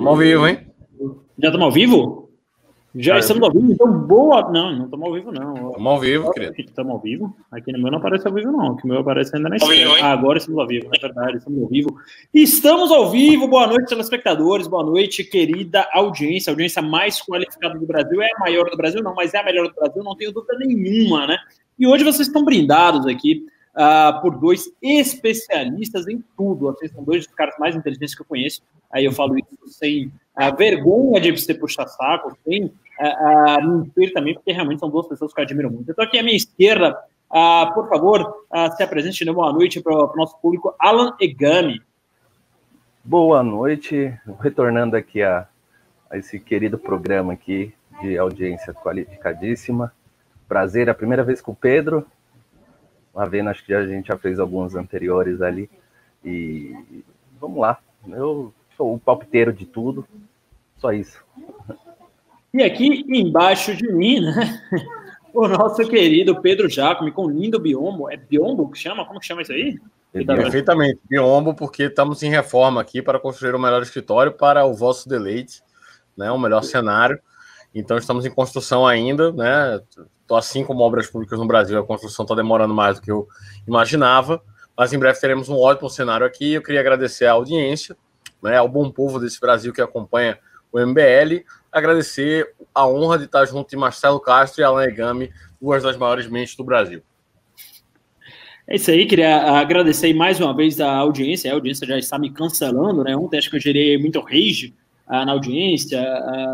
Estamos ao vivo, hein? Já estamos ao vivo? Já estamos ao vivo, então boa. Não, não estamos ao vivo, não. Estamos ao vivo, querido. Estamos ao vivo. Aqui no meu não aparece ao vivo, não. Aqui no meu aparece ainda na esquerda. Ah, agora estamos ao vivo, é verdade, estamos ao vivo. Estamos ao vivo, boa noite, telespectadores, boa noite, querida audiência. A audiência mais qualificada do Brasil é a maior do Brasil, não, mas é a melhor do Brasil, não tenho dúvida nenhuma, né? E hoje vocês estão brindados aqui uh, por dois especialistas em tudo. Vocês são dois dos caras mais inteligentes que eu conheço. Aí eu falo isso sem a vergonha de você puxar saco, sem uh, uh, mentir também, porque realmente são duas pessoas que eu admiro muito. Então, aqui à minha esquerda, uh, por favor, uh, se apresente, de boa noite para o nosso público, Alan Egami. Boa noite, retornando aqui a, a esse querido programa aqui de audiência qualificadíssima. Prazer, a primeira vez com o Pedro, vez acho que a gente já fez alguns anteriores ali. E vamos lá. Eu sou o palpiteiro de tudo. Só isso. E aqui embaixo de mim, né? O nosso querido Pedro Jacome, com lindo biombo. É biombo que chama? Como que chama isso aí? Perfeitamente, biombo, porque estamos em reforma aqui para construir o um melhor escritório para o vosso deleite, né? O um melhor cenário. Então estamos em construção ainda, né? Assim como obras públicas no Brasil, a construção está demorando mais do que eu imaginava, mas em breve teremos um ótimo cenário aqui. Eu queria agradecer à audiência, né, ao bom povo desse Brasil que acompanha o MBL, agradecer a honra de estar junto de Marcelo Castro e Alan Egami, duas das maiores mentes do Brasil. É isso aí, queria agradecer mais uma vez a audiência. A audiência já está me cancelando, né? Ontem acho que eu gerei muito rage na audiência,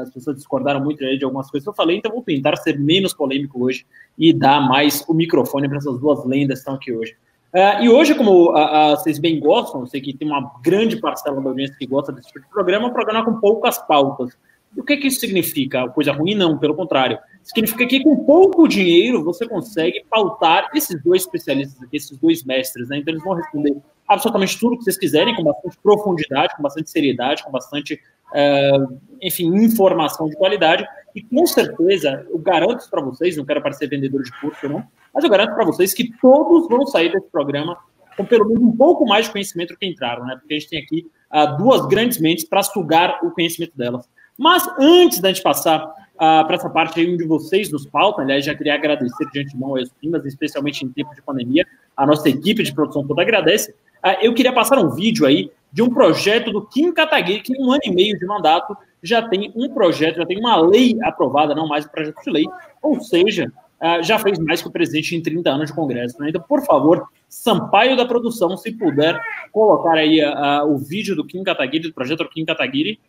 as pessoas discordaram muito de algumas coisas que eu falei, então vou tentar ser menos polêmico hoje e dar mais o microfone para essas duas lendas que estão aqui hoje. Uh, e hoje, como vocês bem gostam, eu sei que tem uma grande parcela da audiência que gosta desse tipo de programa, é um programa com poucas pautas. E o que, que isso significa? Coisa ruim? Não, pelo contrário. Significa que com pouco dinheiro você consegue pautar esses dois especialistas aqui, esses dois mestres, né? Então eles vão responder absolutamente tudo que vocês quiserem, com bastante profundidade, com bastante seriedade, com bastante uh, enfim, informação de qualidade. E com certeza, eu garanto para vocês, não quero parecer vendedor de curso, não, mas eu garanto para vocês que todos vão sair desse programa com pelo menos um pouco mais de conhecimento do que entraram, né? Porque a gente tem aqui uh, duas grandes mentes para sugar o conhecimento delas. Mas antes da gente passar uh, para essa parte aí onde vocês nos pautam, aliás, já queria agradecer de antemão as primas, especialmente em tempo de pandemia, a nossa equipe de produção toda agradece. Uh, eu queria passar um vídeo aí de um projeto do Kim Kataguiri, que em um ano e meio de mandato já tem um projeto, já tem uma lei aprovada, não mais um projeto de lei, ou seja, uh, já fez mais que o presidente em 30 anos de Congresso. Né? Então, por favor, Sampaio da produção, se puder colocar aí uh, o vídeo do Kim Kataguiri, do projeto do Kim Kataguiri.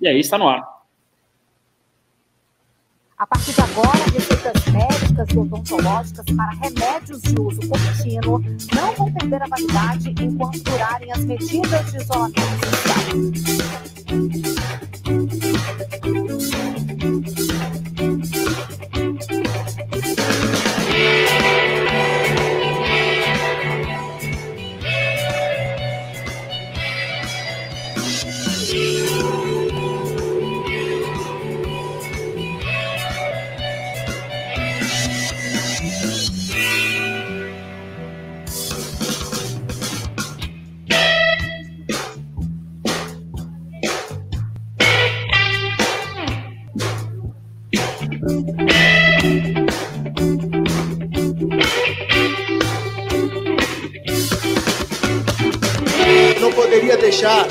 E aí, está no ar. A partir de agora, receitas médicas e odontológicas para remédios de uso contínuo não vão perder a validade enquanto durarem as medidas de isolamento social.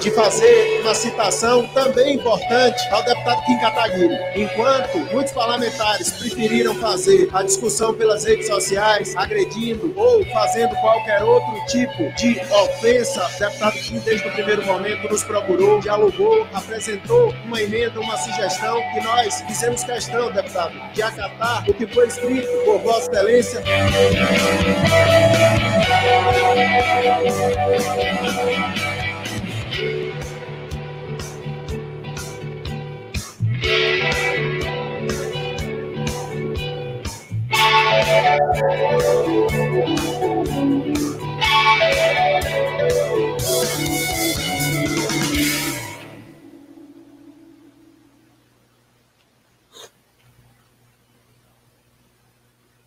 De fazer uma citação também importante ao deputado Kim Kataguiri. Enquanto muitos parlamentares preferiram fazer a discussão pelas redes sociais, agredindo ou fazendo qualquer outro tipo de ofensa, o deputado Kim, desde o primeiro momento, nos procurou, dialogou, apresentou uma emenda, uma sugestão que nós fizemos questão, deputado, de acatar o que foi escrito por Vossa Excelência.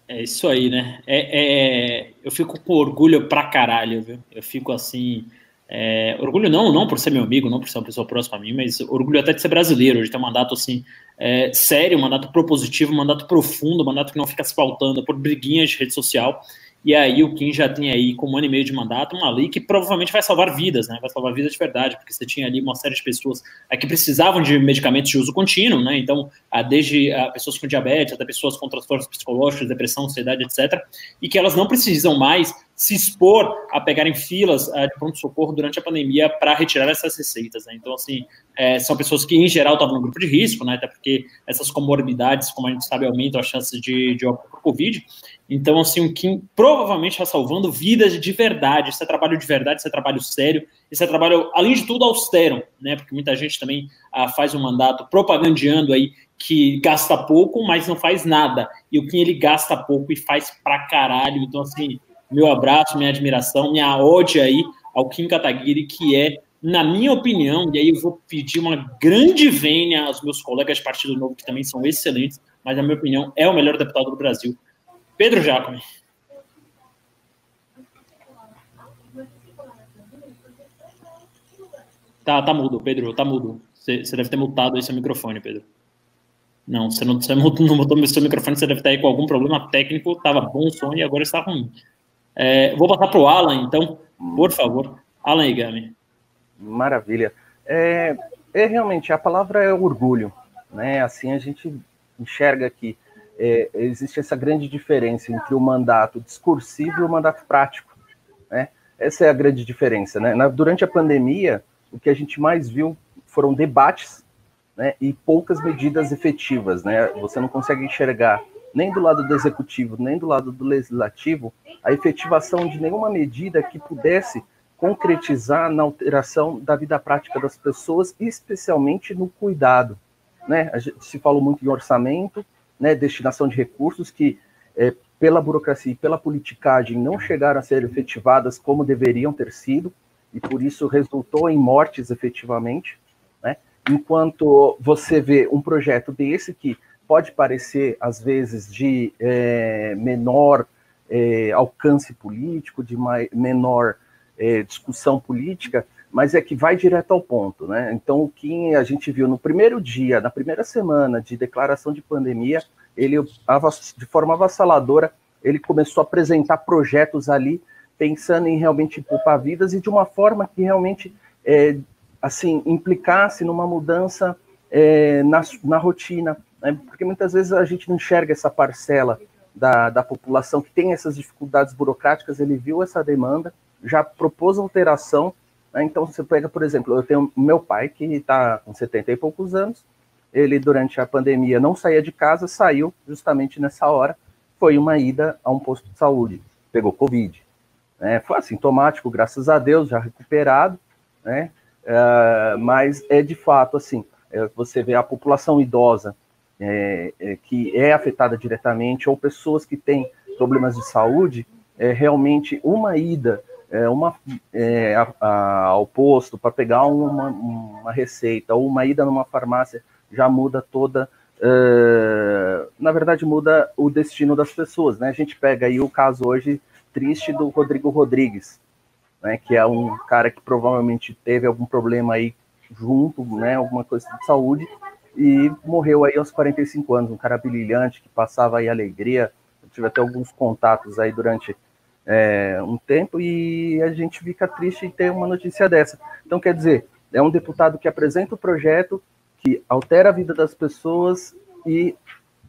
É isso aí, né? É, é, eu fico com orgulho pra caralho, viu? Eu fico assim, É, orgulho não, não por ser meu amigo, não por ser uma pessoa próxima a mim, mas orgulho até de ser brasileiro, de ter um mandato assim é, sério, um mandato propositivo, um mandato profundo, um mandato que não fica se faltando por briguinhas de rede social. E aí o Kim já tem aí, com um ano e meio de mandato, uma lei que provavelmente vai salvar vidas, né? Vai salvar vidas de verdade, porque você tinha ali uma série de pessoas é, que precisavam de medicamentos de uso contínuo, né? Então, desde pessoas com diabetes até pessoas com transtornos psicológicos, depressão, ansiedade, etc. E que elas não precisam mais se expor a pegarem filas uh, de pronto-socorro durante a pandemia para retirar essas receitas. Né? Então, assim, é, são pessoas que, em geral, estavam no grupo de risco, né? até porque essas comorbidades, como a gente sabe, aumentam a chance de, de óbito por Covid. Então, assim, o Kim provavelmente está salvando vidas de verdade. Isso é trabalho de verdade, isso é trabalho sério, isso é trabalho, além de tudo, austero, né? Porque muita gente também uh, faz um mandato propagandeando aí que gasta pouco, mas não faz nada. E o Kim, ele gasta pouco e faz pra caralho. Então, assim, meu abraço, minha admiração, minha ode aí ao Kim Kataguiri, que é, na minha opinião, e aí eu vou pedir uma grande vênia aos meus colegas de Partido Novo, que também são excelentes, mas na minha opinião é o melhor deputado do Brasil. Pedro Jacome. Tá, tá mudo, Pedro, tá mudo. Você deve ter mutado aí seu microfone, Pedro. Não, você não, você não mutou seu microfone, você deve estar aí com algum problema técnico. Tava bom o som e agora está ruim. É, vou passar para o Alan, então, por favor. Alan Igami. Maravilha. É, é, realmente, a palavra é orgulho. Né? Assim a gente enxerga que é, existe essa grande diferença entre o mandato discursivo e o mandato prático. Né? Essa é a grande diferença. Né? Na, durante a pandemia, o que a gente mais viu foram debates né, e poucas medidas efetivas. Né? Você não consegue enxergar nem do lado do executivo, nem do lado do legislativo, a efetivação de nenhuma medida que pudesse concretizar na alteração da vida prática das pessoas, especialmente no cuidado. Né? A gente se falou muito em orçamento, né, destinação de recursos que, é, pela burocracia e pela politicagem, não chegaram a ser efetivadas como deveriam ter sido, e por isso resultou em mortes efetivamente. Né? Enquanto você vê um projeto desse que pode parecer, às vezes, de é, menor é, alcance político, de menor é, discussão política, mas é que vai direto ao ponto, né? Então, o que a gente viu no primeiro dia, na primeira semana de declaração de pandemia, ele, de forma avassaladora, ele começou a apresentar projetos ali, pensando em realmente poupar vidas e de uma forma que realmente, é, assim, implicasse numa mudança é, na, na rotina, né? porque muitas vezes a gente não enxerga essa parcela da, da população que tem essas dificuldades burocráticas, ele viu essa demanda, já propôs alteração, né? então você pega, por exemplo, eu tenho meu pai que está com 70 e poucos anos, ele durante a pandemia não saía de casa, saiu justamente nessa hora, foi uma ida a um posto de saúde, pegou Covid, né? foi assintomático, graças a Deus, já recuperado, né? Uh, mas é de fato assim, é, você vê a população idosa é, é, que é afetada diretamente, ou pessoas que têm problemas de saúde, é realmente uma ida é, uma, é, a, a, ao posto para pegar uma, uma, receita, ou uma ida numa farmácia, já muda toda. Uh, na verdade, muda o destino das pessoas. Né? A gente pega aí o caso hoje triste do Rodrigo Rodrigues, né, que é um cara que provavelmente teve algum problema aí junto, né, alguma coisa de saúde, e morreu aí aos 45 anos, um cara brilhante que passava aí alegria. Eu tive até alguns contatos aí durante é, um tempo e a gente fica triste em ter uma notícia dessa. Então, quer dizer, é um deputado que apresenta o projeto, que altera a vida das pessoas e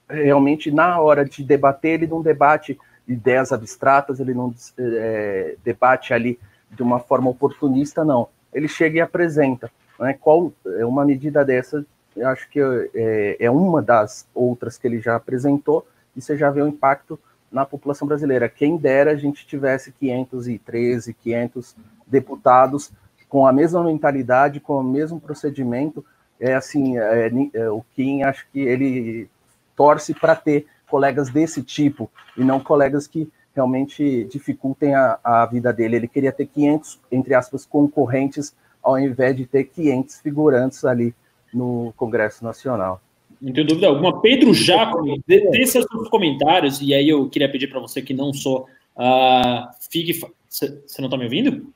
realmente na hora de debater, ele não debate ideias abstratas, ele não é, debate ali de uma forma oportunista, não. Ele chega e apresenta. Né? Qual é uma medida dessa eu acho que é, é, uma das outras que ele já apresentou, e você já vê o impacto na população brasileira. Quem dera a gente tivesse 513, 500 deputados com a mesma mentalidade, com o mesmo procedimento. É assim, é, é, o Kim, acho que ele torce para ter colegas desse tipo e não colegas que realmente dificultem a, a vida dele. Ele queria ter 500, entre aspas, concorrentes, ao invés de ter 500 figurantes ali no Congresso Nacional. Não tenho dúvida alguma. Pedro Jacome, dê seus comentários, e aí eu queria pedir para você que não sou, uh, fique. Você não está me ouvindo?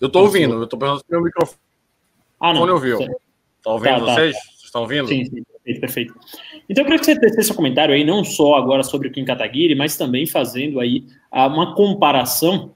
Eu tô ouvindo, eu tô perguntando se meu microfone ah, não. ouviu. Tá ouvindo tá, tá. vocês? Vocês estão ouvindo? Sim, sim, perfeito, perfeito. Então eu queria que você tecesse seu comentário aí, não só agora sobre o Kim Kataguiri, mas também fazendo aí ah, uma comparação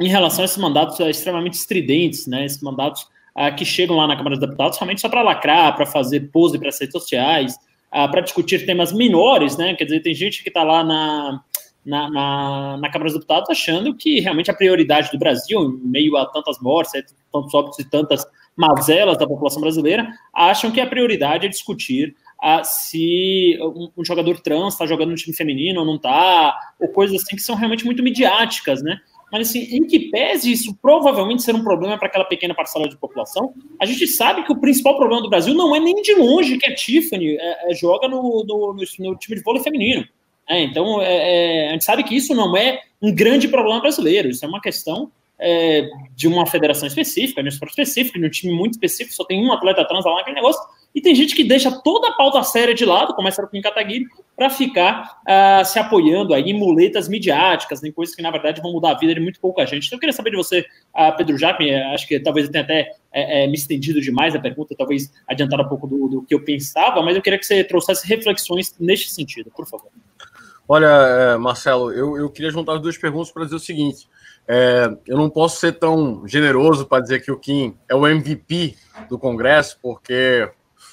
em relação a esses mandatos ah, extremamente estridentes, né? Esses mandatos ah, que chegam lá na Câmara dos Deputados somente só para lacrar, para fazer pose para as redes sociais, para discutir temas menores, né? Quer dizer, tem gente que está lá na, na, na, na, Câmara dos Deputados achando que realmente a prioridade do Brasil, em meio a tantas mortes, tantos óbitos e tantas mazelas da população brasileira, acham que a prioridade é discutir ah, se um, um, jogador trans está jogando no time feminino ou não está, ou coisas assim que são realmente muito midiáticas, né? Mas assim, em que pese isso provavelmente ser um problema para aquela pequena parcela de população, a gente sabe que o principal problema do Brasil não é nem de longe que a Tiffany é, é, joga no, no, no, time de vôlei feminino. É, então, é, é, a gente sabe que isso não é um grande problema brasileiro, isso é uma questão é, de uma federação específica, de um esporte específico, de um time muito específico, só tem um atleta trans lá naquele negócio, e tem gente que deixa toda a pauta séria de lado, começa com o Kataguiri, para ficar uh, se apoiando aí em muletas midiáticas, em coisas que, na verdade, vão mudar a vida de muito pouca gente. Então, eu queria saber de você, uh, Pedro Jacme, eh, acho que talvez eu tenha até é, é, me estendido demais a pergunta, talvez adiantado um pouco do, do, que eu pensava, mas eu queria que você trouxesse reflexões neste sentido, por favor. Olha, Marcelo, eu, eu queria juntar as duas perguntas para dizer o seguinte. É, eu não posso ser tão generoso para dizer que o Kim é o MVP do Congresso, porque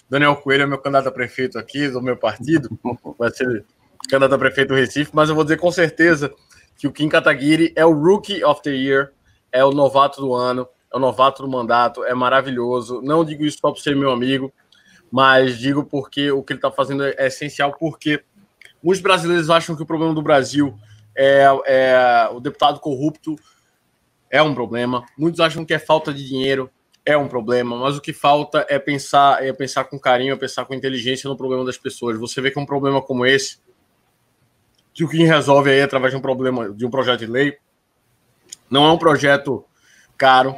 Daniel Coelho é meu candidato a prefeito aqui, do meu partido, vai ser candidato a prefeito do Recife, mas eu vou dizer com certeza que o Kim Kataguiri é o Rookie of the Year, é o novato do ano, é o novato do mandato, é maravilhoso. Não digo isso só para ser meu amigo, mas digo porque o que ele está fazendo é essencial, porque muitos brasileiros acham que o problema do Brasil é, é, o deputado corrupto é um problema. Muitos acham que é falta de dinheiro, é um problema, mas o que falta é pensar, é pensar com carinho, é pensar com inteligência no problema das pessoas. Você vê que um problema como esse, que o que resolve aí através de um problema, de um projeto de lei, não é um projeto caro,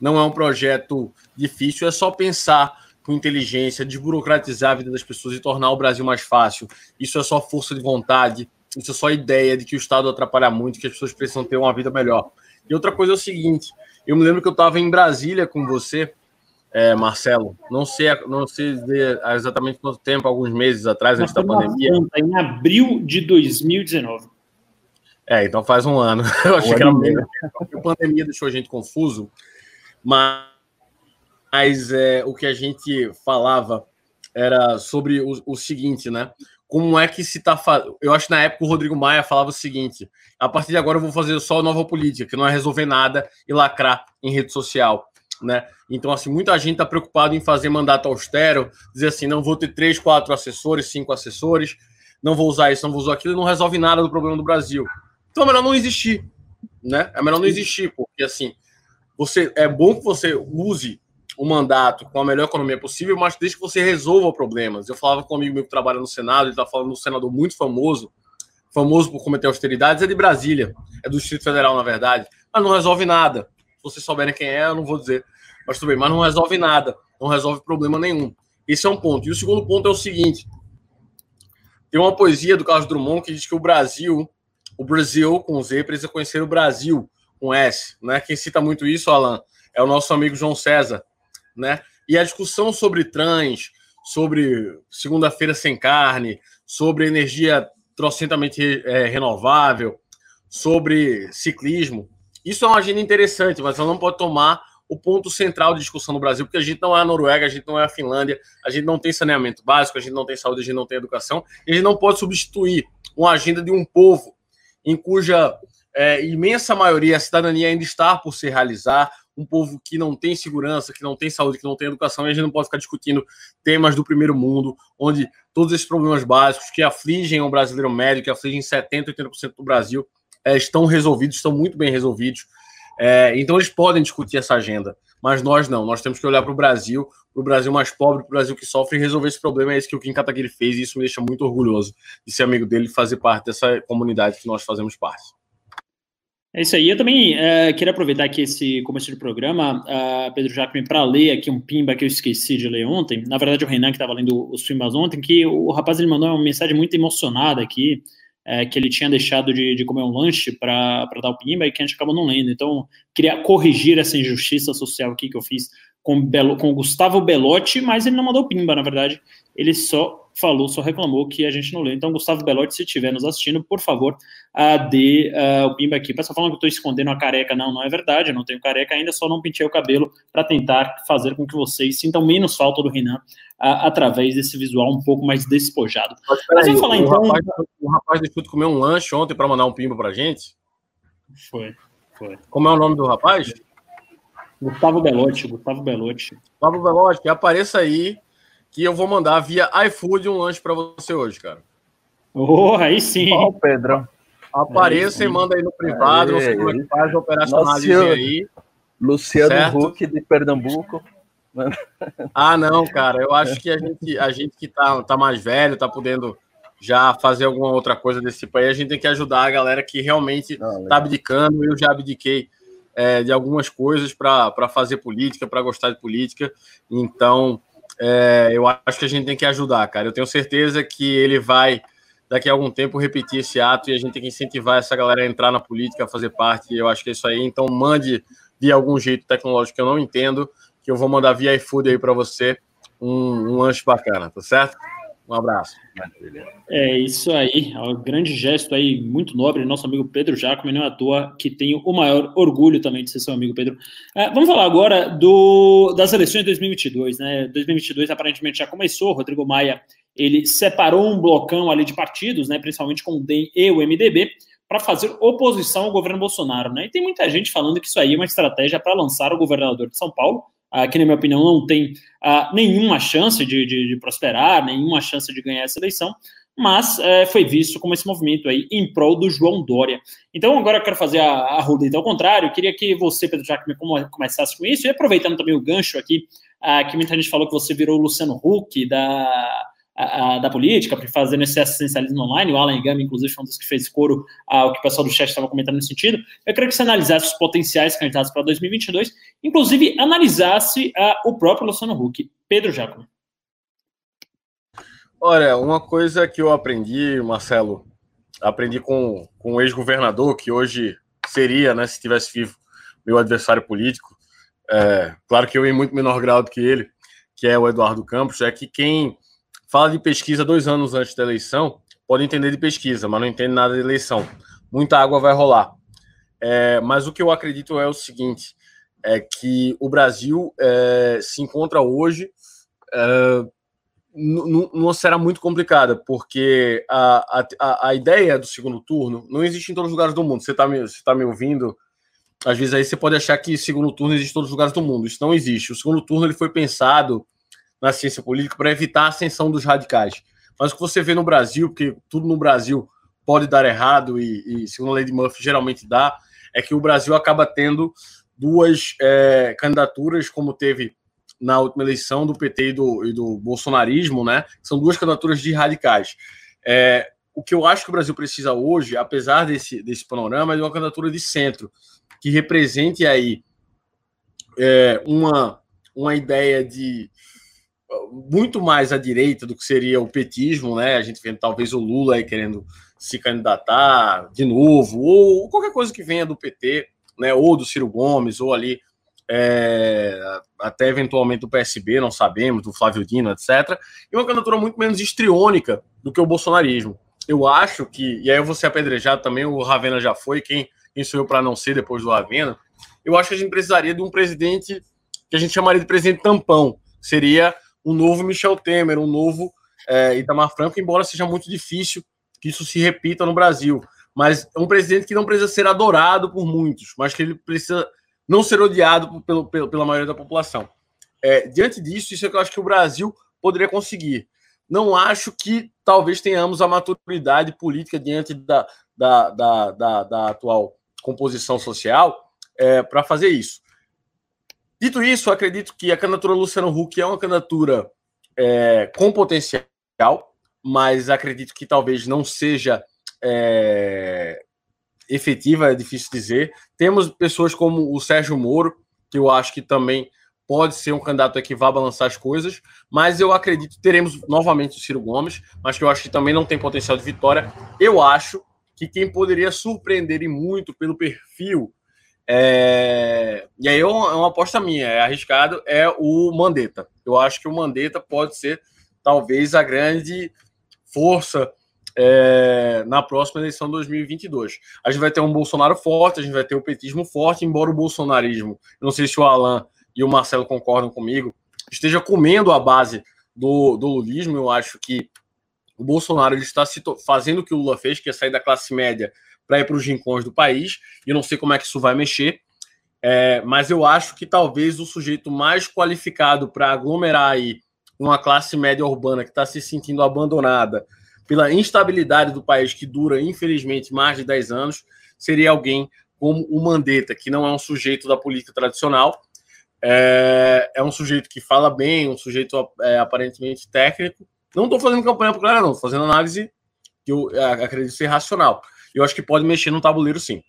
não é um projeto difícil, é só pensar com inteligência, desburocratizar a vida das pessoas e tornar o Brasil mais fácil. Isso é só força de vontade, isso é só ideia de que o Estado atrapalha muito, que as pessoas precisam ter uma vida melhor. E outra coisa é o seguinte: eu me lembro que eu estava em Brasília com você, é, Marcelo. Não sei, não sei exatamente quanto tempo, alguns meses atrás, antes da pandemia. em abril de 2019. É, então faz um ano. Eu achei que era. A pandemia deixou a gente confuso, mas, mas é, o que a gente falava era sobre o, o seguinte, né? Como é que se está fazendo. Eu acho que na época o Rodrigo Maia falava o seguinte: a partir de agora eu vou fazer só nova política, que não é resolver nada e lacrar em rede social. Né? Então, assim, muita gente está preocupado em fazer mandato austero, dizer assim, não vou ter três, quatro assessores, cinco assessores, não vou usar isso, não vou usar aquilo, não resolve nada do problema do Brasil. Então é melhor não existir, né? É melhor não existir, porque assim, você é bom que você use o mandato com a melhor economia possível, mas desde que você resolva problemas. Eu falava com um amigo meu que trabalha no Senado, ele está falando um senador muito famoso, famoso por cometer austeridades, é de Brasília, é do Distrito Federal, na verdade, mas não resolve nada. Se vocês souberem quem é, eu não vou dizer, mas tudo bem, mas não resolve nada, não resolve problema nenhum. Esse é um ponto. E o segundo ponto é o seguinte: tem uma poesia do Carlos Drummond que diz que o Brasil, o Brasil com Z, precisa conhecer o Brasil com S. Né? Quem cita muito isso, Alan, é o nosso amigo João César, né? E a discussão sobre trans, sobre segunda-feira sem carne, sobre energia trocentamente é, renovável, sobre ciclismo, isso é uma agenda interessante, mas ela não pode tomar o ponto central de discussão no Brasil, porque a gente não é a Noruega, a gente não é a Finlândia, a gente não tem saneamento básico, a gente não tem saúde, a gente não tem educação, e a gente não pode substituir uma agenda de um povo em cuja é, imensa maioria a cidadania ainda está por se realizar, um povo que não tem segurança, que não tem saúde, que não tem educação, e a gente não pode ficar discutindo temas do primeiro mundo, onde todos esses problemas básicos que afligem o brasileiro médio, que afligem 70%, 80% do Brasil, é, estão resolvidos, estão muito bem resolvidos. É, então eles podem discutir essa agenda, mas nós não. Nós temos que olhar para o Brasil, para o Brasil mais pobre, para o Brasil que sofre e resolver esse problema. É isso que o Kim Kataguiri fez e isso me deixa muito orgulhoso de ser amigo dele e fazer parte dessa comunidade que nós fazemos parte. É isso aí. Eu também uh, queria aproveitar aqui esse começo de programa, uh, Pedro Jacquemin, para ler aqui um pimba que eu esqueci de ler ontem. Na verdade, o Renan que estava lendo os pimbas ontem, que o rapaz ele mandou uma mensagem muito emocionada aqui. é, que ele tinha deixado de, de comer um lanche para dar o pimba e que a gente acabou não lendo. Então, queria corrigir essa injustiça social aqui que eu fiz com, Belo, com Gustavo Belotti, mas ele não mandou pimba, na verdade. Ele só falou, só reclamou que a gente não leu. Então, Gustavo Belotti, se estiver nos assistindo, por favor, uh, dê uh, o pimba aqui. Pessoal falando que eu estou escondendo a careca. Não, não é verdade. Eu não tenho careca ainda, só não pintei o cabelo para tentar fazer com que vocês sintam menos falta do Renan uh, através desse visual um pouco mais despojado. Mas, Mas vamos falar o então. Rapaz, o rapaz deixou de comer um lanche ontem para mandar um pimba para gente? Foi, foi. Como é o nome do rapaz? Gustavo Belotti, Gustavo Belotti. Gustavo Belotti, apareça aí que eu vou mandar via iFood um lanche para você hoje, cara. Oh, aí sim. Ó, oh, Pedro. Apareça e manda aí no privado, não sei como é que faz a operacionalização aí. Luciano certo? Huck de Pernambuco. Ah, não, cara. Eu acho que a gente, a gente que tá, tá mais velho, tá podendo já fazer alguma outra coisa desse tipo aí, a gente tem que ajudar a galera que realmente não, tá abdicando. Eu já abdiquei é, de algumas coisas para fazer política, para gostar de política. Então, é, eu acho que a gente tem que ajudar, cara. Eu tenho certeza que ele vai, daqui a algum tempo, repetir esse ato e a gente tem que incentivar essa galera a entrar na política, a fazer parte. Eu acho que é isso aí. Então, mande de algum jeito tecnológico que eu não entendo, que eu vou mandar via iFood aí para você um, um lanche bacana, tá certo? Um abraço. É isso aí, é um grande gesto aí, muito nobre, nosso amigo Pedro Jacome, não é à toa que tenho o maior orgulho também de ser seu amigo Pedro. É, vamos falar agora do, das eleições de 2022, né? 2022 aparentemente já começou, Rodrigo Maia, ele separou um blocão ali de partidos, né, principalmente com o DEM e o MDB, para fazer oposição ao governo Bolsonaro, né? E tem muita gente falando que isso aí é uma estratégia para lançar o governador de São Paulo, que, na minha opinião, não tem uh, nenhuma chance de, de, de, prosperar, nenhuma chance de ganhar essa eleição, mas uh, foi visto como esse movimento aí em prol do João Dória. Então, agora eu quero fazer a, a roleta ao contrário, eu queria que você, Pedro Jacques, começasse com isso, e aproveitando também o gancho aqui, uh, que muita gente falou que você virou o Luciano Huck da a, da política, fazendo esse assistencialismo online. O Alan Gama, inclusive, foi um dos que fez coro ao que o pessoal do chat estava comentando nesse sentido. Eu queria que você analisasse os potenciais candidatos para 2022, inclusive analisasse o próprio Luciano Huck. Pedro Jacob. Olha, uma coisa que eu aprendi, Marcelo, aprendi com, com ex-governador, que hoje seria, né, se estivesse vivo, meu adversário político, é, claro que eu em muito menor grau do que ele, que é o Eduardo Campos, é que quem fala de pesquisa dois anos antes da eleição, pode entender de pesquisa, mas não entende nada de eleição. Muita água vai rolar. É, mas o que eu acredito é o seguinte: é que o Brasil é, se encontra hoje é, numa será muito complicada, porque a, a, a ideia do segundo turno não existe em todos os lugares do mundo. Você está me, tá me ouvindo? Às vezes aí você pode achar que segundo turno existe em todos os lugares do mundo. Isso não existe. O segundo turno ele foi pensado na ciência política para evitar a ascensão dos radicais. Mas o que você vê no Brasil, porque tudo no Brasil pode dar errado e, e segundo a lei de Murphy geralmente dá, é que o Brasil acaba tendo duas é, candidaturas, como teve na última eleição do PT e do, e do bolsonarismo, né? São duas candidaturas de radicais. É, o que eu acho que o Brasil precisa hoje, apesar desse, desse panorama, é de uma candidatura de centro, que represente aí é, uma, uma ideia de muito mais à direita do que seria o petismo, né? A gente vendo talvez o Lula aí querendo se candidatar de novo, ou qualquer coisa que venha do PT, né? Ou do Ciro Gomes, ou ali é, até eventualmente do PSB, não sabemos, do Flávio Dino, etc. E uma candidatura muito menos histriônica do que o bolsonarismo. Eu acho que, e aí eu vou ser apedrejado também, o Ravena já foi, quem, quem sou eu para não ser depois do Ravena? Eu acho que a gente precisaria de um presidente que a gente chamaria de presidente tampão. Seria um novo Michel Temer, um novo é, Itamar Franco, embora seja muito difícil que isso se repita no Brasil. Mas é um presidente que não precisa ser adorado por muitos, mas que ele precisa não ser odiado pelo, pelo pela maioria da população. É, diante disso, isso é que eu acho que o Brasil poderia conseguir. Não acho que talvez tenhamos a maturidade política diante da, da, da, da, da atual composição social é, para fazer isso. Dito isso, acredito que a candidatura Luciano Huck é uma candidatura é, com potencial, mas acredito que talvez não seja é, efetiva, é difícil dizer. Temos pessoas como o Sérgio Moro, que eu acho que também pode ser um candidato que vá balançar as coisas, mas eu acredito que teremos novamente o Ciro Gomes, mas que eu acho que também não tem potencial de vitória. Eu acho que quem poderia surpreender e muito pelo perfil, é... e aí é uma, é uma aposta minha, é arriscado, é o Mandetta. Eu acho que o Mandetta pode ser talvez a grande força é, na próxima eleição de 2022. A gente vai ter um Bolsonaro forte, a gente vai ter o petismo forte, embora o bolsonarismo, não sei se o Alan e o Marcelo concordam comigo, esteja comendo a base do, do lulismo. Eu acho que o Bolsonaro ele está fazendo o que o Lula fez, que é sair da classe média para ir para os rincões do país, e eu não sei como é que isso vai mexer. É, mas eu acho que talvez o sujeito mais qualificado para aglomerar aí uma classe média urbana que está se sentindo abandonada pela instabilidade do país, que dura, infelizmente, mais de 10 anos, seria alguém como o Mandetta, que não é um sujeito da política tradicional, é, é um sujeito que fala bem, um sujeito é, aparentemente técnico. Não estou fazendo campanha para o não, estou fazendo análise que eu é, acredito ser racional. Eu acho que pode mexer no tabuleiro, sim.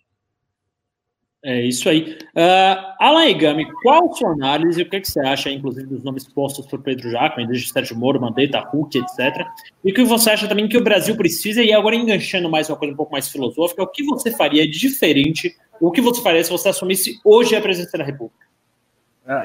É isso aí. Uh, Alan Igami, qual a sua análise? O que, é que você acha, inclusive, dos nomes postos por Pedro Jacquemin, desde Sérgio Moro, Mandetta, Huck, etc. E o que você acha também que o Brasil precisa, e agora enganchando mais uma coisa um pouco mais filosófica, o que você faria de diferente, o que você faria se você assumisse hoje a presidência da República? Ah,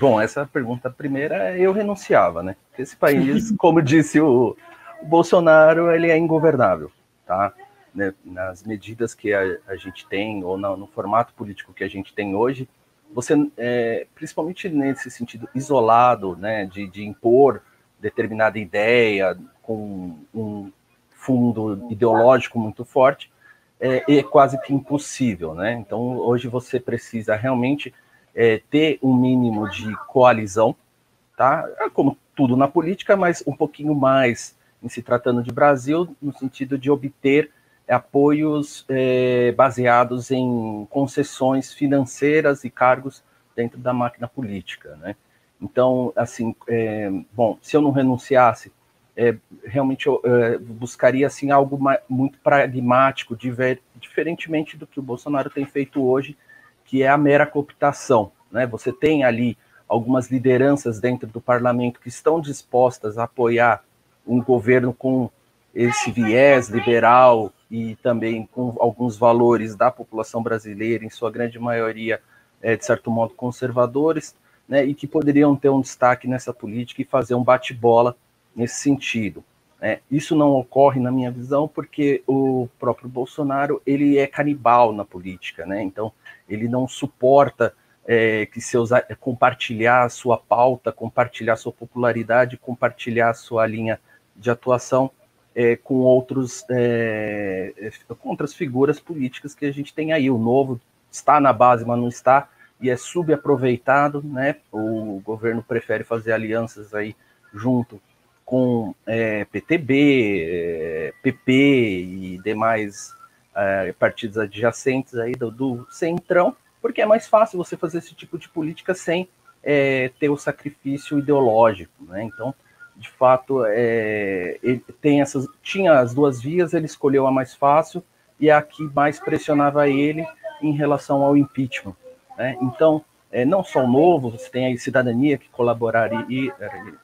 bom, essa pergunta primeira eu renunciava, né? Esse país, como disse o, o Bolsonaro, ele é ingovernável, tá? Né, nas medidas que a, a gente tem, ou no, formato político que a gente tem hoje, você, é, principalmente nesse sentido isolado, né, de, de impor determinada ideia com um fundo ideológico muito forte, é, é, quase que impossível, né? Então, hoje você precisa realmente é, ter um mínimo de coalizão, tá? Como tudo na política, mas um pouquinho mais em se tratando de Brasil, no sentido de obter apoios é, baseados em concessões financeiras e cargos dentro da máquina política, né? Então, assim, é, bom, se eu não renunciasse, é, realmente eu é, buscaria assim algo muito pragmático, diver, diferentemente do que o Bolsonaro tem feito hoje, que é a mera cooptação, né? Você tem ali algumas lideranças dentro do parlamento que estão dispostas a apoiar um governo com esse viés liberal e também com alguns valores da população brasileira, em sua grande maioria, é, de certo modo, conservadores, né, e que poderiam ter um destaque nessa política e fazer um bate-bola nesse sentido. Né. Isso não ocorre, na minha visão, porque o próprio Bolsonaro ele é canibal na política, né? então ele não suporta é, que seus compartilhar a sua pauta, compartilhar sua popularidade, compartilhar sua linha de atuação é, com outros é, é, com outras figuras políticas que a gente tem aí. O novo está na base, mas não está e é subaproveitado, né? O governo prefere fazer alianças aí junto com é, PTB, PP é, e demais é, partidos adjacentes aí do, do, centrão, porque é mais fácil você fazer esse tipo de política sem ter o sacrifício ideológico, né? Então de fato, é, ele tem essas, tinha as duas vias, ele escolheu a mais fácil e a que mais pressionava ele em relação ao impeachment. Né? Então, é, não só o novo, você tem aí cidadania que colaboraria,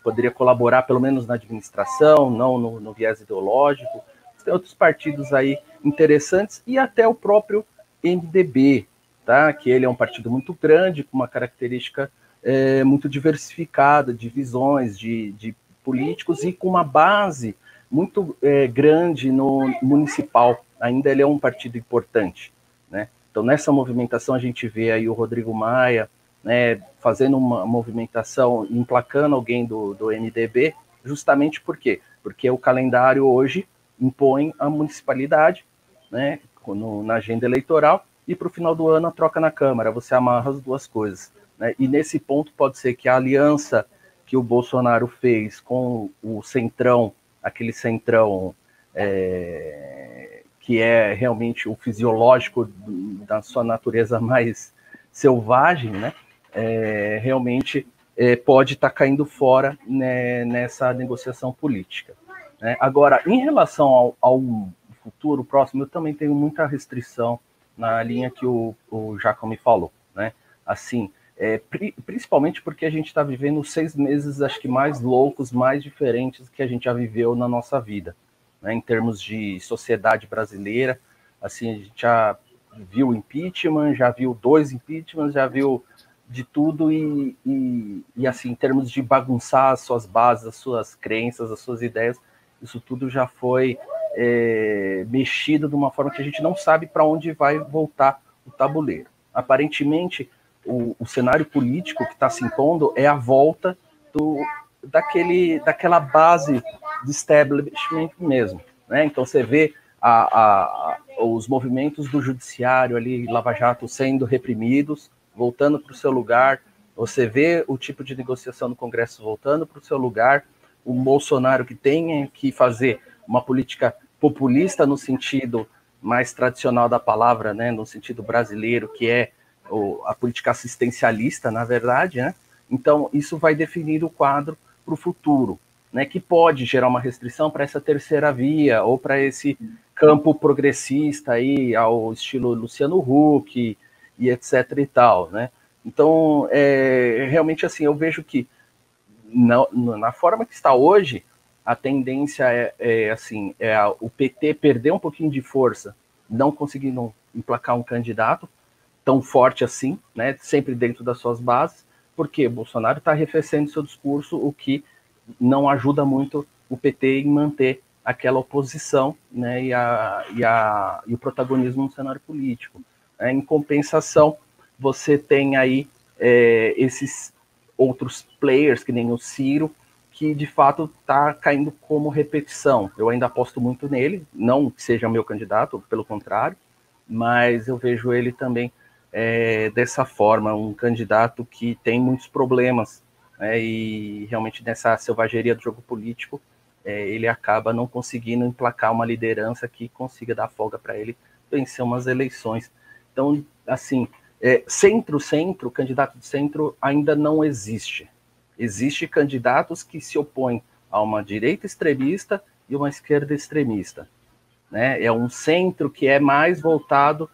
poderia colaborar pelo menos na administração, não no, no viés ideológico. Você tem outros partidos aí interessantes e até o próprio MDB, tá? que ele é um partido muito grande, com uma característica é, muito diversificada de visões, de, de políticos e com uma base muito é, grande no municipal. Ainda ele é um partido importante, né? Então nessa movimentação a gente vê aí o Rodrigo Maia, né, fazendo uma movimentação, emplacando alguém do, do MDB, justamente por quê? Porque o calendário hoje impõe a municipalidade, né, no, na agenda eleitoral, e para o final do ano a troca na Câmara, você amarra as duas coisas. Né? E nesse ponto pode ser que a aliança que o Bolsonaro fez com o centrão, aquele centrão é, que é realmente o fisiológico da sua natureza mais selvagem, né? É, realmente é, pode estar tá caindo fora né, nessa negociação política. Né? Agora, em relação ao, ao, futuro próximo, eu também tenho muita restrição na linha que o, o Jacob me falou. Né? Assim, é, pri principalmente porque a gente está vivendo seis meses, acho que mais loucos, mais diferentes que a gente já viveu na nossa vida, né, em termos de sociedade brasileira. Assim, a gente já viu impeachment, já viu dois impeachments, já viu de tudo e, e, e, assim, em termos de bagunçar as suas bases, as suas crenças, as suas ideias, isso tudo já foi é, mexido de uma forma que a gente não sabe para onde vai voltar o tabuleiro. Aparentemente, o, o cenário político que está se impondo é a volta do, daquele, daquela base de establishment mesmo. Né? Então você vê a, a, os movimentos do judiciário ali, Lava Jato, sendo reprimidos, voltando para o seu lugar. Você vê o tipo de negociação no Congresso voltando para o seu lugar. O Bolsonaro que tem que fazer uma política populista no sentido mais tradicional da palavra, né, no sentido brasileiro, que é a política assistencialista, na verdade, né? Então, isso vai definir o quadro para o futuro, né? Que pode gerar uma restrição para essa terceira via ou para esse campo progressista aí, ao estilo Luciano Huck e etc e tal, né? Então, é, realmente assim, eu vejo que na, na forma que está hoje, a tendência é, é assim, é a, o PT perder um pouquinho de força, não conseguindo emplacar um candidato, tão forte assim, né, sempre dentro das suas bases, porque Bolsonaro está arrefecendo seu discurso, o que não ajuda muito o PT em manter aquela oposição né, e, a, e, a, e o protagonismo no cenário político. É, em compensação, você tem aí é, esses outros players, que nem o Ciro, que de fato está caindo como repetição. Eu ainda aposto muito nele, não que seja meu candidato, pelo contrário, mas eu vejo ele também é, dessa forma, um candidato que tem muitos problemas, né, e realmente nessa selvageria do jogo político, é, ele acaba não conseguindo emplacar uma liderança que consiga dar folga para ele vencer umas eleições. Então, assim, é, centro-centro, candidato de centro ainda não existe. Existem candidatos que se opõem a uma direita extremista e uma esquerda extremista. Né? É um centro que é mais voltado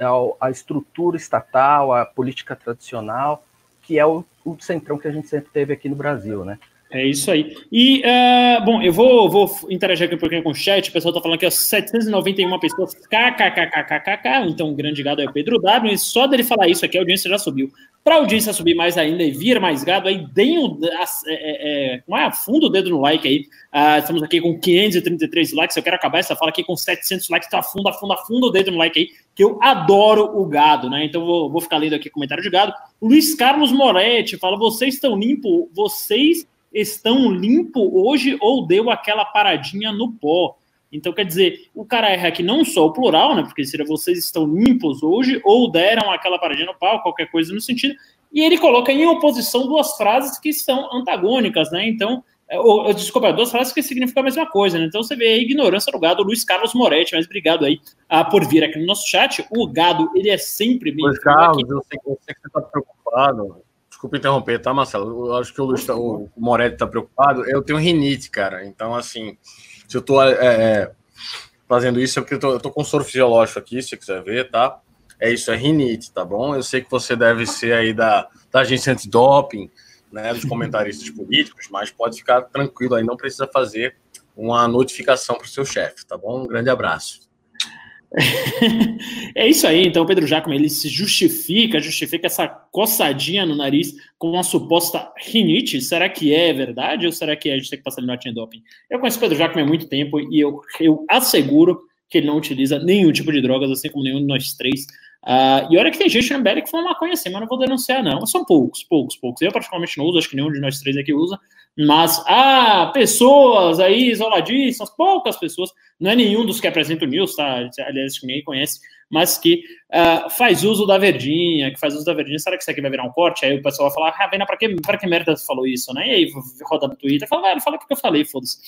ao, à estrutura estatal, à política tradicional, que é o, o centrão que a gente sempre teve aqui no Brasil, né? É isso aí. E, uh, bom, eu vou, vou interagir aqui um pouquinho com o chat. O pessoal está falando que é 791 pessoas, kkkkkkk. Então, grande gado é o Pedro W. E só dele falar isso aqui, a audiência já subiu. Para a audiência subir mais ainda e vir mais gado, aí deem o, é, é, é, afunda o dedo no like aí. Uh, estamos aqui com 533 likes. Eu quero acabar essa fala aqui com 700 likes. Então, afunda, afunda, afunda o dedo no like aí, que eu adoro o gado, né? Então, vou, vou ficar lendo aqui comentário de gado. Luiz Carlos Moretti fala: vocês estão limpo, vocês estão limpo hoje ou deu aquela paradinha no pó. Então, quer dizer, o cara erra aqui não só o plural, né? Porque seria vocês estão limpos hoje ou deram aquela paradinha no pau, qualquer coisa no sentido. E ele coloca em oposição duas frases que são antagônicas, né? Então, é, ou, desculpa, duas frases que significam a mesma coisa, né? Então você vê a ignorância do gado, Luiz Carlos Moretti, mas obrigado aí ah, por vir aqui no nosso chat. O gado, ele é sempre bem. Luiz Carlos, eu sei, eu sei que você está preocupado Desculpa interromper, tá, Marcelo? Eu acho que o, Luiz, o Moretti tá preocupado. Eu tenho rinite, cara. Então, assim, se eu tô é, é, fazendo isso, é porque eu tô com soro fisiológico aqui, se você quiser ver, tá? É isso, é rinite, tá bom? Eu sei que você deve ser aí da, da agência antidoping, né, dos comentaristas políticos, mas pode ficar tranquilo aí, não precisa fazer uma notificação para o seu chefe, tá bom? Um grande abraço é isso aí, então Pedro Jacome ele se justifica, justifica essa coçadinha no nariz com uma suposta rinite. Será que é verdade ou será que a gente tem que passar ele no antidoping? Eu conheço Pedro Jacome há muito tempo e eu, eu asseguro que ele não utiliza nenhum tipo de drogas, assim como nenhum de nós três. Uh, e olha que tem gente na que fuma maconha assim, mas não vou denunciar, não. São poucos, poucos, poucos. Eu, particularmente, não uso, acho que nenhum de nós três aqui usa. Mas, ah, pessoas aí isoladíssimas, poucas pessoas, não é nenhum dos que apresenta o News, tá? Aliás, que ninguém conhece, mas que uh, faz uso da verdinha, que faz uso da verdinha. Será que isso aqui vai virar um corte? Aí o pessoal vai falar, ah, Vena, pra que, que merda você falou isso, né? E aí roda no Twitter, fala, velho, fala porque eu falei, foda-se.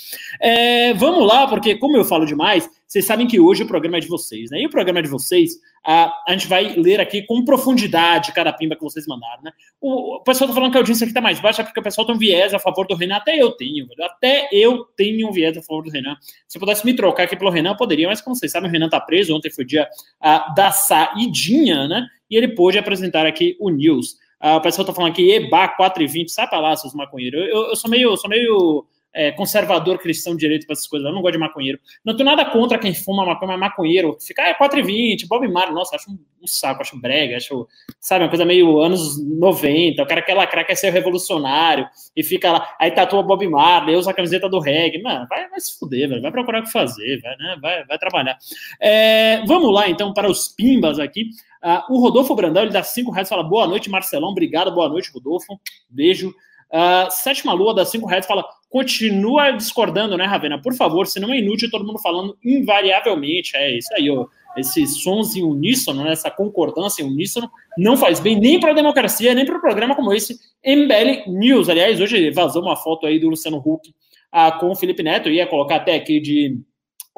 É, vamos lá, porque como eu falo demais, vocês sabem que hoje o programa é de vocês, né? E o programa é de vocês, a, gente vai ler aqui com profundidade cada pimba que vocês mandaram, né? O, o pessoal tá falando que a audiência aqui tá mais baixa porque o pessoal tem um viés a favor do Renan. Até eu tenho, velho. Até eu tenho um viés a favor do Renan. Se eu pudesse me trocar aqui pelo Renan, eu poderia, mas como vocês sabem, o Renan tá preso. Ontem foi dia a, da saidinha, né? E ele pôde apresentar aqui o News. Ah, o pessoal tá falando aqui, EBA 4,20, sai pra lá, seus maconheiros. Eu, eu, sou meio, sou meio é, conservador cristão de direito para essas coisas, eu não gosto de maconheiro. Não tenho nada contra quem fuma maconha, mas maconheiro, fica, ah, é 4,20, Bob Marley, nossa, acho um, um, saco, acho brega, acho, sabe, uma coisa meio anos 90, o cara quer lacrar, quer ser revolucionário, e fica lá, aí tatua Bob Marley, usa a camiseta do reggae, mano, vai, vai se fuder, velho, vai procurar o que fazer, vai, né, vai, vai trabalhar. É, vamos lá, então, para os pimbas aqui. Uh, o Rodolfo Brandão, ele dá cinco reais, fala boa noite, Marcelão, obrigado, boa noite, Rodolfo, beijo. Uh, Sétima Lua dá cinco reais, fala continua discordando, né, Ravena? Por favor, se não é inútil todo mundo falando invariavelmente. É isso aí, ó. Esses sons em uníssono, né, essa concordância em uníssono, não faz bem nem para a democracia, nem para um programa como esse, MBL News. Aliás, hoje vazou uma foto aí do Luciano Huck ah, com o Felipe Neto, Eu ia colocar até aqui de,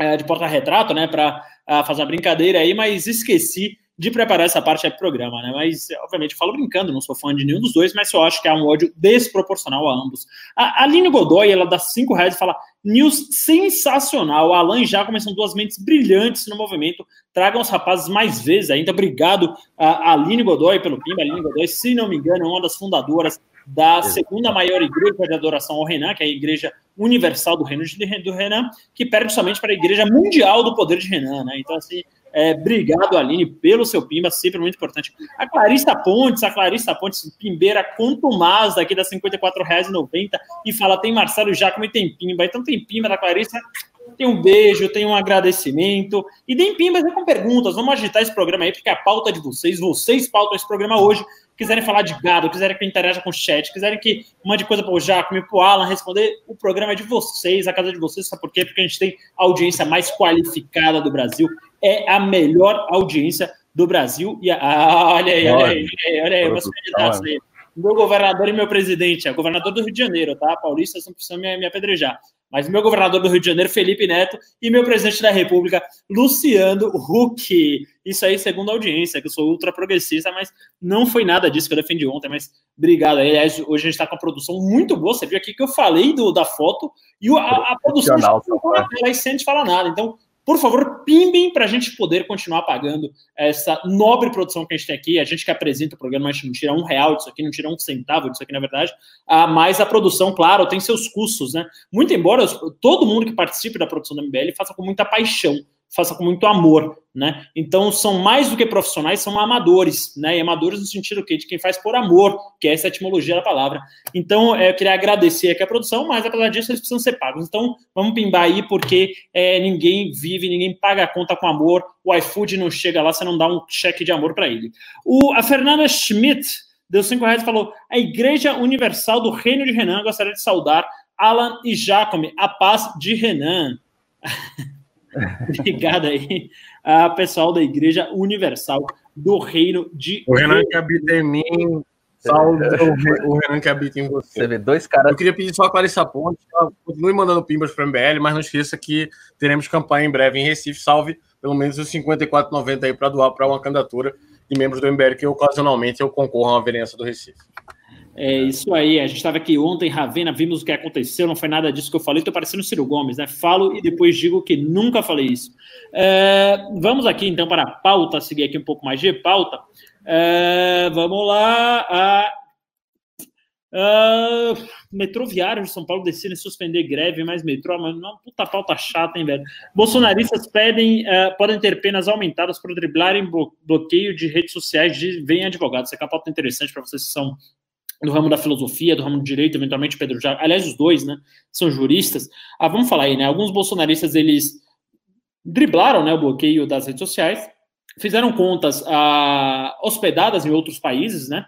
eh, de porta-retrato, né, para ah, fazer uma brincadeira aí, mas esqueci de preparar essa parte do programa, né? Mas, obviamente, eu falo brincando, não sou fã de nenhum dos dois, mas eu acho que há um ódio desproporcional a ambos. A Aline Godoy, ela dá cinco reais e fala: news sensacional. Alan já começam duas mentes brilhantes no movimento. Tragam os rapazes mais vezes ainda. Obrigado a Aline Godoy pelo PIMB. Aline Godoy, se não me engano, é uma das fundadoras da segunda maior igreja de adoração ao Renan, que é a Igreja Universal do Reino do Renan, que perde somente para a Igreja Mundial do Poder de Renan, né? Então, assim, é, obrigado, Aline, pelo seu pimba, sempre muito importante. A Clarissa Pontes, a Clarissa Pontes, pimbeira contumaz daqui das R$ 54,90 e fala: tem Marcelo Jacome e tem pimba. Então tem pimba da Clarissa. Tem um beijo, tem um agradecimento. E tem pimbas com perguntas. Vamos agitar esse programa aí, porque a pauta é de vocês. Vocês pautam esse programa hoje. Quiserem falar de gado, quiserem que eu interaja com o chat, quiserem que mande coisa para o Jacome, para o Alan responder, o programa é de vocês, a casa de vocês. Sabe por quê? Porque a gente tem a audiência mais qualificada do Brasil é a melhor audiência do Brasil. E a, ah, olha aí, olha aí, olha aí, meus candidatos aí. Meu governador e meu presidente, é governador do Rio de Janeiro, tá? Paulista, não precisam me, me apedrejar. Mas meu governador do Rio de Janeiro, Felipe Neto, e meu presidente da República, Luciano Huck. Isso aí, segundo a audiência, que eu sou ultra progressista, mas não foi nada disso que eu defendi ontem, mas obrigado. Aliás, hoje a gente está com a produção muito boa. Você viu aqui que eu falei do, da foto e a, a produção não sem falar nada. Então, por favor, pimbem para a gente poder continuar pagando essa nobre produção que a gente tem aqui. A gente que apresenta o programa, a gente não tira um real disso aqui, não tira um centavo disso aqui, na verdade. Ah, mas a produção, claro, tem seus custos, né? Muito embora todo mundo que participe da produção da MBL faça com muita paixão faça com muito amor, né? Então são mais do que profissionais, são amadores, né? E amadores no sentido que de quem faz por amor, que é essa etimologia da palavra. Então é, eu queria agradecer aqui a produção, mas apesar disso eles precisam ser pagos. Então vamos pimbar aí porque é, ninguém vive, ninguém paga a conta com amor. O iFood não chega lá, você não dá um cheque de amor para ele. O a Fernanda Schmidt deu cinco reais e falou: a Igreja Universal do Reino de Renan gostaria de saudar Alan e Jacome, a paz de Renan. Obrigado aí a pessoal da Igreja Universal do Reino de. O Renan que habita em mim, salve o Renan que habita em você. Você vê dois caras. Eu queria pedir só a Clarissa Ponte, continue mandando pimbas para o MBL, mas não esqueça que teremos campanha em breve em Recife. Salve pelo menos os 54,90 aí para doar para uma candidatura de membros do MBL que ocasionalmente eu concorro uma vereança do Recife. É isso aí, a gente estava aqui ontem, Ravena, vimos o que aconteceu, não foi nada disso que eu falei, estou parecendo Ciro Gomes, né? Falo e depois digo que nunca falei isso. É, vamos aqui então para a pauta, seguir aqui um pouco mais de pauta. É, vamos lá. A, a, metrô viário de São Paulo decide suspender greve, mas metrô, mas uma puta pauta chata, hein, velho? Bolsonaristas pedem, uh, podem ter penas aumentadas por driblarem bloqueio de redes sociais de vem advogados. Essa é uma pauta interessante para vocês que são do ramo da filosofia, do ramo do direito, eventualmente Pedro já, aliás, os dois, né, são juristas. Ah, vamos falar aí, né, alguns bolsonaristas, eles driblaram, né, o bloqueio das redes sociais, fizeram contas ah, hospedadas em outros países, né,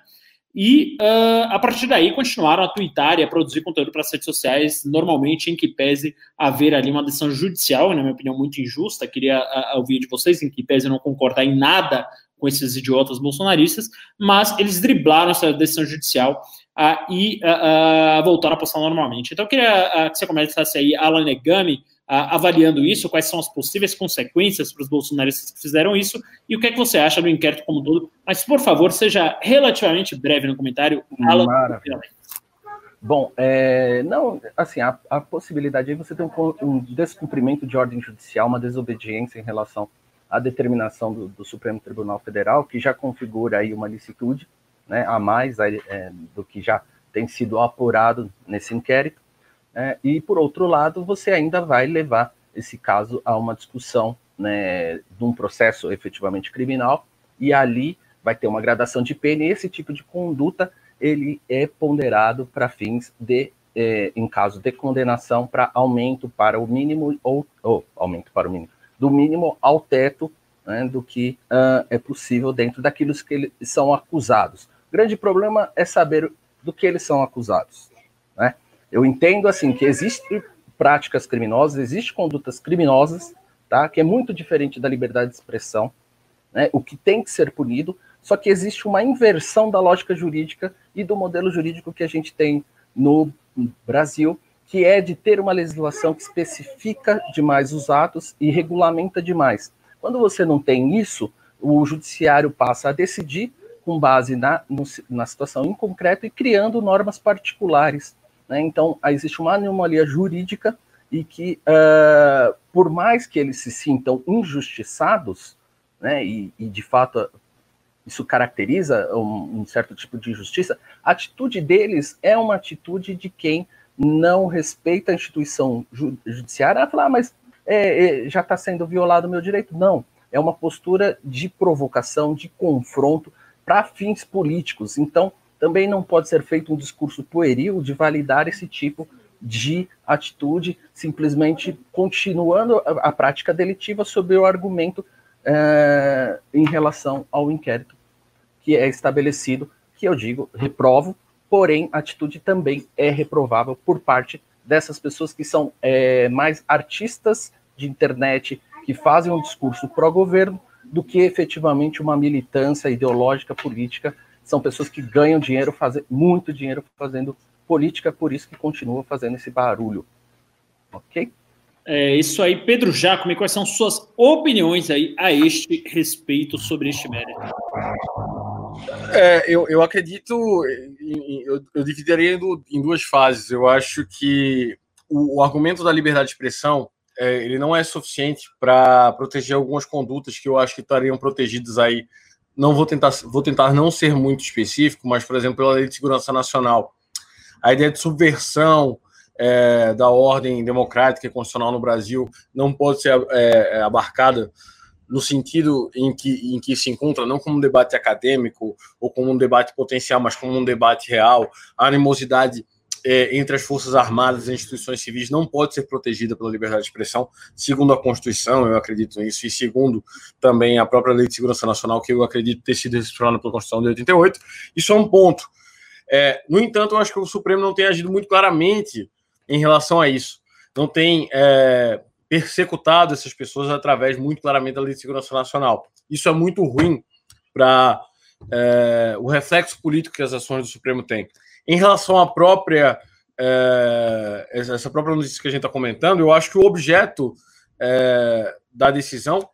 e uh, a partir daí continuaram a twittar e a produzir conteúdo para as redes sociais, normalmente em que pese haver ali uma decisão judicial, na minha opinião, muito injusta. Queria uh, ouvir de vocês em que pese não concordar em nada com esses idiotas bolsonaristas, mas eles driblaram essa decisão judicial uh, e uh, uh, voltaram a postar normalmente. Então, eu queria que você começasse aí, Alan Negami, avaliando isso, quais são as possíveis consequências para os bolsonaristas que fizeram isso e o que é que você acha do inquérito como todo. Mas, por favor, seja relativamente breve no comentário. Alan, Bom, é, não, assim, a, a possibilidade de você ter um, um descumprimento de ordem judicial, uma desobediência em relação a determinação do, do, Supremo Tribunal Federal, que já configura aí uma licitude, né, a mais é, do que já tem sido apurado nesse inquérito. É, e, por outro lado, você ainda vai levar esse caso a uma discussão né, de um processo efetivamente criminal, e ali vai ter uma gradação de pena, e esse tipo de conduta ele é ponderado para fins de, é, em caso de condenação, para aumento para o mínimo, ou, ou aumento para o mínimo, do mínimo ao teto né, do que uh, é possível dentro daquilo que eles são acusados. O grande problema é saber do que eles são acusados. Né? Eu entendo assim que existem práticas criminosas, existem condutas criminosas, tá? que é muito diferente da liberdade de expressão, né? o que tem que ser punido, só que existe uma inversão da lógica jurídica e do modelo jurídico que a gente tem no Brasil, que é de ter uma legislação que especifica demais os atos e regulamenta demais. Quando você não tem isso, o judiciário passa a decidir com base na, no, na situação em concreto e criando normas particulares. Né? Então, existe uma anomalia jurídica e que, uh, por mais que eles se sintam injustiçados, né, e, e de fato isso caracteriza um, um, certo tipo de injustiça, a atitude deles é uma atitude de quem não respeita a instituição judiciária. Ela fala, ah, mas é, é, já está sendo violado o meu direito. Não, é uma postura de provocação, de confronto para fins políticos. Então, também não pode ser feito um discurso pueril de validar esse tipo de atitude, simplesmente continuando a, a prática delitiva sob o argumento é, em relação ao inquérito que é estabelecido, que eu digo, reprovo, porém a atitude também é reprovável por parte dessas pessoas que são é, mais artistas de internet, que fazem um discurso pró-governo, do que efetivamente uma militância ideológica, política. São pessoas que ganham dinheiro, fazem muito dinheiro fazendo política, por isso que continuam fazendo esse barulho. Ok? É isso aí, Pedro Jacome, quais são suas opiniões aí a este respeito sobre este mérito? É, eu, eu acredito, eu, eu dividiria em duas fases. Eu acho que o, o argumento da liberdade de expressão é, ele não é suficiente para proteger algumas condutas que eu acho que estariam protegidas aí. Não vou tentar, vou tentar não ser muito específico, mas, por exemplo, pela Lei de Segurança Nacional, a ideia de subversão é, da ordem democrática e constitucional no Brasil não pode ser é, é abarcada no sentido em que, em que se encontra, não como um debate acadêmico ou como um debate potencial, mas como um debate real. A animosidade é, entre as Forças Armadas e instituições civis não pode ser protegida pela liberdade de expressão, segundo a Constituição, eu acredito nisso, e segundo também a própria Lei de Segurança Nacional, que eu acredito ter sido registrada pela Constituição de 88. Isso é um ponto. É, no entanto, eu acho que o Supremo não tem agido muito claramente em relação a isso. Não tem é, persecutado essas pessoas através, muito claramente, da Lei de Segurança Nacional. Isso é muito ruim para é, o reflexo político que as ações do Supremo têm. Em relação à própria é, essa própria notícia que a gente está comentando, eu acho que o objeto é, da decisão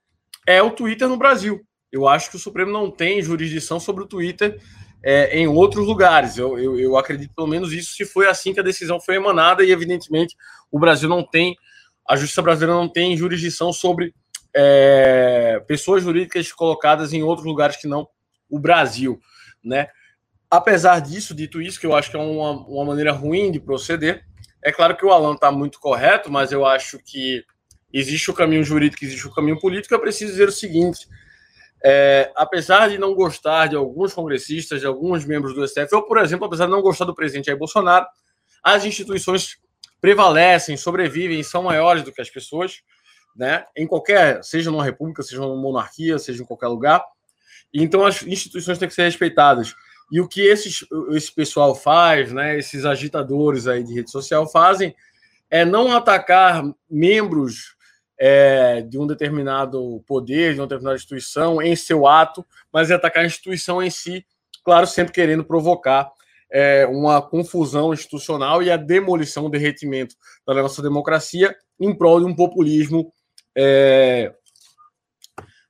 é o Twitter no Brasil. Eu acho que o Supremo não tem jurisdição sobre o Twitter é, em outros lugares. Eu, eu, eu, acredito pelo menos isso se foi assim que a decisão foi emanada e evidentemente o Brasil não tem, a justiça brasileira não tem jurisdição sobre é, pessoas jurídicas colocadas em outros lugares que não o Brasil, né? Apesar disso, dito isso, que eu acho que é uma, uma maneira ruim de proceder, é claro que o Alan está muito correto, mas eu acho que existe o caminho jurídico, existe o caminho político. Eu preciso dizer o seguinte: é, apesar de não gostar de alguns congressistas, de alguns membros do STF, ou, por exemplo, apesar de não gostar do presidente Jair Bolsonaro, as instituições prevalecem, sobrevivem, são maiores do que as pessoas, né? Em qualquer, seja numa república, seja numa monarquia, seja em qualquer lugar. Então, as instituições têm que ser respeitadas. E o que esses, esse pessoal faz, né, esses agitadores aí de rede social fazem, é não atacar membros é, de um determinado poder, de uma determinada instituição em seu ato, mas é atacar a instituição em si, claro, sempre querendo provocar é, uma confusão institucional e a demolição, o derretimento da nossa democracia em prol de um populismo é,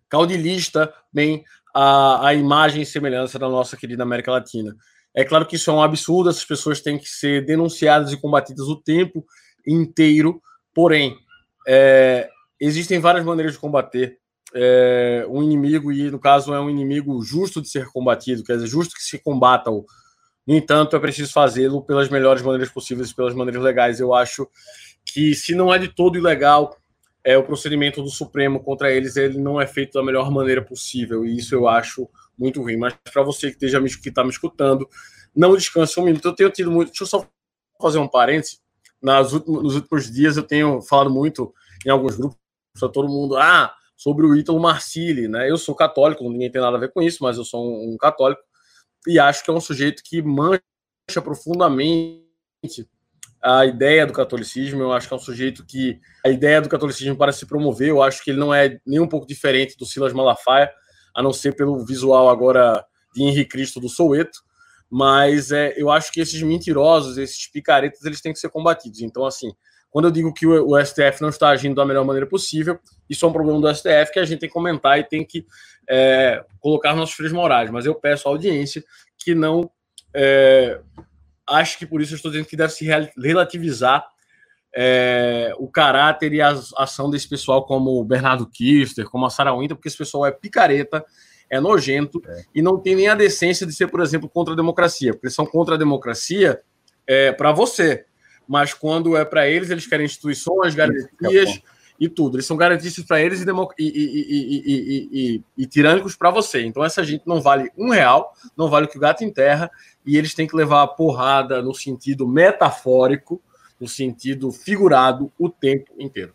caudilista, bem a, a imagem e semelhança da nossa querida América Latina. É claro que isso é um absurdo, essas pessoas têm que ser denunciadas e combatidas o tempo inteiro, porém, é, existem várias maneiras de combater é, um inimigo, e no caso é um inimigo justo de ser combatido, quer dizer, justo que se combata-o. No entanto, é preciso fazê-lo pelas melhores maneiras possíveis, pelas maneiras legais. Eu acho que, se não é de todo ilegal, é, o procedimento do Supremo contra eles ele não é feito da melhor maneira possível, e isso eu acho muito ruim. Mas para você que está me, tá me escutando, não descanse um minuto. Eu tenho tido muito. Deixa eu só fazer um parêntese. Nas últimos, nos últimos dias eu tenho falado muito em alguns grupos, todo mundo, ah, sobre o Ítalo Marcilli, né? Eu sou católico, ninguém tem nada a ver com isso, mas eu sou um, um católico e acho que é um sujeito que mancha profundamente a ideia do catolicismo. Eu acho que é um sujeito que a ideia do catolicismo para se promover, eu acho que ele não é nem um pouco diferente do Silas Malafaia, a não ser pelo visual agora de Henrique Cristo do Soueto. Mas é, eu acho que esses mentirosos, esses picaretas, eles têm que ser combatidos. Então, assim, quando eu digo que o, o, STF não está agindo da melhor maneira possível, isso é um problema do STF que a gente tem que comentar e tem que é, colocar nossos frios morais. Mas eu peço à audiência que não é, acho que por isso eu estou dizendo que deve se relativizar é, o caráter e a ação desse pessoal, como o Bernardo Kister, como a Sarah Winter, porque esse pessoal é picareta, é nojento é. e não tem nem a decência de ser, por exemplo, contra a democracia, porque eles são contra a democracia é, para você, mas quando é para eles, eles querem instituições, garantias e tudo. Eles são garantistas para eles e, e, e, e tirânicos para você. Então, essa gente não vale um real, não vale o que o gato enterra, e eles têm que levar a porrada no sentido metafórico, no sentido figurado, o tempo inteiro.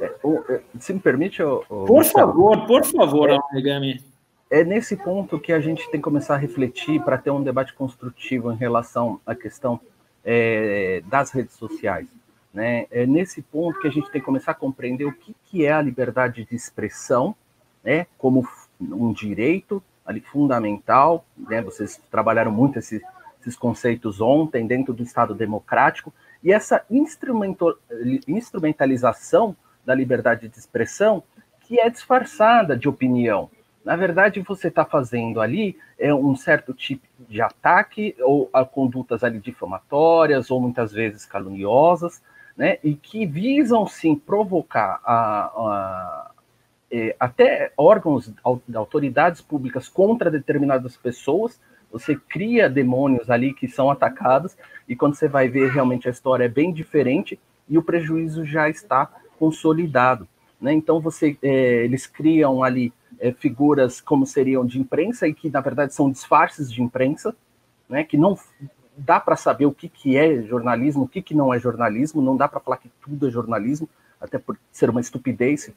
É, é se me permite, o, por favor, por favor, Origami. É nesse ponto que a gente tem que começar a refletir para ter um debate construtivo em relação à questão é, das redes sociais. Né? É nesse ponto que a gente tem que começar a compreender o que, que é a liberdade de expressão, né? como um direito ali fundamental. Né? Vocês trabalharam muito esse, esses conceitos ontem dentro do Estado democrático e essa instrumentalização da liberdade de expressão que é disfarçada de opinião. Na verdade, você está fazendo ali é um certo tipo de ataque ou a condutas ali difamatórias ou muitas vezes caluniosas, né? E que visam sim provocar a, a é, até órgãos, autoridades públicas contra determinadas pessoas. Você cria demônios ali que são atacados e quando você vai ver realmente a história é bem diferente e o prejuízo já está consolidado. Né? Então você, é, eles criam ali é, figuras como seriam de imprensa e que na verdade são disfarces de imprensa, né, que não dá para saber o que, que é jornalismo, o que, que não é jornalismo, não dá para falar que tudo é jornalismo, até por ser uma estupidez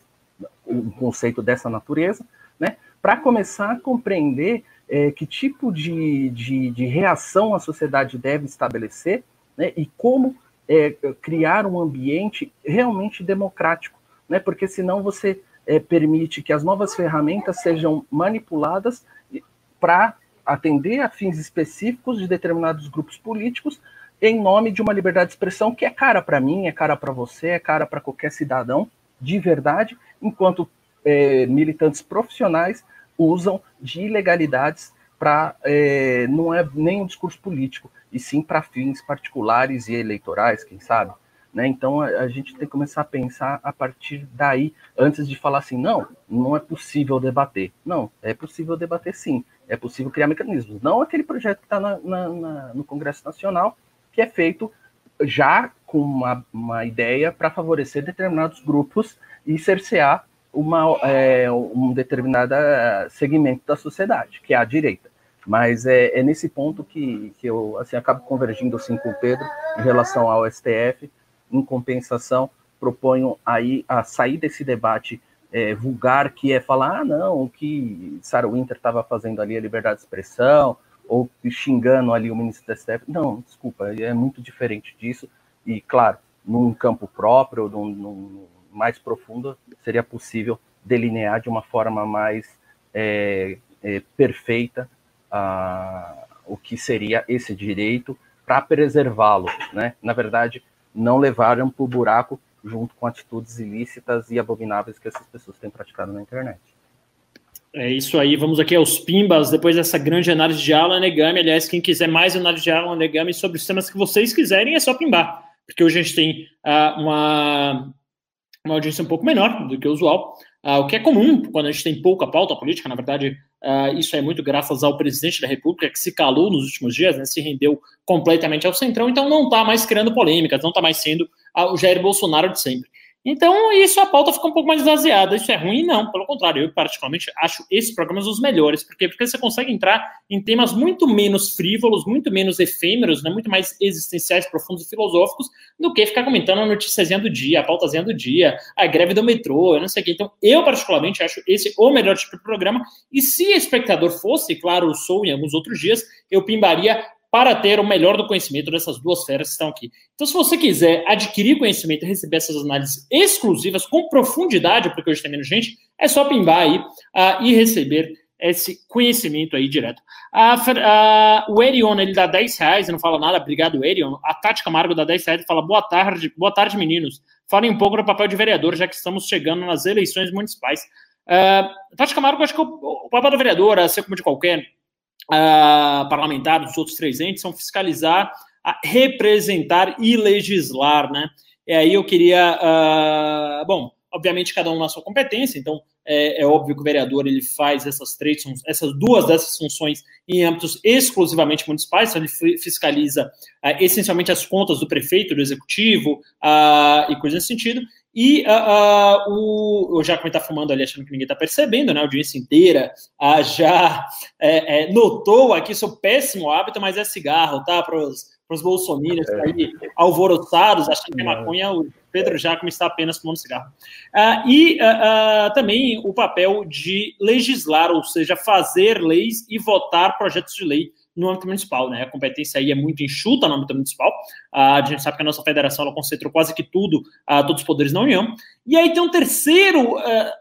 um conceito dessa natureza, né, para começar a compreender é, que tipo de, de, de, reação a sociedade deve estabelecer né, e como é, criar um ambiente realmente democrático, né, porque senão você é, permite que as novas ferramentas sejam manipuladas para atender a fins específicos de determinados grupos políticos em nome de uma liberdade de expressão que é cara para mim, é cara para você, é cara para qualquer cidadão de verdade, enquanto é, militantes profissionais usam de ilegalidades para é, não é nem um discurso político, e sim para fins particulares e eleitorais, quem sabe. Né? Então a, a, gente tem que começar a pensar a partir daí, antes de falar assim, não, não é possível debater. Não, é possível debater sim, é possível criar mecanismos. Não aquele projeto que está no Congresso Nacional, que é feito já com uma, uma ideia para favorecer determinados grupos e cercear uma, é, um determinado segmento da sociedade, que é a direita. Mas é, é nesse ponto que, que eu assim, acabo convergindo assim, com o Pedro em relação ao STF, em compensação, proponho aí a sair desse debate é, vulgar que é falar, ah, não, o que Sarah Winter estava fazendo ali é liberdade de expressão, ou xingando ali o ministro da STF. Não, desculpa, é muito diferente disso. E, claro, num campo próprio, num, num mais profundo, seria possível delinear de uma forma mais é, é, perfeita ah, o que seria esse direito para preservá-lo. Né? Na verdade, não levaram para o buraco junto com atitudes ilícitas e abomináveis que essas pessoas têm praticado na internet. É isso aí, vamos aqui aos pimbas, depois dessa grande análise de Alan Negami. Aliás, quem quiser mais análise de Alan Negami sobre os temas que vocês quiserem, é só pimbar, porque hoje a gente tem uh, uma, uma audiência um pouco menor do que o usual, uh, o que é comum quando a gente tem pouca pauta política, na verdade, uh, isso é muito graças ao presidente da República, que se calou nos últimos dias, né, se rendeu completamente ao centrão, então não está mais criando polêmicas, não está mais sendo o Jair Bolsonaro de sempre. Então, isso a pauta fica um pouco mais esvaziada. Isso é ruim? Não, pelo contrário, eu particularmente acho esses programas os melhores. Por quê? Porque você consegue entrar em temas muito menos frívolos, muito menos efêmeros, né? muito mais existenciais, profundos e filosóficos, do que ficar comentando a noticiazinha do dia, a pautazinha do dia, a greve do metrô, eu não sei o quê. Então, eu particularmente acho esse o melhor tipo de programa. E se espectador fosse, claro, sou em alguns outros dias, eu pimbaria para ter o melhor do conhecimento dessas duas feras que estão aqui. Então, se você quiser adquirir conhecimento e receber essas análises exclusivas com profundidade, porque hoje tem menos gente, é só pimbar aí uh, e receber esse conhecimento aí direto. Uh, uh, o Erion, ele dá 10 reais, não fala nada, obrigado, Erion. A Tati Camargo dá 10 reais e fala, boa tarde, boa tarde, meninos. Falem um pouco do papel de vereador, já que estamos chegando nas eleições municipais. Uh, Tati Camargo, acho que o, o papel do vereador, assim como de qualquer uh, parlamentar dos outros três entes são fiscalizar, representar e legislar, né? E aí eu queria, uh, bom, obviamente cada um na sua competência, então é, é, óbvio que o vereador ele faz essas três, essas duas dessas funções em âmbitos exclusivamente municipais, então ele fiscaliza uh, essencialmente as contas do prefeito, do executivo uh, e coisas nesse sentido, e uh, uh, o, já está fumando ali, achando que ninguém está percebendo, né? A audiência inteira uh, já é, é, notou aqui seu péssimo hábito, mas é cigarro, tá? Para os bolsominions é. aí alvoroçados, achando que é maconha, o Pedro Jacome está apenas fumando cigarro. e também o papel de legislar, ou seja, fazer leis e votar projetos de lei no âmbito municipal, né? A competência aí é muito enxuta no âmbito municipal. a gente sabe que a nossa federação ela concentrou quase que tudo, todos os poderes na União. E aí tem um terceiro, uh,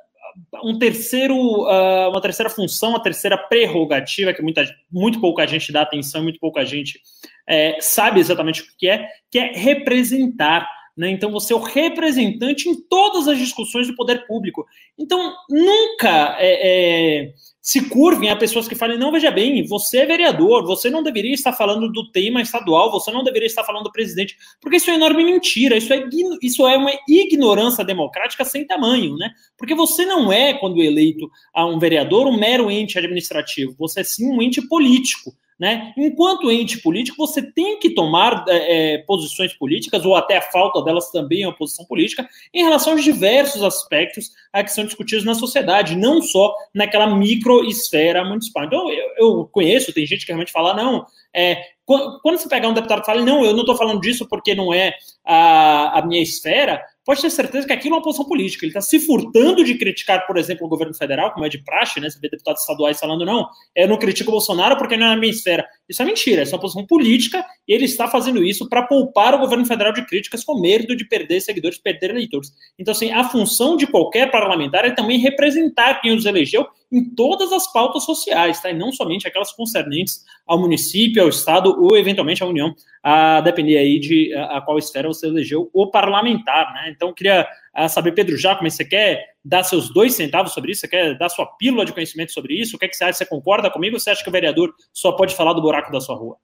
um terceiro, uh, uma terceira função, uma terceira prerrogativa que muita, muito pouca gente dá atenção, muito pouca gente é, sabe exatamente o que é, que é representar. Né? Então, você é o representante em todas as discussões do poder público. Então, nunca é, é se curvem a pessoas que falem: não, veja bem, você é vereador, você não deveria estar falando do tema estadual, você não deveria estar falando do presidente, porque isso é enorme mentira, isso é, isso é uma ignorância democrática sem tamanho, né? Porque você não é, quando eleito a um vereador, um mero ente administrativo, você é sim um ente político. Né? Enquanto ente político, você tem que tomar é, é, posições políticas, ou até a falta delas também é uma posição política, em relação aos diversos aspectos a que são discutidos na sociedade, não só naquela microesfera municipal. Então, eu, eu conheço, tem gente que realmente fala, não, é, quando você pegar um deputado e fala, não, eu não estou falando disso porque não é a, a minha esfera, pode ter certeza que aquilo é uma posição política. Ele está se furtando de criticar, por exemplo, o governo federal, como é de praxe, né? Você vê deputados estaduais falando, não, eu não critico o Bolsonaro porque não é na minha esfera. Isso é mentira, isso é uma posição política e ele está fazendo isso para poupar o governo federal de críticas com medo de perder seguidores, perder eleitores. Então, assim, a função de qualquer parlamentar é também representar quem os elegeu em todas as pautas sociais, tá? E não somente aquelas concernentes ao município, ao estado ou eventualmente à União, a depender aí de a, a qual esfera você elegeu o parlamentar, né? Então, queria a, saber, Pedro Jacome, você quer dar seus dois centavos sobre isso? Você quer dar sua pílula de conhecimento sobre isso? O que, é que você acha? Você concorda comigo ou você acha que o vereador só pode falar do buraco da sua rua?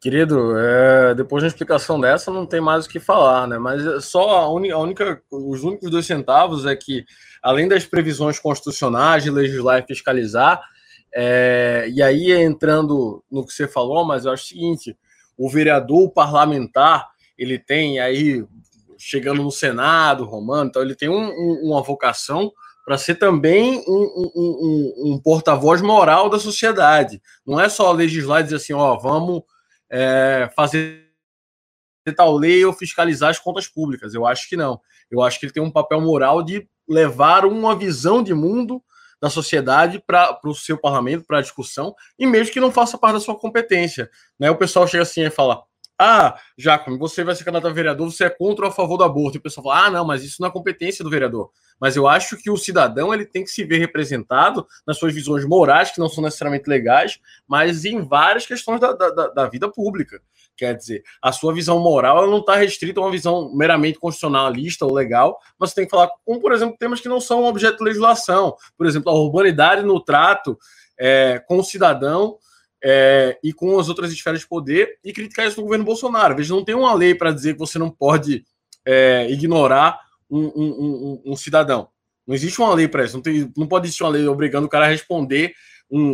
Querido, é, depois de uma explicação dessa, não tem mais o que falar, né? Mas só a, a única, os únicos dois centavos é que, além das previsões constitucionais de legislar e fiscalizar, é, e aí entrando no que você falou, mas eu acho o seguinte: o vereador parlamentar ele tem aí chegando no Senado, romano, então ele tem um, um, uma vocação para ser também um, um, porta-voz moral da sociedade. Não é só legislar e dizer assim, ó, vamos é, fazer tal lei ou fiscalizar as contas públicas. Eu acho que não. Eu acho que ele tem um papel moral de levar uma visão de mundo da sociedade para o seu parlamento, para a discussão, e mesmo que não faça parte da sua competência. Né? O pessoal chega assim e fala: Ah, Jacob, você vai ser candidato a vereador, você é contra ou a favor do aborto. E o pessoal fala: Ah, não, mas isso não é competência do vereador. Mas eu acho que o cidadão ele tem que se ver representado nas suas visões morais, que não são necessariamente legais, mas em várias questões da, da, da vida pública. Quer dizer, a sua visão moral não está restrita a uma visão meramente constitucionalista ou legal, mas você tem que falar com, por exemplo, temas que não são objeto de legislação. Por exemplo, a urbanidade no trato é, com o cidadão é, e com as outras esferas de poder e criticar isso no governo Bolsonaro. Veja, não tem uma lei para dizer que você não pode é, ignorar um, um, um, um cidadão. Não existe uma lei para isso. Não, tem, não pode existir uma lei obrigando o cara a responder.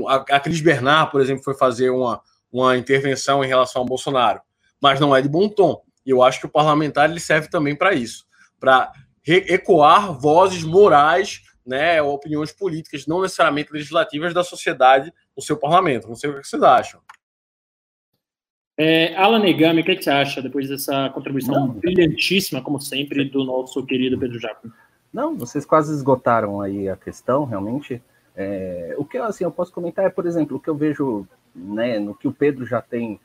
A, a Cris Bernard, por exemplo, foi fazer uma, uma intervenção em relação ao Bolsonaro. Mas não é de bom tom. E eu acho que o parlamentar ele serve também para isso para ecoar vozes morais, né, opiniões políticas, não necessariamente legislativas da sociedade no seu parlamento. Não sei o que vocês acham. É, Alan Negami, o que, você acha depois dessa contribuição não. brilhantíssima, como sempre, do nosso querido Pedro Jaco? Não, vocês quase esgotaram aí a questão, realmente. É, o que assim, eu posso comentar é, por exemplo, o que eu vejo né, no que o Pedro já tem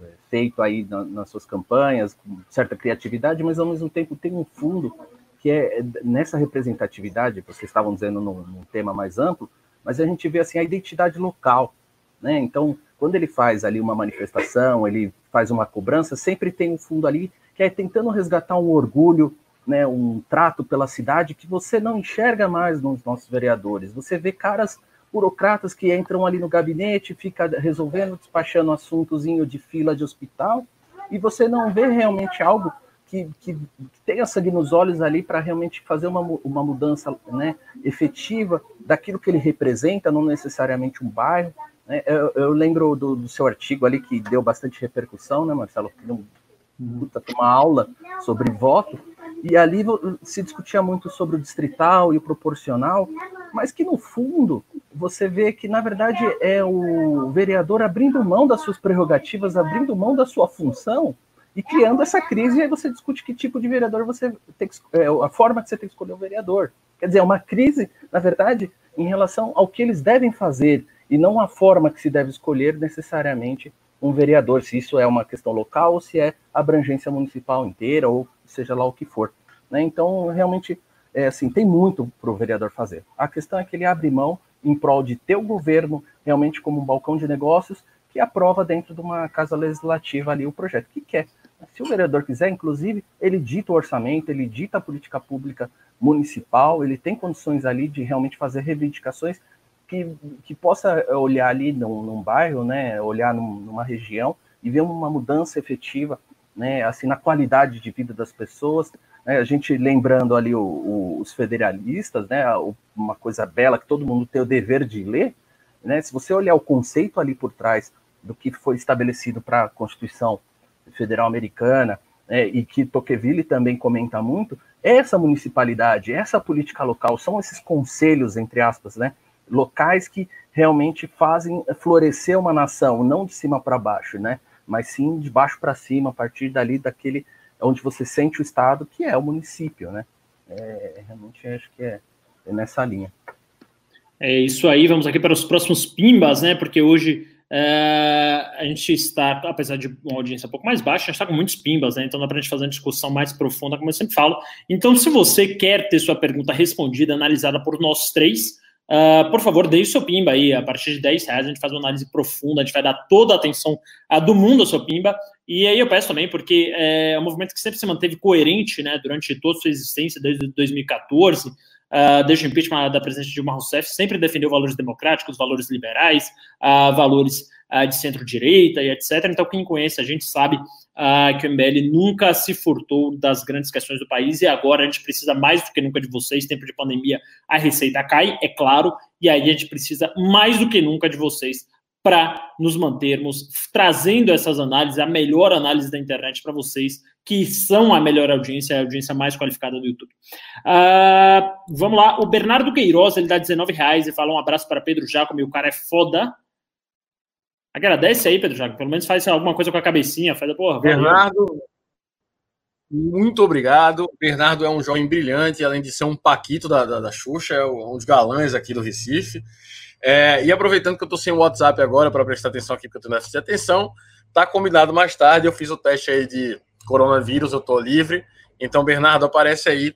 é, feito aí na, nas suas campanhas, com certa criatividade, mas ao mesmo tempo tem um fundo que é nessa representatividade, vocês estavam dizendo num, num tema mais amplo, mas a gente vê assim a identidade local, né? Então, quando ele faz ali uma manifestação, ele faz uma cobrança, sempre tem um fundo ali que é tentando resgatar um orgulho, né, um trato pela cidade que você não enxerga mais nos nossos vereadores. Você vê caras burocratas que entram ali no gabinete, fica resolvendo, despachando assuntozinho de fila de hospital, e você não vê realmente algo que, que tenha sangue nos olhos ali para realmente fazer uma, uma mudança né, efetiva daquilo que ele representa, não necessariamente um bairro. Né? Eu, eu, lembro do, do, seu artigo ali que deu bastante repercussão, né, Marcelo? Que deu uma aula sobre voto, e ali se discutia muito sobre o distrital e o proporcional, mas que no fundo você vê que na verdade é o vereador abrindo mão das suas prerrogativas, abrindo mão da sua função e criando essa crise, aí você discute que tipo de vereador você tem que, é, a forma que você tem que escolher o vereador. Quer dizer, é uma crise, na verdade, em relação ao que eles devem fazer, e não a forma que se deve escolher necessariamente um vereador, se isso é uma questão local ou se é abrangência municipal inteira, ou seja lá o que for. Né? Então, realmente, é assim, tem muito para o vereador fazer. A questão é que ele abre mão em prol de ter o governo realmente como um balcão de negócios que aprova dentro de uma casa legislativa ali o projeto que quer. Se o vereador quiser, inclusive, ele dita o orçamento, ele dita a política pública municipal, ele tem condições ali de realmente fazer reivindicações que, que possa olhar ali num, num bairro, né, olhar num, numa região e ver uma mudança efetiva, né, assim, na qualidade de vida das pessoas. Né, a gente lembrando ali o, o, os federalistas, né, uma coisa bela que todo mundo tem o dever de ler, né, se você olhar o conceito ali por trás do que foi estabelecido para a Constituição Federal Americana, é, e que Tocqueville também comenta muito, essa municipalidade, essa política local, são esses conselhos, entre aspas, né, locais que realmente fazem florescer uma nação, não de cima para baixo, né, mas sim de baixo para cima, a partir dali, daquele onde você sente o Estado, que é o município, né. É, realmente acho que é, é nessa linha. É isso aí, vamos aqui para os próximos pimbas, né, porque hoje é, a gente está, apesar de uma audiência um pouco mais baixa, a gente está com muitos pimbas, né? Então dá para a gente fazer uma discussão mais profunda, como eu sempre falo. Então, se você quer ter sua pergunta respondida, analisada por nós três, uh, por favor, deixe seu pimba aí. A partir de 10 reais a gente faz uma análise profunda, a gente vai dar toda a atenção a, do mundo ao seu pimba. E aí eu peço também, porque é um movimento que sempre se manteve coerente né, durante toda a sua existência, desde 2014 uh, desde o impeachment da presidente Dilma Rousseff, sempre defendeu valores democráticos, valores liberais, uh, valores uh, de centro-direita e etc. Então, quem conhece a gente sabe que o MBL nunca se furtou das grandes questões do país e agora a gente precisa mais do que nunca de vocês. Tempo de pandemia, a receita cai, é claro, e aí a gente precisa mais do que nunca de vocês para nos mantermos trazendo essas análises, a melhor análise da internet para vocês, que são a melhor audiência, a audiência mais qualificada do YouTube. Uh, vamos lá, o Bernardo Queiroz, ele dá 19 reais e fala um abraço para Pedro Jacob, o cara é foda. Agradece aí, Pedro Jacob, pelo menos faz alguma coisa com a cabecinha, faz a porra. Bernardo, muito obrigado. Bernardo é um jovem brilhante, além de ser um paquito da, da, da Xuxa, é um dos galãs aqui do Recife. É, e aproveitando que eu estou sem o WhatsApp agora para prestar atenção aqui, porque eu déficit de atenção, tá combinado mais tarde. Eu fiz o teste aí de coronavírus, eu estou livre. Então, Bernardo, aparece aí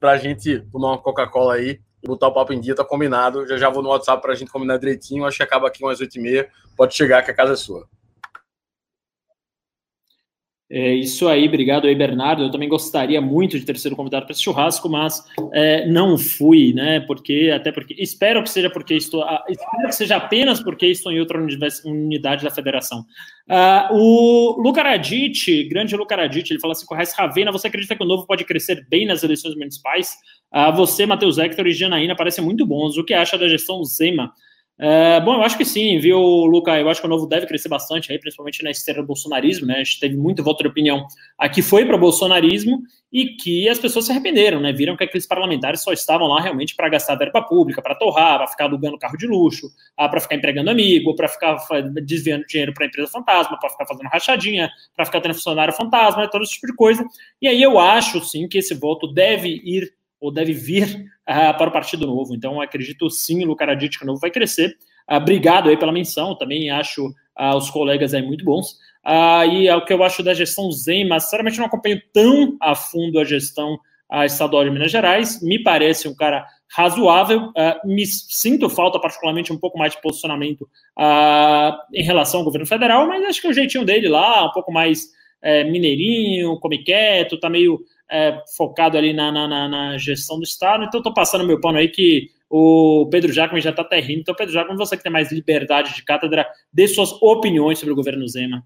para a gente tomar uma Coca-Cola aí e botar o papo em dia, tá combinado. Já já vou no WhatsApp para a gente combinar direitinho. Acho que acaba aqui umas 8 e meia. Pode chegar que a casa é sua. É isso aí, obrigado aí, Bernardo. Eu também gostaria muito de ter sido convidado para esse churrasco, mas é, não fui, né? Porque, até porque, espero que seja porque estou, espero que seja apenas porque estou em outra unidade da federação. Uh, o Luca Radit, grande Luca Radit, ele fala assim: com Raiz Ravena, você acredita que o novo pode crescer bem nas eleições municipais? Uh, você, Matheus Hector e Janaína parecem muito bons. O que acha da gestão Zema? É, bom, eu acho que sim, viu, Luca? Eu acho que o novo deve crescer bastante aí, principalmente na esteira do bolsonarismo, né? A gente teve muito voto de opinião aqui foi para o bolsonarismo e que as pessoas se arrependeram, né? Viram que aqueles parlamentares só estavam lá realmente para gastar verba pública, para torrar, para ficar alugando carro de luxo, ah, para ficar empregando amigo, para ficar desviando dinheiro para empresa fantasma, para ficar fazendo rachadinha, para ficar tendo funcionário fantasma, todo esse tipo de coisa. E aí eu acho, sim, que esse voto deve ir ou deve vir uh, para o Partido Novo. Então, acredito sim, o Lucaradite que o Novo vai crescer. Uh, obrigado aí pela menção, também acho uh, os colegas aí muito bons. e é o que eu acho da gestão Zen, mas sinceramente não acompanho tão a fundo a gestão estadual de Minas Gerais. Me parece um cara razoável. me sinto falta, particularmente, um pouco mais de posicionamento em relação ao governo federal, mas acho que o jeitinho dele lá, um pouco mais é, mineirinho, come quieto, tá meio é, focado ali na, na, na, gestão do Estado. Então, estou passando meu pano aí que o Pedro Jacome já está até rindo. Então, Pedro Jacome, você que tem mais liberdade de cátedra, dê suas opiniões sobre o governo Zema.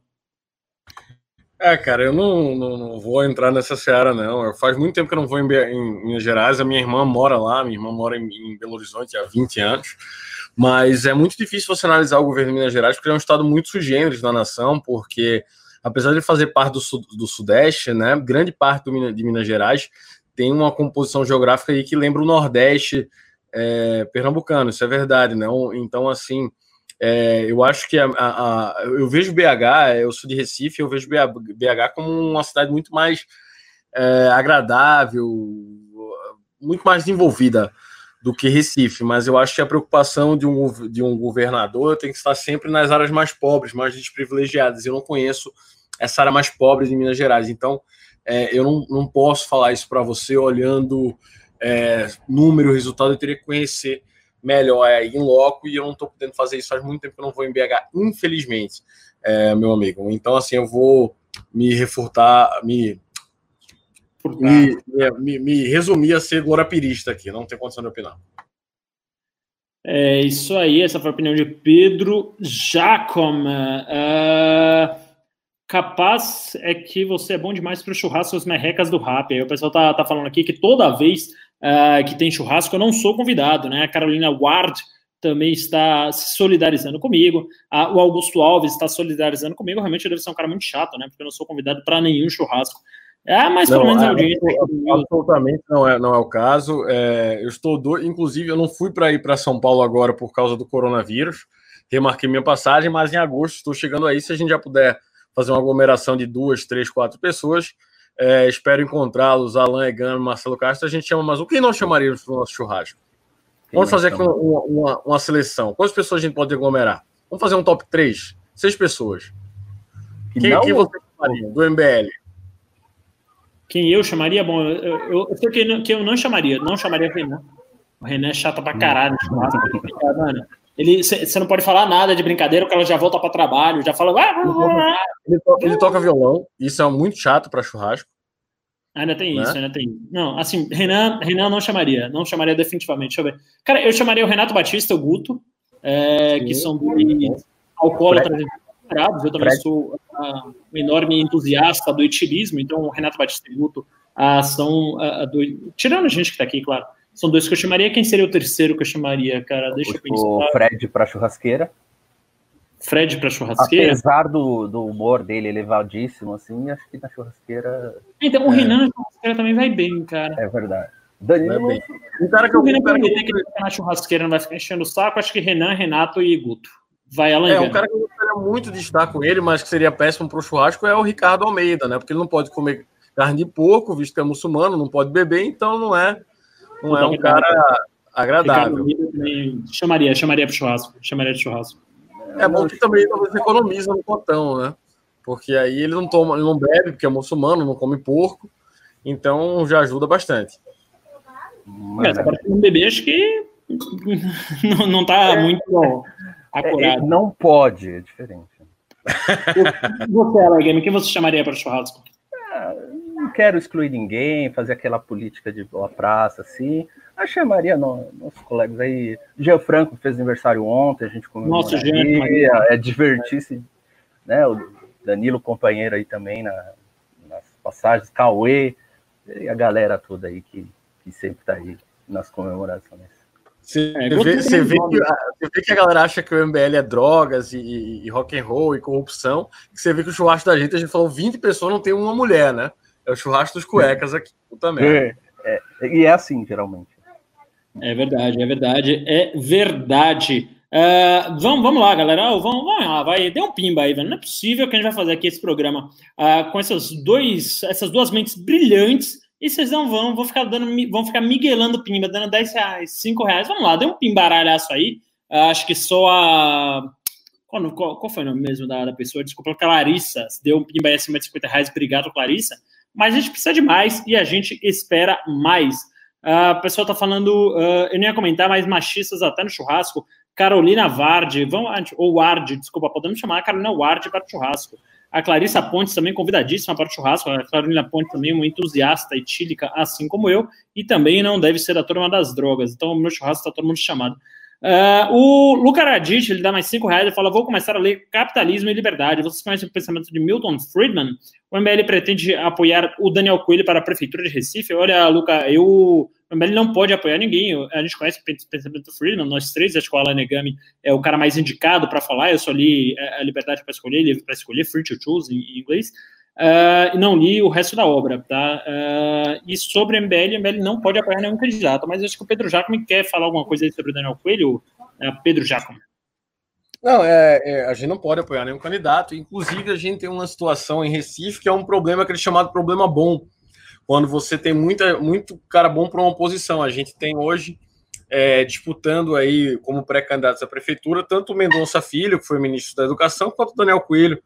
É, cara, eu não, não, não, vou entrar nessa seara, não. Faz muito tempo que eu não vou em, em Minas Gerais. A minha irmã mora lá, minha irmã mora em, em, Belo Horizonte há 20 anos. Mas é muito difícil você analisar o governo de Minas Gerais, porque é um estado muito sugênero na nação, porque apesar de fazer parte do, do Sudeste, né, grande parte do, de Minas Gerais tem uma composição geográfica aí que lembra o Nordeste é, pernambucano, isso é verdade, né? Então, assim, é, eu acho que a, a, a, eu vejo BH, eu sou de Recife, eu vejo BH como uma cidade muito mais é, agradável, muito mais desenvolvida do que Recife, mas eu acho que a preocupação de um, de um governador tem que estar sempre nas áreas mais pobres, mais desprivilegiadas. Eu não conheço essa área mais pobre de Minas Gerais. Então, é, eu não, não posso falar isso para você olhando é, número, resultado, eu teria que conhecer melhor aí em loco e eu não estou podendo fazer isso faz muito tempo que eu não vou em BH, infelizmente, é, meu amigo. Então, assim, eu vou me refurtar, me, me, me, me resumir a ser glorapirista aqui, não tem condição de opinar. É isso aí, essa foi a opinião de Pedro Jacom. Uh, capaz é que você é bom demais para o churrasco as merrecas do rap. Aí o pessoal tá, tá falando aqui que toda vez uh, que tem churrasco eu não sou convidado, né? A Carolina Ward também está se solidarizando comigo. Uh, o Augusto Alves está solidarizando comigo. Realmente deve ser um cara muito chato, né? Porque eu não sou convidado para nenhum churrasco. É, mas não, pelo menos a audiência. Absolutamente não é, não é o caso. É, eu estou do... Inclusive, eu não fui para ir para São Paulo agora por causa do coronavírus. Remarquei minha passagem, mas em agosto estou chegando aí. Se a gente já puder fazer uma aglomeração de duas, três, quatro pessoas. É, espero encontrá-los, Alan Egano, Marcelo Castro. A gente chama mais um. Quem nós chamaríamos para o nosso churrasco? Vamos fazer aqui uma, uma, uma, seleção. Quantas pessoas a gente pode aglomerar? Vamos fazer um top 3? Seis pessoas. Quem, não, quem você chamaria? Do MBL. Quem eu chamaria? Bom, eu, eu, eu sei que, que eu não chamaria. Não chamaria o Renan. O Renan é chato pra caralho. Mano, ele, você não pode falar nada de brincadeira, porque ela já volta para trabalho, já fala. Ele, toca, ele toca violão, isso é muito chato para churrasco. Ainda tem né? isso, ainda tem. Não, assim, Renan, Renan não chamaria, não chamaria definitivamente. Deixa eu ver. Cara, eu chamaria o Renato Batista e o Guto, é, que são dois alcoólatras eu também Fred. sou uh, um enorme entusiasta do etilismo, então o Renato Batista e o Guto uh, são uh, dois. Tirando a gente que está aqui, claro. São dois que eu chamaria. Quem seria o terceiro que eu chamaria, cara? Deixa eu pensar. O Fred para churrasqueira. Fred para churrasqueira? Apesar do, do humor dele elevadíssimo, assim, acho que na churrasqueira. Então, o é... Renan na churrasqueira também vai bem, cara. É verdade. Danilo. É um cara que o Renan prometer que... que ele fica na churrasqueira não vai ficar enchendo o saco, acho que Renan, Renato e Guto. Vai Alan É, um cara que eu gostaria muito de estar com ele, mas que seria péssimo para o churrasco é o Ricardo Almeida, né? Porque ele não pode comer carne de porco, visto que é muçulmano, não pode beber, então não é não é um cara agradável. Chamaria, chamaria para churrasco. Chamaria de churrasco. É bom que também talvez economiza no potão, né? Porque aí ele não toma, ele não bebe, porque é muçulmano, não come porco, então já ajuda bastante. Mas agora um bebê acho que não, não tá é, muito acurado. É, não pode, é diferente. você, Ela quem você chamaria para o churrasco? Não quero excluir ninguém, fazer aquela política de boa praça, assim. Eu chamaria no, nossos colegas aí. Jean Franco fez aniversário ontem, a gente Nossa, Jean, é divertir-se, né? O Danilo, companheiro aí também na, nas passagens, Cauê, e a galera toda aí que, que sempre está aí nas comemorações. Você, é, vê, você, vê que, você, vê, que, a galera acha que o MBL é drogas e, e, e rock and roll e corrupção. você vê que o churrasco da gente, a gente falou 20 pessoas, não tem uma mulher, né? É o churrasco dos cuecas aqui também. É, é, e é assim, geralmente. É verdade, é verdade, é verdade. Uh, vamos, vamos lá, galera. Oh, vamos, vamos lá, vai. Dê um pimba aí, velho. Não é possível que a gente vai fazer aqui esse programa uh, com essas, dois, essas duas mentes brilhantes e vocês não vão, vão ficar dando, vão ficar miguelando pimba, dando 10 reais, 5 reais. Vamos lá, dê um pimbaralhaço aí. Uh, acho que só a. Qual, qual, qual, foi o nome mesmo da, da pessoa? Desculpa, Clarissa. Deu um pimba aí acima de 50 reais. Obrigado, Clarissa. Mas a gente precisa de mais e a gente espera mais. Uh, o pessoal tá falando, uh, eu nem ia comentar, mas machistas até no churrasco. Carolina Vardi, vamos, ou Ward, desculpa, podemos chamar a Carolina Ward para o churrasco. A Clarissa Pontes também convidadíssima para o churrasco. A Carolina Pontes também uma entusiasta etílica, assim como eu, e também não deve ser da turma das drogas. Então, o meu churrasco está todo mundo chamado. Uh, o Luca Radich, ele dá mais cinco reais e fala: Vou começar a ler Capitalismo e Liberdade. Vocês conhecem o pensamento de Milton Friedman? O MBL pretende apoiar o Daniel Coelho para a Prefeitura de Recife? Olha, Luca, eu o MBL não pode apoiar ninguém. A gente conhece o pensamento do Freeman, nós três, o Alan Negami é o cara mais indicado para falar. Eu só li é, A Liberdade para Escolher, livro para escolher, Free to Choose em inglês, uh, não li o resto da obra. Tá? Uh, e sobre MBL, MBL não pode apoiar nenhum candidato, mas acho que o Pedro Jacome quer falar alguma coisa aí sobre o Daniel Coelho. Uh, Pedro Jacome. Não, é, é, a gente não pode apoiar nenhum candidato. Inclusive, a gente tem uma situação em Recife que é um problema que é chamado problema bom quando você tem muita, muito cara bom para uma oposição. A gente tem hoje é, disputando aí como pré-candidatos à prefeitura tanto o Mendonça Filho, que foi ministro da Educação, quanto o Daniel Coelho,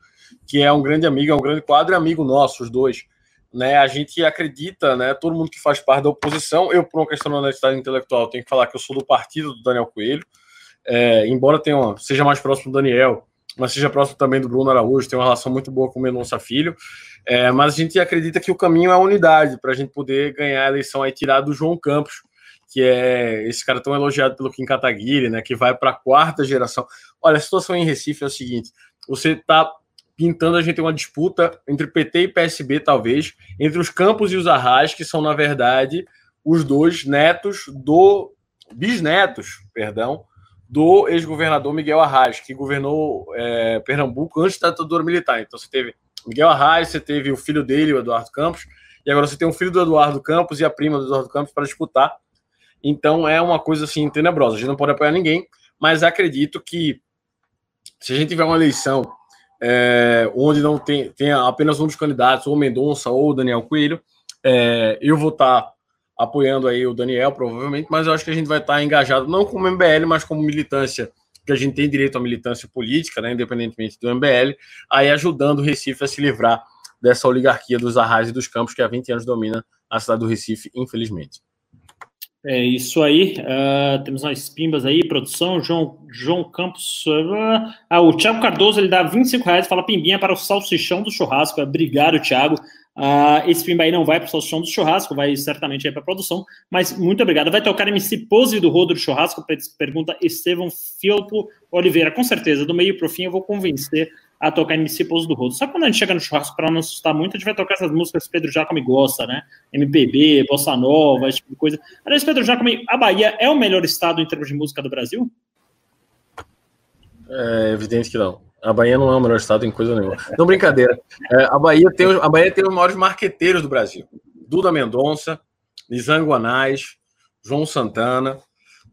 que é um grande amigo, é um grande quadro e amigo nosso, os dois. Né, a gente acredita, né, todo mundo que faz parte da oposição, eu, por uma questão de honestidade intelectual, tenho que falar que eu sou do partido do Daniel Coelho, é, embora tenha uma, seja mais próximo do Daniel, mas seja próximo também do Bruno Araújo, tem uma relação muito boa com o Mendonça Filho. É, mas a gente acredita que o caminho é a unidade para a gente poder ganhar a eleição aí, tirar do João Campos, que é esse cara tão elogiado pelo Kim Kataguiri, né, que vai para a quarta geração. Olha, a situação em Recife é a seguinte: você está pintando a gente uma disputa entre PT e PSB, talvez, entre os Campos e os Arras, que são, na verdade, os dois netos do. bisnetos, perdão, do ex-governador Miguel Arras, que governou é, Pernambuco antes da ditadura militar. Então você teve Miguel Arraes, você teve o filho dele, o Eduardo Campos, e agora você tem o filho do Eduardo Campos e a prima do Eduardo Campos para disputar. Então é uma coisa assim tenebrosa. A gente não pode apoiar ninguém, mas acredito que se a gente tiver uma eleição é, onde não tem, tem apenas um dos candidatos, ou Mendonça ou Daniel Coelho, é, eu vou estar tá apoiando aí o Daniel, provavelmente, mas eu acho que a gente vai estar tá engajado não como MBL, mas como militância que a gente tem direito à militância política, né, independentemente do MBL, aí ajudando o Recife a se livrar dessa oligarquia dos arrais e dos campos que há 20 anos domina a cidade do Recife, infelizmente. É isso aí. Uh, temos umas pimbas aí, produção. João, João Campos. Uh, ah, o Thiago Cardoso ele dá 25 reais fala pimbinha para o salsichão do churrasco. Obrigado, Thiago. Uh, esse filme aí não vai para o Salsichão do Churrasco, vai certamente aí para a produção, mas muito obrigado. Vai tocar MC Pose do Rodo do Churrasco? Pergunta Estevão Filpo Oliveira. Com certeza, do meio para o fim eu vou convencer a tocar MC Pose do Rodo. Só quando a gente chega no churrasco, para não assustar muito, a gente vai tocar essas músicas que Pedro Jacome gosta, né? MPB, Bossa Nova, esse tipo de coisa. Aliás, Pedro Jacome, a Bahia é o melhor estado em termos de música do Brasil? É evidente que não. A Bahia não é o melhor estado em coisa nenhuma. Não, brincadeira. É, a, Bahia tem, a Bahia tem os maiores marqueteiros do Brasil. Duda Mendonça, Nizango Anais, João Santana.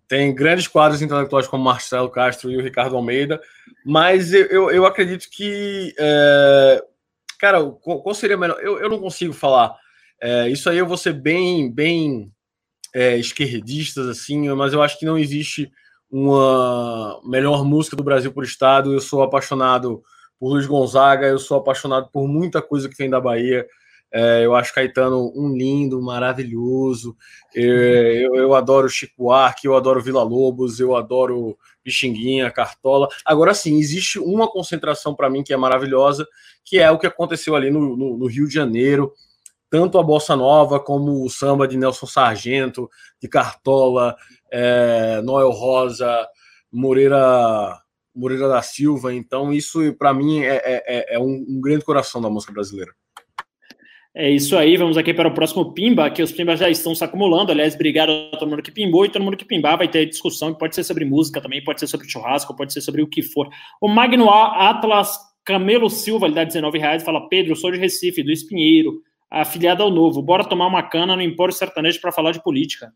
Tem grandes quadros intelectuais como Marcelo Castro e o Ricardo Almeida. Mas eu, eu, eu acredito que... É, cara, qual seria melhor? Eu, eu não consigo falar. É, isso aí eu vou ser bem, bem é, esquerdistas, assim, mas eu acho que não existe uma melhor música do Brasil por estado. Eu sou apaixonado por Luiz Gonzaga, eu sou apaixonado por muita coisa que vem da Bahia. É, eu acho Caetano um lindo, maravilhoso. É, eu, eu, adoro Chico Arque, eu adoro Vila Lobos, eu adoro Pixinguinha, Cartola. Agora sim, existe uma concentração para mim que é maravilhosa, que é o que aconteceu ali no, no, no, Rio de Janeiro. Tanto a Bossa Nova como o samba de Nelson Sargento, de Cartola, é, Noel Rosa, Moreira Moreira da Silva. Então, isso para mim é, é, é, é um, um grande coração da música brasileira. É isso aí, vamos aqui para o próximo Pimba, que os Pimbas já estão se acumulando. Aliás, obrigado a todo mundo que pimbou e todo mundo que pimbar vai ter discussão, que pode ser sobre música também, pode ser sobre churrasco, pode ser sobre o que for. O Magno Atlas Camelo Silva, ele dá 19 reais, fala: Pedro, sou de Recife, do Espinheiro, afiliado ao Novo. Bora tomar uma cana no Empório Sertanejo para falar de política.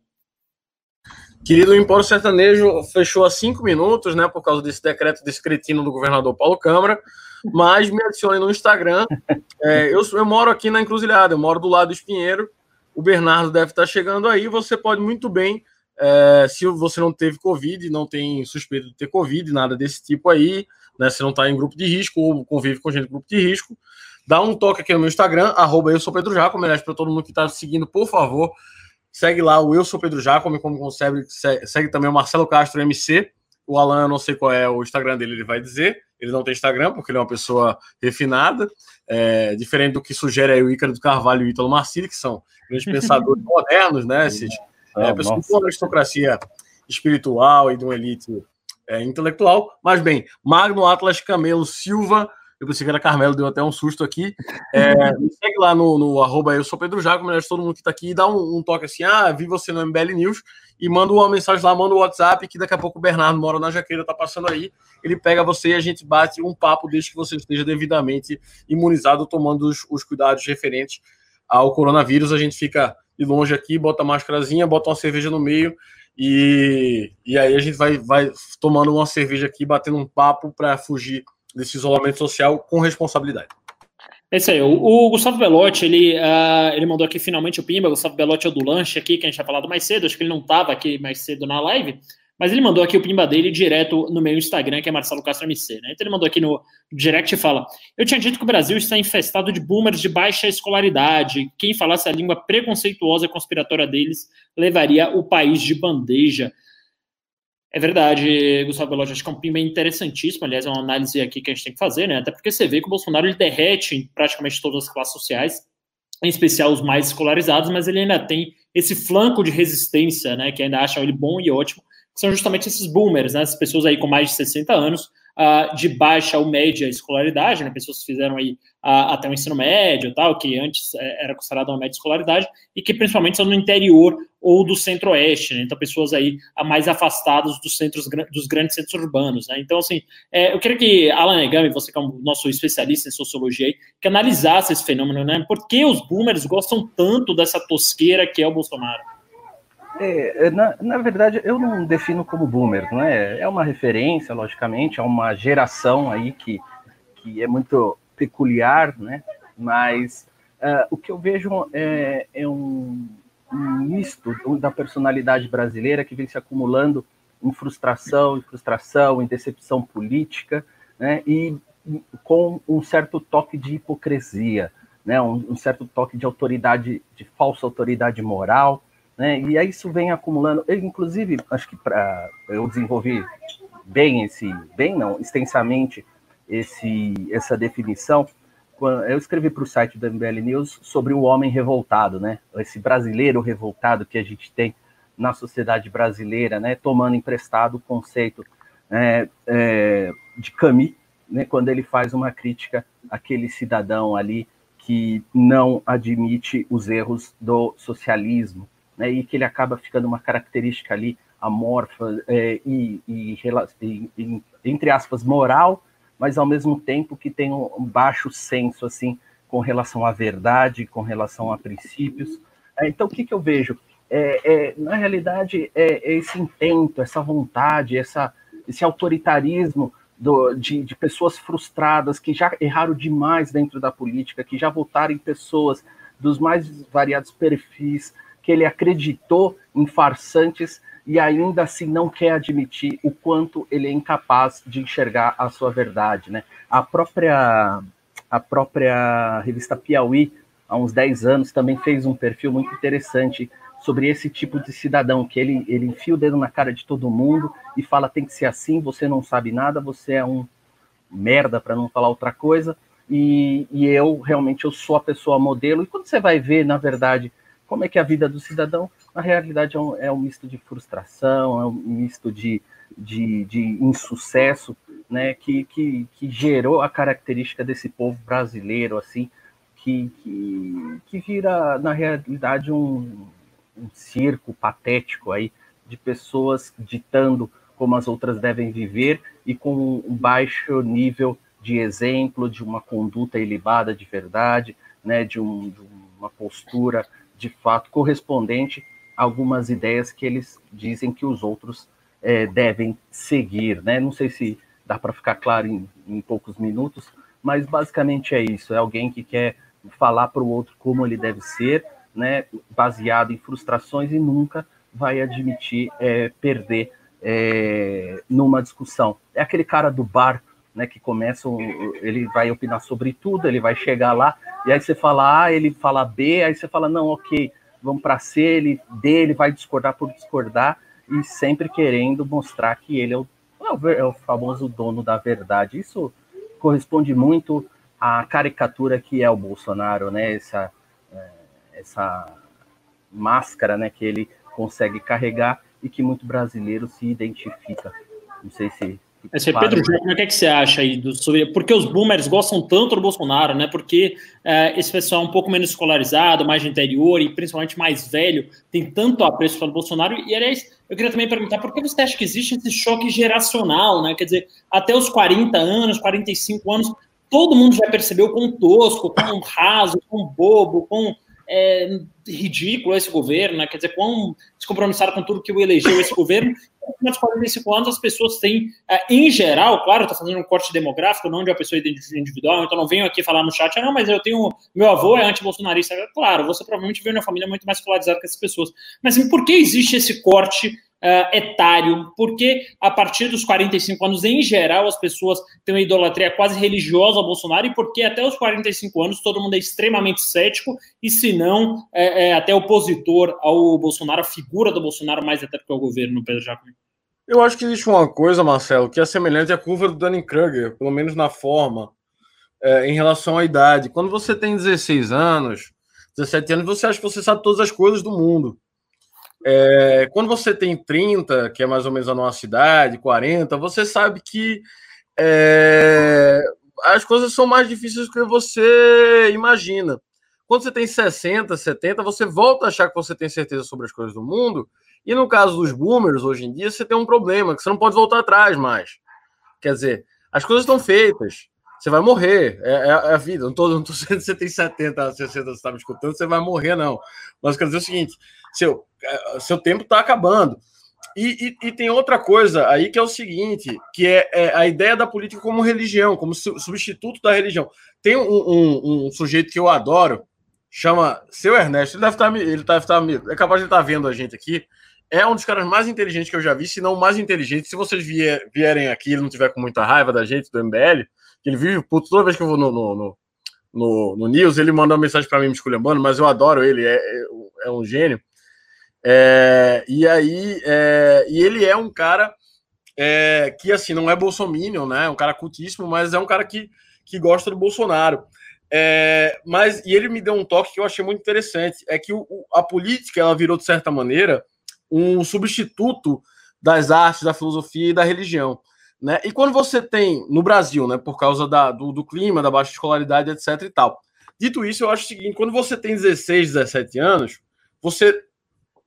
Querido, o Empório Sertanejo fechou há cinco minutos, né, por causa desse decreto descretino do governador Paulo Câmara mas me adicione no Instagram. É, eu, eu moro aqui na Encruzilhada, eu moro do lado do Espinheiro. O Bernardo deve estar chegando aí. Você pode muito bem, é, se você não teve Covid, não tem suspeita de ter Covid, nada desse tipo aí, né? Se não está em grupo de risco ou convive com gente em grupo de risco, dá um toque aqui no meu Instagram, arroba eu sou Pedro Jacome. Aliás, para todo mundo que está seguindo, por favor, segue lá o Eu Sou Pedro Jacome, como consegue, segue também o Marcelo Castro MC. O Alan, eu não sei qual é o Instagram dele, ele vai dizer. Ele não tem Instagram, porque ele é uma pessoa refinada, é, diferente do que sugere o Ícaro do Carvalho e o Ítalo Marcili, que são grandes pensadores modernos, né? Esses, é, pessoas com uma aristocracia espiritual e de uma elite é, intelectual. Mas bem, Magno Atlas Camelo Silva eu pensei que era Carmelo, deu até um susto aqui. É, me segue lá no, no arroba eu sou Pedro Jaco, melhor todo mundo que está aqui, dá um, um, toque assim, ah, vi você no MBL News, e manda uma mensagem lá, manda o um WhatsApp, que daqui a pouco o Bernardo mora na Jaqueira, tá passando aí, ele pega você e a gente bate um papo desde que você esteja devidamente imunizado, tomando os, os cuidados referentes ao coronavírus. A gente fica de longe aqui, bota máscarazinha, bota uma cerveja no meio, e, e aí a gente vai, vai tomando uma cerveja aqui, batendo um papo para fugir desse isolamento social com responsabilidade. É isso aí. O, o Gustavo Belotti, ele, uh, ele mandou aqui finalmente o Pimba. O Gustavo Belotti é o do lanche aqui, que a gente tinha falado mais cedo. Acho que ele não estava aqui mais cedo na live. Mas ele mandou aqui o Pimba dele direto no meu Instagram, que é Marcelo Castro MC. Né? Então ele mandou aqui no direct e fala: Eu tinha dito que o Brasil está infestado de boomers de baixa escolaridade. Quem falasse a língua preconceituosa e conspiratória deles levaria o país de bandeja. É verdade, Gustavo Belotti, acho que é um PIN bem interessantíssimo, aliás, é uma análise aqui que a gente tem que fazer, né? Até porque você vê que o Bolsonaro ele derrete praticamente todas as classes sociais, em especial os mais escolarizados, mas ele ainda tem esse flanco de resistência, né? Que ainda acham ele bom e ótimo, que são justamente esses boomers, né? As pessoas aí com mais de 60 anos, uh, de baixa ou média escolaridade, né? Pessoas que fizeram aí uh, até o ensino médio, tal, que antes é, era considerado uma média escolaridade, e que principalmente são no interior ou do centro-oeste, né? Então, pessoas aí mais afastadas dos centros dos grandes centros urbanos, né? Então, assim, é, eu queria que Alan Negami, você que é um nosso especialista em sociologia aí, que analisasse esse fenômeno, né? Por que os boomers gostam tanto dessa tosqueira que é o Bolsonaro? É, é, na, na verdade, eu não defino como boomer, não é? É uma referência, logicamente, é uma geração aí que, que é muito peculiar, né? Mas uh, o que eu vejo é, é um, um, misto da personalidade brasileira que vem se acumulando em frustração, em frustração, em decepção política, né? E com um certo toque de hipocrisia, né? Um, um certo toque de autoridade, de falsa autoridade moral né? E aí isso vem acumulando. Eu, inclusive, acho que para eu desenvolver bem esse, bem não, extensamente esse, essa definição, eu escrevi para o site do MBL News sobre o homem revoltado, né? Esse brasileiro revoltado que a gente tem na sociedade brasileira, né? Tomando emprestado o conceito é, é, de Camus, né? Quando ele faz uma crítica àquele cidadão ali que não admite os erros do socialismo, né, e que ele acaba ficando uma característica ali amorfa é, e, e, e, entre aspas, moral, mas ao mesmo tempo que tem um, baixo senso, assim, com relação à verdade, com relação a princípios. É, então, o que, que eu vejo? É, é na realidade, é, é, esse intento, essa vontade, essa, esse autoritarismo do, de, de pessoas frustradas que já erraram demais dentro da política, que já votaram em pessoas dos mais variados perfis, que ele acreditou em farsantes e ainda assim não quer admitir o quanto ele é incapaz de enxergar a sua verdade, né? A própria a própria revista Piauí, há uns 10 anos, também fez um perfil muito interessante sobre esse tipo de cidadão, que ele, ele enfia o dedo na cara de todo mundo e fala tem que ser assim, você não sabe nada, você é um merda, para não falar outra coisa, e, e, eu realmente eu sou a pessoa modelo, e quando você vai ver, na verdade, como é que é a vida do cidadão, na realidade é um, é um misto de frustração, é um misto de, de, de insucesso, né, que, que, que gerou a característica desse povo brasileiro, assim, que, que, que vira, na realidade, um, um circo patético aí de pessoas ditando como as outras devem viver e com um baixo nível de exemplo, de uma conduta ilibada de verdade, né, de, um, de uma postura de fato correspondente a algumas ideias que eles dizem que os outros é, devem seguir. Né? Não sei se dá para ficar claro em, em poucos minutos, mas basicamente é isso: é alguém que quer falar para o outro como ele deve ser, né, baseado em frustrações e nunca vai admitir é, perder é, numa discussão. É aquele cara do bar, né, que começa, ele vai opinar sobre tudo, ele vai chegar lá, e aí você fala A, ele fala B, aí você fala, não, ok, vamos para C, ele D, ele vai discordar por discordar, e sempre querendo mostrar que ele é o, é o é famoso dono da verdade. Isso corresponde muito à caricatura que é o Bolsonaro, né, essa essa máscara né, que ele consegue carregar e que muito brasileiro se identifica. Não sei se. Esse Pedro Júnior, o que, é que você acha aí do, sobre. Por que os boomers gostam tanto do Bolsonaro, né? Porque é, esse pessoal é um pouco menos escolarizado, mais de interior e principalmente mais velho, tem tanto apreço pelo Bolsonaro. E, aliás, eu queria também perguntar por que você acha que existe esse choque geracional, né? Quer dizer, até os 40 anos, 45 anos, todo mundo já percebeu quão tosco, quão raso, quão bobo, quão é ridículo esse governo, né? quer dizer, quão descompromissado com tudo que o elegeu esse governo. Mas 45 anos as pessoas têm, é, em geral, claro, estou fazendo um corte demográfico, não de uma pessoa individual, então não venho aqui falar no chat, ah, não, mas eu tenho, meu avô é anti-bolsonarista. Claro, você provavelmente veio uma família muito mais polarizada que essas pessoas. Mas por que existe esse corte uh, etário, porque a partir dos 45 anos, em geral, as pessoas têm uma idolatria quase religiosa ao Bolsonaro, e porque até os 45 anos todo mundo é extremamente cético, e se não, é, é até opositor ao Bolsonaro, a figura do Bolsonaro mais até do que ao governo, Pedro Jacome. Eu acho que existe uma coisa, Marcelo, que é semelhante à curva do Dunning-Kruger, pelo menos na forma, é, em relação à idade. Quando você tem 16 anos, 17 anos, você acha que você sabe todas as coisas do mundo. É, quando você tem 30, que é mais ou menos a nossa cidade, 40, você sabe que é, as coisas são mais difíceis do que você imagina. Quando você tem 60, 70, você volta a achar que você tem certeza sobre as coisas do mundo. E no caso dos boomers, hoje em dia, você tem um problema, que você não pode voltar atrás mais. Quer dizer, as coisas estão feitas. Você vai morrer. É, é, é a vida. Não estou dizendo que você tem 70, 60, você está me escutando, você vai morrer, não. Mas quero dizer o seguinte: seu, é, seu tempo está acabando. E, e, e, tem outra coisa aí que é o seguinte, que é, é, a ideia da política como religião, como substituto da religião. Tem um, um, um, sujeito que eu adoro, chama Seu Ernesto, ele deve estar, tá ele deve estar, tá é capaz de estar tá vendo a gente aqui, é um dos caras mais inteligentes que eu já vi, se não o mais inteligente. Se vocês vier, vierem aqui ele não tiver com muita raiva da gente, do MBL, que ele vive puto toda vez que eu vou no, no, no, no, no News, ele manda uma mensagem para mim me esculhambando, mas eu adoro ele, é, é, é um gênio. É, e aí, é, e ele é um cara é, que, assim, não é bolsominion, né? É um cara cultíssimo, mas é um cara que, que gosta do Bolsonaro. É, mas, e ele me deu um toque que eu achei muito interessante, é que o, a política, ela virou, de certa maneira, um substituto das artes, da filosofia e da religião. Né? E quando você tem, no Brasil, né, por causa da, do, do clima, da baixa escolaridade, etc e tal. Dito isso, eu acho o seguinte, quando você tem 16, 17 anos, você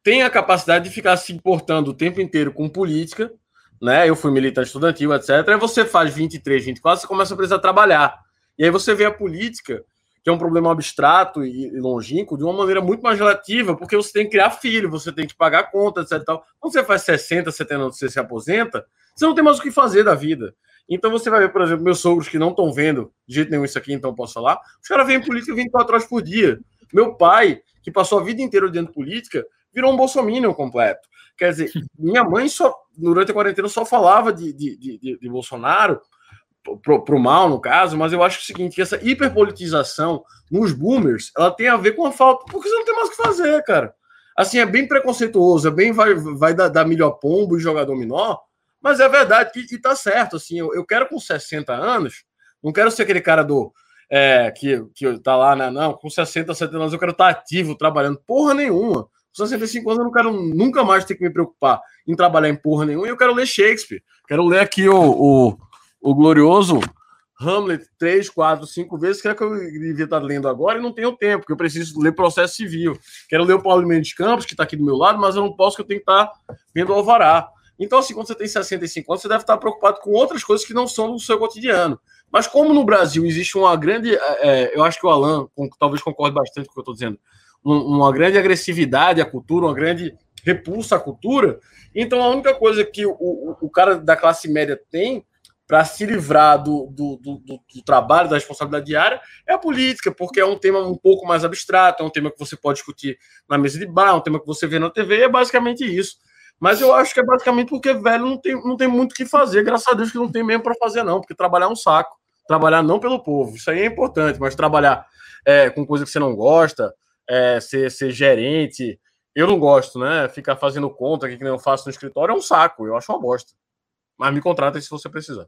tem a capacidade de ficar se importando o tempo inteiro com política, né? Eu fui militante estudantil, etc. Aí você faz 23, 24, você começa a precisar trabalhar. E aí você vê a política, que é um problema abstrato e longínquo, de uma maneira muito mais relativa, porque você tem que criar filho, você tem que pagar conta, etc. Quando você faz 60, 70 anos, você se aposenta, você não tem mais o que fazer da vida. Então você vai ver, por exemplo, meus sogros que não estão vendo de jeito nenhum isso aqui, então posso falar. Os caras vêm política 24 horas por dia. Meu pai, que passou a vida inteira dentro de política, virou um bolsominion completo. Quer dizer, minha mãe só, durante a quarentena, só falava de, de, de, de Bolsonaro para o mal, no caso, mas eu acho o seguinte, que essa hiperpolitização nos boomers, ela tem a ver com a falta, porque você não tem mais o que fazer, cara. Assim, é bem preconceituoso, é bem vai, vai dar, dar melhor pombo e jogar dominó, mas é verdade que e tá certo, assim, eu, eu quero com 60 anos, não quero ser aquele cara do é, que, que tá lá, né? Não, com 60, 70 anos eu quero estar tá ativo, trabalhando. Porra nenhuma. Com 65 anos eu não quero nunca mais ter que me preocupar em trabalhar em porra nenhuma. E eu quero ler Shakespeare. Quero ler aqui o, o, o glorioso Hamlet três, quatro, cinco vezes, que é que eu devia estar lendo agora e não tenho tempo, porque eu preciso ler processo civil. Quero ler o Paulo Mendes Campos, que está aqui do meu lado, mas eu não posso, que eu tenho que estar vendo o Alvará. Então, assim, quando você tem 65 anos, você deve estar preocupado com outras coisas que não são do seu cotidiano. Mas como no Brasil existe uma grande. É, eu acho que o Alan com, talvez concorde bastante com o que eu estou dizendo. Um, uma grande agressividade à cultura, uma grande repulsa à cultura. Então, a única coisa que o, o, o cara da classe média tem para se livrar do, do, do, do, trabalho, da responsabilidade diária, é a política, porque é um tema um pouco mais abstrato, é um tema que você pode discutir na mesa de bar, é um tema que você vê na TV, é basicamente isso. Mas eu acho que é basicamente porque velho não tem, não tem muito o que fazer, graças a Deus que não tem mesmo para fazer, não, porque trabalhar é um saco. Trabalhar não pelo povo, isso aí é importante, mas trabalhar é, com coisa que você não gosta, é, ser, ser gerente, eu não gosto, né? Ficar fazendo conta que nem eu faço no escritório é um saco, eu acho uma bosta. Mas me contrata se você precisar.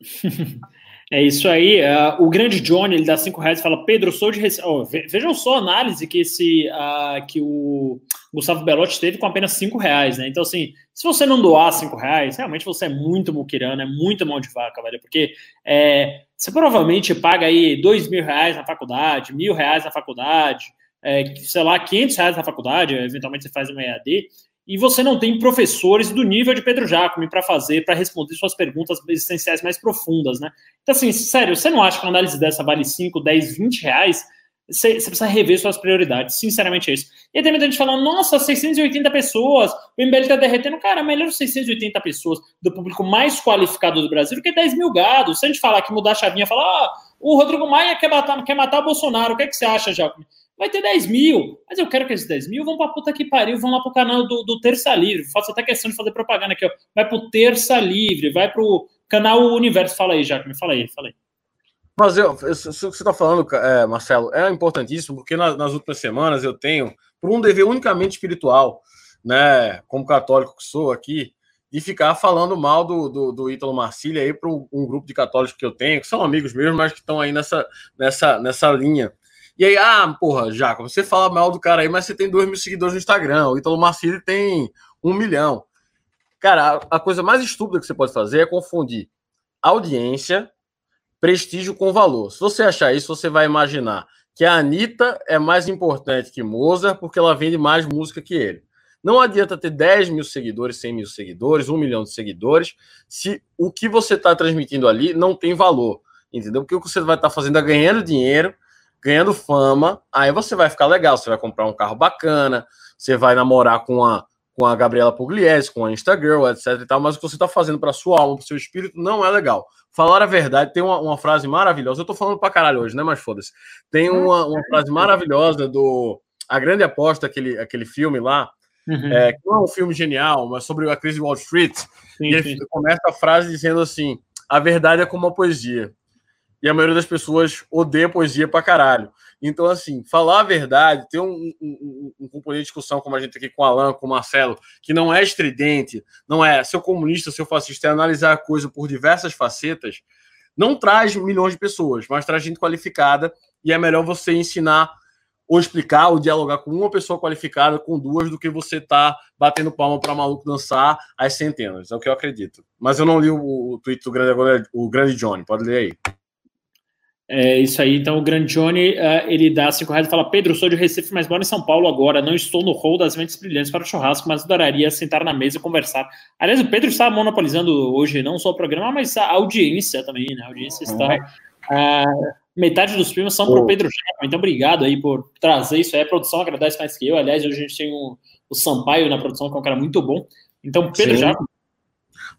É isso aí. Uh, o grande Johnny, ele dá cinco reais e fala: Pedro, sou de Recife. Oh, vejam só a análise que, esse, uh, que o Gustavo Belotti teve com apenas cinco reais, né? Então, assim, se você não doar cinco reais, realmente você é muito muquirano, é muito mão de vaca, velho. Porque é, você provavelmente paga aí dois mil reais na faculdade, mil reais na faculdade, é, sei lá, quinhentos reais na faculdade, eventualmente você faz uma EAD e você não tem professores do nível de Pedro Jacome para fazer, para responder suas perguntas existenciais mais profundas, né? Então, assim, sério, você não acha que uma análise dessa vale 5, 10, 20 reais? Você, você precisa rever suas prioridades, sinceramente é isso. E aí tem muita gente falando, nossa, 680 pessoas, o MBL tá derretendo. Cara, melhor 680 pessoas do público mais qualificado do Brasil do que 10 mil gados. Se a gente falar que mudar a chavinha, falar, ah, o Rodrigo Maia quer matar, quer matar o Bolsonaro, o que, é que você acha, Jacome? Vai ter 10 mil. Mas eu quero que esses 10 mil vão pra puta que pariu, vão lá pro canal do, do Terça Livre. Faço até questão de fazer propaganda aqui, ó. Vai pro Terça Livre, vai pro canal Universo. Fala aí, Jaco, me fala aí, fala aí. Mas eu, isso que você está falando, é, Marcelo, é importantíssimo, porque nas, nas, últimas semanas eu tenho, por um dever unicamente espiritual, né, como católico que sou aqui, de ficar falando mal do, do, do Ítalo Marcília aí para um, um, grupo de católicos que eu tenho, que são amigos meus, mas que estão aí nessa, nessa, nessa linha. E aí, ah, porra, Jaco, você fala mal do cara aí, mas você tem dois mil seguidores no Instagram. O Ítalo Marcílio tem um milhão. Cara, a, a coisa mais estúpida que você pode fazer é confundir audiência, prestígio com valor. Se você achar isso, você vai imaginar que a Anitta é mais importante que Mozart porque ela vende mais música que ele. Não adianta ter 10 mil seguidores, 100 mil seguidores, 1 milhão de seguidores, se o que você está transmitindo ali não tem valor. Entendeu? Porque o que você vai estar tá fazendo é ganhando dinheiro ganhando fama, aí você vai ficar legal, você vai comprar um carro bacana, você vai namorar com a, com a Gabriela Pugliese, com a Instagirl, etc e tal, mas o que você está fazendo para sua alma, para seu espírito, não é legal. Falar a verdade, tem uma, uma frase maravilhosa, eu estou falando para caralho hoje, né, mas foda-se. Tem uma, uma frase maravilhosa do A Grande Aposta, aquele, aquele filme lá, uhum. é, que não é um filme genial, mas sobre a crise de Wall Street, sim, e ele sim. começa a frase dizendo assim, a verdade é como uma poesia e a maioria das pessoas odeia poesia pra caralho. Então, assim, falar a verdade, ter um, um, um, componente de discussão, como a gente aqui com o Alan, com o Marcelo, que não é estridente, não é seu comunista, seu fascista, é analisar a coisa por diversas facetas, não traz milhões de pessoas, mas traz gente qualificada, e é melhor você ensinar ou explicar ou dialogar com uma pessoa qualificada, com duas, do que você tá batendo palma para maluco dançar às centenas. É o que eu acredito. Mas eu não li o, o tweet do grande, o grande Johnny, pode ler aí. É isso aí. Então, o Grande Johnny, uh, ele dá cinco reais e fala: Pedro, sou de Recife, mas moro em São Paulo agora. Não estou no hall das mentes brilhantes para o churrasco, mas adoraria sentar na mesa e conversar. Aliás, o Pedro está monopolizando hoje não só o programa, mas a audiência também, né? A audiência está. Uh, metade dos filmes são para o Pedro Jaco, então obrigado aí por trazer isso aí. A produção agradece mais que eu. Aliás, hoje a gente tem o, o Sampaio na produção, que é um cara muito bom. Então, Pedro Sim.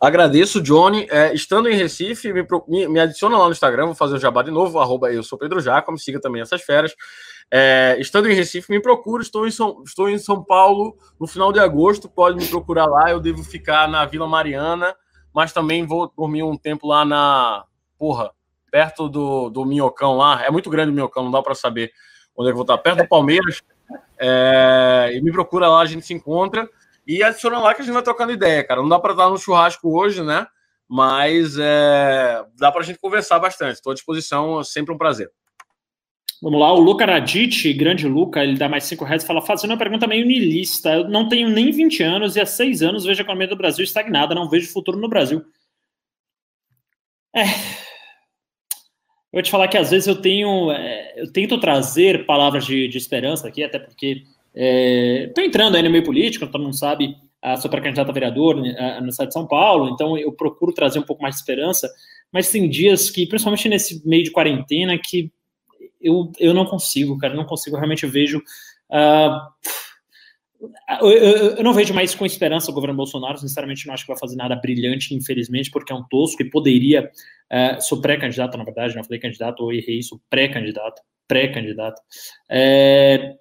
Agradeço, Johnny. É, estando em Recife, me, me, me, adiciona lá no Instagram, vou fazer o jabá de novo, arroba eu sou Pedro Jacob, siga também essas férias. É, estando em Recife, me procura, estou em, São, estou em São Paulo no final de agosto, pode me procurar lá, eu devo ficar na Vila Mariana, mas também vou dormir um tempo lá na porra, perto do, do Minhocão lá. É muito grande o Minhocão, não dá para saber onde é que vou estar. Perto do Palmeiras. É, e me procura lá, a gente se encontra. E adiciona lá que a gente vai trocando ideia, cara. Não dá para estar no churrasco hoje, né? Mas é, dá para a gente conversar bastante. Estou à disposição, é sempre um prazer. Vamos lá, o Luca Radit, grande Luca, ele dá mais cinco reais e fala: fazendo uma pergunta meio nilista. Eu não tenho nem 20 anos e há seis anos vejo a economia do Brasil estagnada, não vejo futuro no Brasil. É, eu vou te falar que às vezes eu tenho, é, eu tento trazer palavras de, de esperança aqui, até porque estou é, entrando aí no meio político, todo mundo sabe, a sou pré-candidato a vereador né, no estado de São Paulo, então eu procuro trazer um pouco mais de esperança, mas tem dias que, principalmente nesse meio de quarentena, que eu, eu não consigo, cara, não consigo, realmente eu vejo. Uh, eu, não vejo mais com esperança o governo Bolsonaro, sinceramente não acho que vai fazer nada brilhante, infelizmente, porque é um tosco e poderia, sou pré-candidato, na verdade, não falei candidato, ou errei isso, pré-candidato, pré-candidato, é,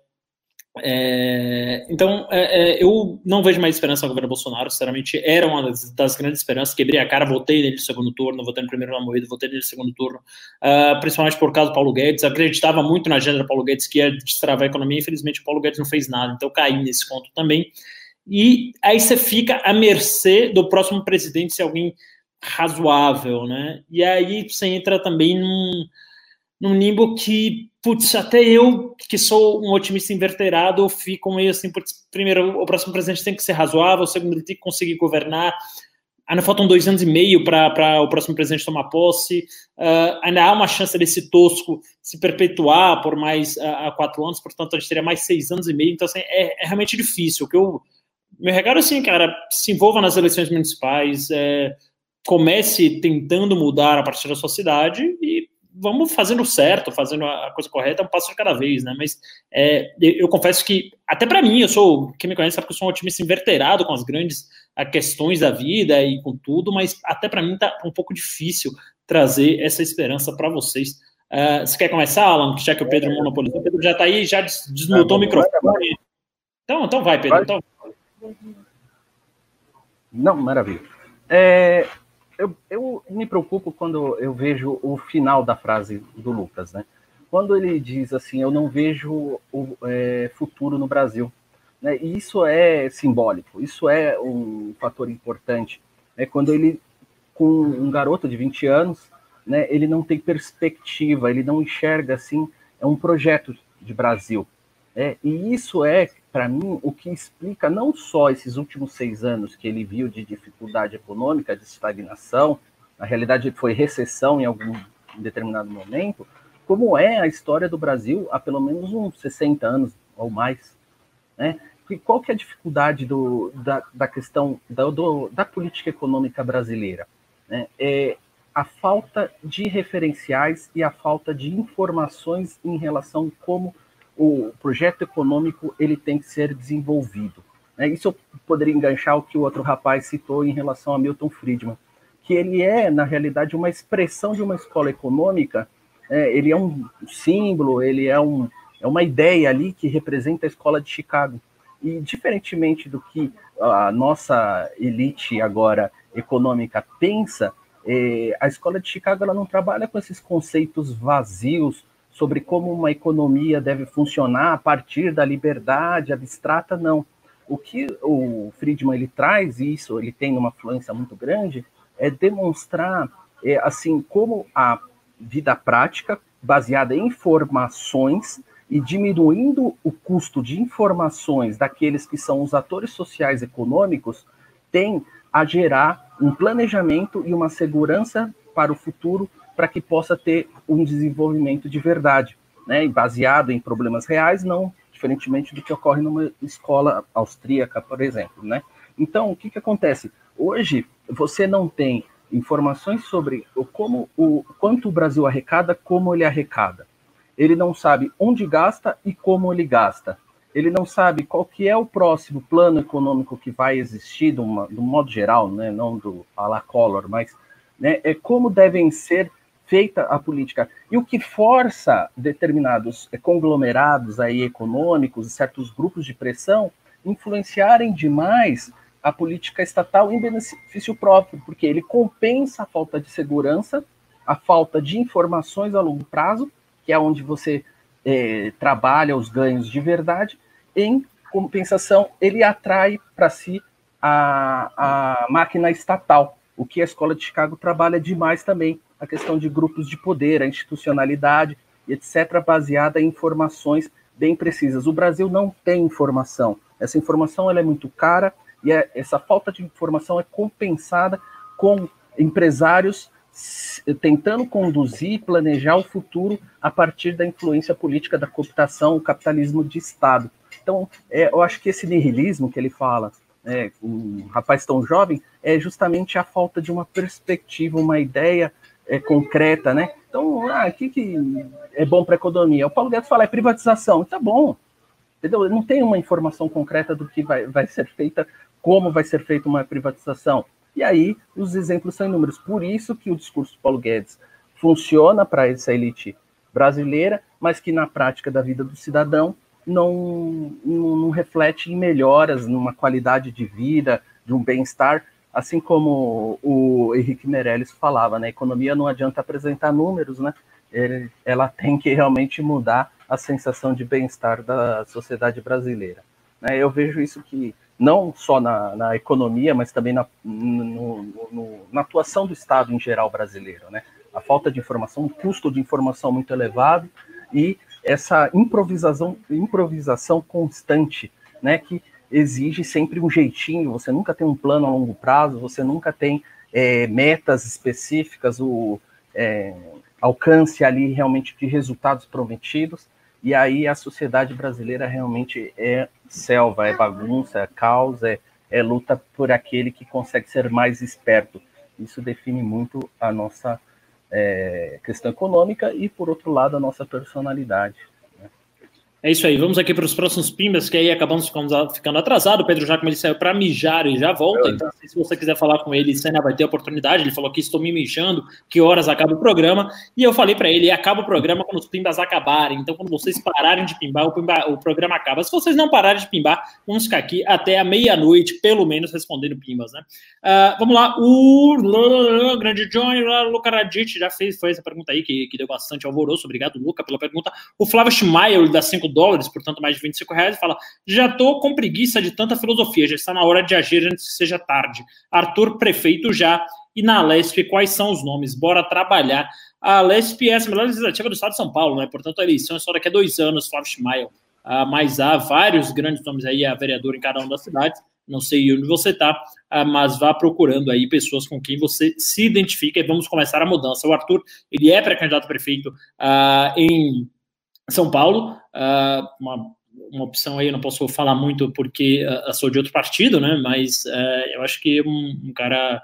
é, então, é, é, eu não vejo mais esperança no governo Bolsonaro, sinceramente, era uma das, das, grandes esperanças, quebrei a cara, votei nele no segundo turno, votei no primeiro na moída, votei nele no segundo turno, uh, principalmente por causa do Paulo Guedes, acreditava muito na agenda do Paulo Guedes, que ia destravar a economia, infelizmente o Paulo Guedes não fez nada, então caí nesse ponto também, e aí você fica à mercê do próximo presidente, se alguém razoável, né, e aí você entra também num, num limbo que putz, até eu, que sou um otimista inverterado, fico meio assim, putz, primeiro, o próximo presidente tem que ser razoável, segundo, ele tem que conseguir governar, ainda faltam dois anos e meio para o próximo presidente tomar posse, uh, ainda há uma chance desse tosco se perpetuar por mais uh, quatro anos, portanto, a gente teria mais seis anos e meio, então, assim, é, é realmente difícil, o que eu, meu recado, assim, cara, se envolva nas eleições municipais, é, comece tentando mudar a partir da sua cidade e vamos fazendo certo, fazendo a coisa correta, um passo de cada vez, né? Mas é, eu confesso que, até para mim, eu sou, quem me conhece sabe que eu sou um otimista inverterado com as grandes questões da vida e com tudo, mas até para mim tá um pouco difícil trazer essa esperança para vocês. Uh, você quer começar, Alan? Já que o Pedro monopolizou, o Pedro já está aí, já desmutou o microfone. Então, então vai, Pedro. Então... Não, maravilha. É, eu, eu me preocupo quando eu vejo o final da frase do Lucas, né? Quando ele diz assim, eu não vejo o é, futuro no Brasil. Né? E isso é simbólico, isso é um fator importante. É quando ele, com um garoto de 20 anos, né, ele não tem perspectiva, ele não enxerga assim, é um projeto de Brasil. É, e isso é, para mim, o que explica não só esses últimos seis anos que ele viu de dificuldade econômica, de estagnação, na realidade foi recessão em algum determinado momento, como é a história do Brasil há pelo menos uns 60 anos ou mais. Né? E qual que é a dificuldade do, da, da questão da, do, da política econômica brasileira? Né? É a falta de referenciais e a falta de informações em relação como o projeto econômico ele tem que ser desenvolvido. Né? Isso eu poderia enganchar o que o outro rapaz citou em relação a Milton Friedman, que ele é, na realidade, uma expressão de uma escola econômica, é, ele é um símbolo, ele é, um, é uma ideia ali que representa a escola de Chicago. E, diferentemente do que a nossa elite agora econômica pensa, é, a escola de Chicago ela não trabalha com esses conceitos vazios sobre como uma economia deve funcionar a partir da liberdade abstrata, não. O que o Friedman ele traz, isso ele tem uma influência muito grande, é demonstrar é, assim como a vida prática, baseada em informações e diminuindo o custo de informações daqueles que são os atores sociais econômicos, tem a gerar um planejamento e uma segurança para o futuro para que possa ter um desenvolvimento de verdade, né, baseado em problemas reais, não diferentemente do que ocorre numa escola austríaca, por exemplo, né? Então, o que, que acontece? Hoje, você não tem informações sobre o, como o quanto o Brasil arrecada, como ele arrecada. Ele não sabe onde gasta e como ele gasta. Ele não sabe qual que é o próximo plano econômico que vai existir, de, um modo geral, né? não do a la Collor, mas né? é como devem ser feita a política. E o que força determinados conglomerados aí econômicos, certos grupos de pressão, influenciarem demais a política estatal em benefício próprio, porque ele compensa a falta de segurança a falta de informações a longo prazo, que é onde você é, trabalha os ganhos de verdade, em compensação, ele atrai para si a, a máquina estatal, o que a Escola de Chicago trabalha demais também, a questão de grupos de poder, a institucionalidade, etc., baseada em informações bem precisas. O Brasil não tem informação. Essa informação ela é muito cara e é, essa falta de informação é compensada com empresários tentando conduzir planejar o futuro a partir da influência política da cooptação, o capitalismo de Estado. Então, é, eu acho que esse nihilismo que ele fala, é, um rapaz tão jovem, é justamente a falta de uma perspectiva, uma ideia é, concreta, né? Então, ah, que, que é bom para a economia? O Paulo Guedes fala, é privatização, tá bom. Entendeu? Não tem uma informação concreta do que vai, vai ser feita, como vai ser feita uma privatização. E aí, os exemplos são inúmeros. Por isso que o discurso do Paulo Guedes funciona para essa elite brasileira, mas que na prática da vida do cidadão não, não, não reflete em melhoras, numa qualidade de vida, de um bem-estar, assim como o Henrique Meirelles falava, né? Economia não adianta apresentar números, né? Ele, ela tem que realmente mudar a sensação de bem-estar da sociedade brasileira. Né? Eu vejo isso que não só na, na economia, mas também na, no, no, na atuação do Estado em geral brasileiro, né? A falta de informação, o custo de informação muito elevado e essa improvisação, improvisação constante, né? Que exige sempre um jeitinho, você nunca tem um plano a longo prazo, você nunca tem é, metas específicas, o é, alcance ali realmente de resultados prometidos, e aí a sociedade brasileira realmente é selva, é bagunça, é caos, é, é luta por aquele que consegue ser mais esperto. Isso define muito a nossa é, questão econômica e, por outro lado, a nossa personalidade. É isso aí, vamos aqui para os próximos pimbas, que aí acabamos ficando, atrasado. O Pedro Jacome ele saiu para mijar e já volta. Então, se você quiser falar com ele, você ainda vai ter oportunidade. Ele falou que estou me mijando, que horas acaba o programa. E eu falei para ele: acaba o programa quando os pimbas acabarem. Então, quando vocês pararem de pimbar, o, pimba, o programa acaba. Se vocês não pararem de pimbar, vamos ficar aqui até a meia-noite, pelo menos, respondendo pimbas, né? Uh, vamos lá, o grande Johnny, o Luca Radit já fez, foi essa pergunta aí que, que deu bastante alvoroço. Obrigado, Luca, pela pergunta. O Flávio Schmeier, dá 5 dólares, portanto mais de 25 reais, fala: já estou com preguiça de tanta filosofia, já está na hora de agir antes que seja tarde. Arthur, prefeito já, e na Lesp, quais são os nomes? Bora trabalhar. A Lesp é a Assembleia Legislativa do Estado de São Paulo, né? Portanto, a eleição é só daqui a dois anos, Flávio Schmeier. Uh, mas há vários grandes nomes aí, a vereador em cada uma das cidades. Não sei onde você está, uh, mas vá procurando aí pessoas com quem você se identifica e vamos começar a mudança. O Arthur, ele é pré-candidato a prefeito uh, em são Paulo, uh, uma, uma opção aí, eu não posso falar muito porque uh, sou de outro partido, né? Mas uh, eu acho que um, um cara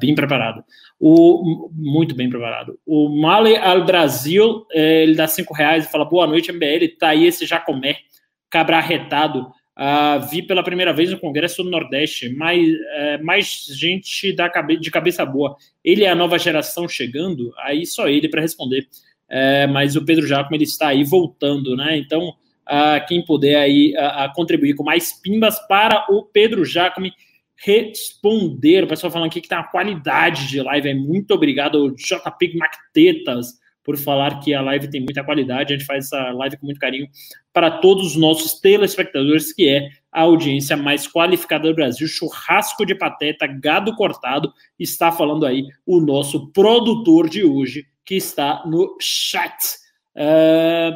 bem preparado. O, muito bem preparado. O Male al Brasil, ele dá cinco reais e fala: boa noite, MBL, tá aí esse Jacomé, cabra arretado. vi pela primeira vez no Congresso do Nordeste, mais, mais gente da cabe de cabeça boa. Ele é a nova geração chegando, aí só ele para responder é, mas o Pedro Jacome ele está aí voltando, né? Então, a, quem puder aí a, a contribuir com mais pimbas para o Pedro Jacome responder. O pessoal falando aqui que tá uma qualidade de live. É muito obrigado, JP Mactetas, por falar que a live tem muita qualidade. A gente faz essa live com muito carinho para todos os nossos telespectadores, que é a audiência mais qualificada do Brasil. Churrasco de pateta, gado cortado, está falando aí o nosso produtor de hoje, que está no chat. É,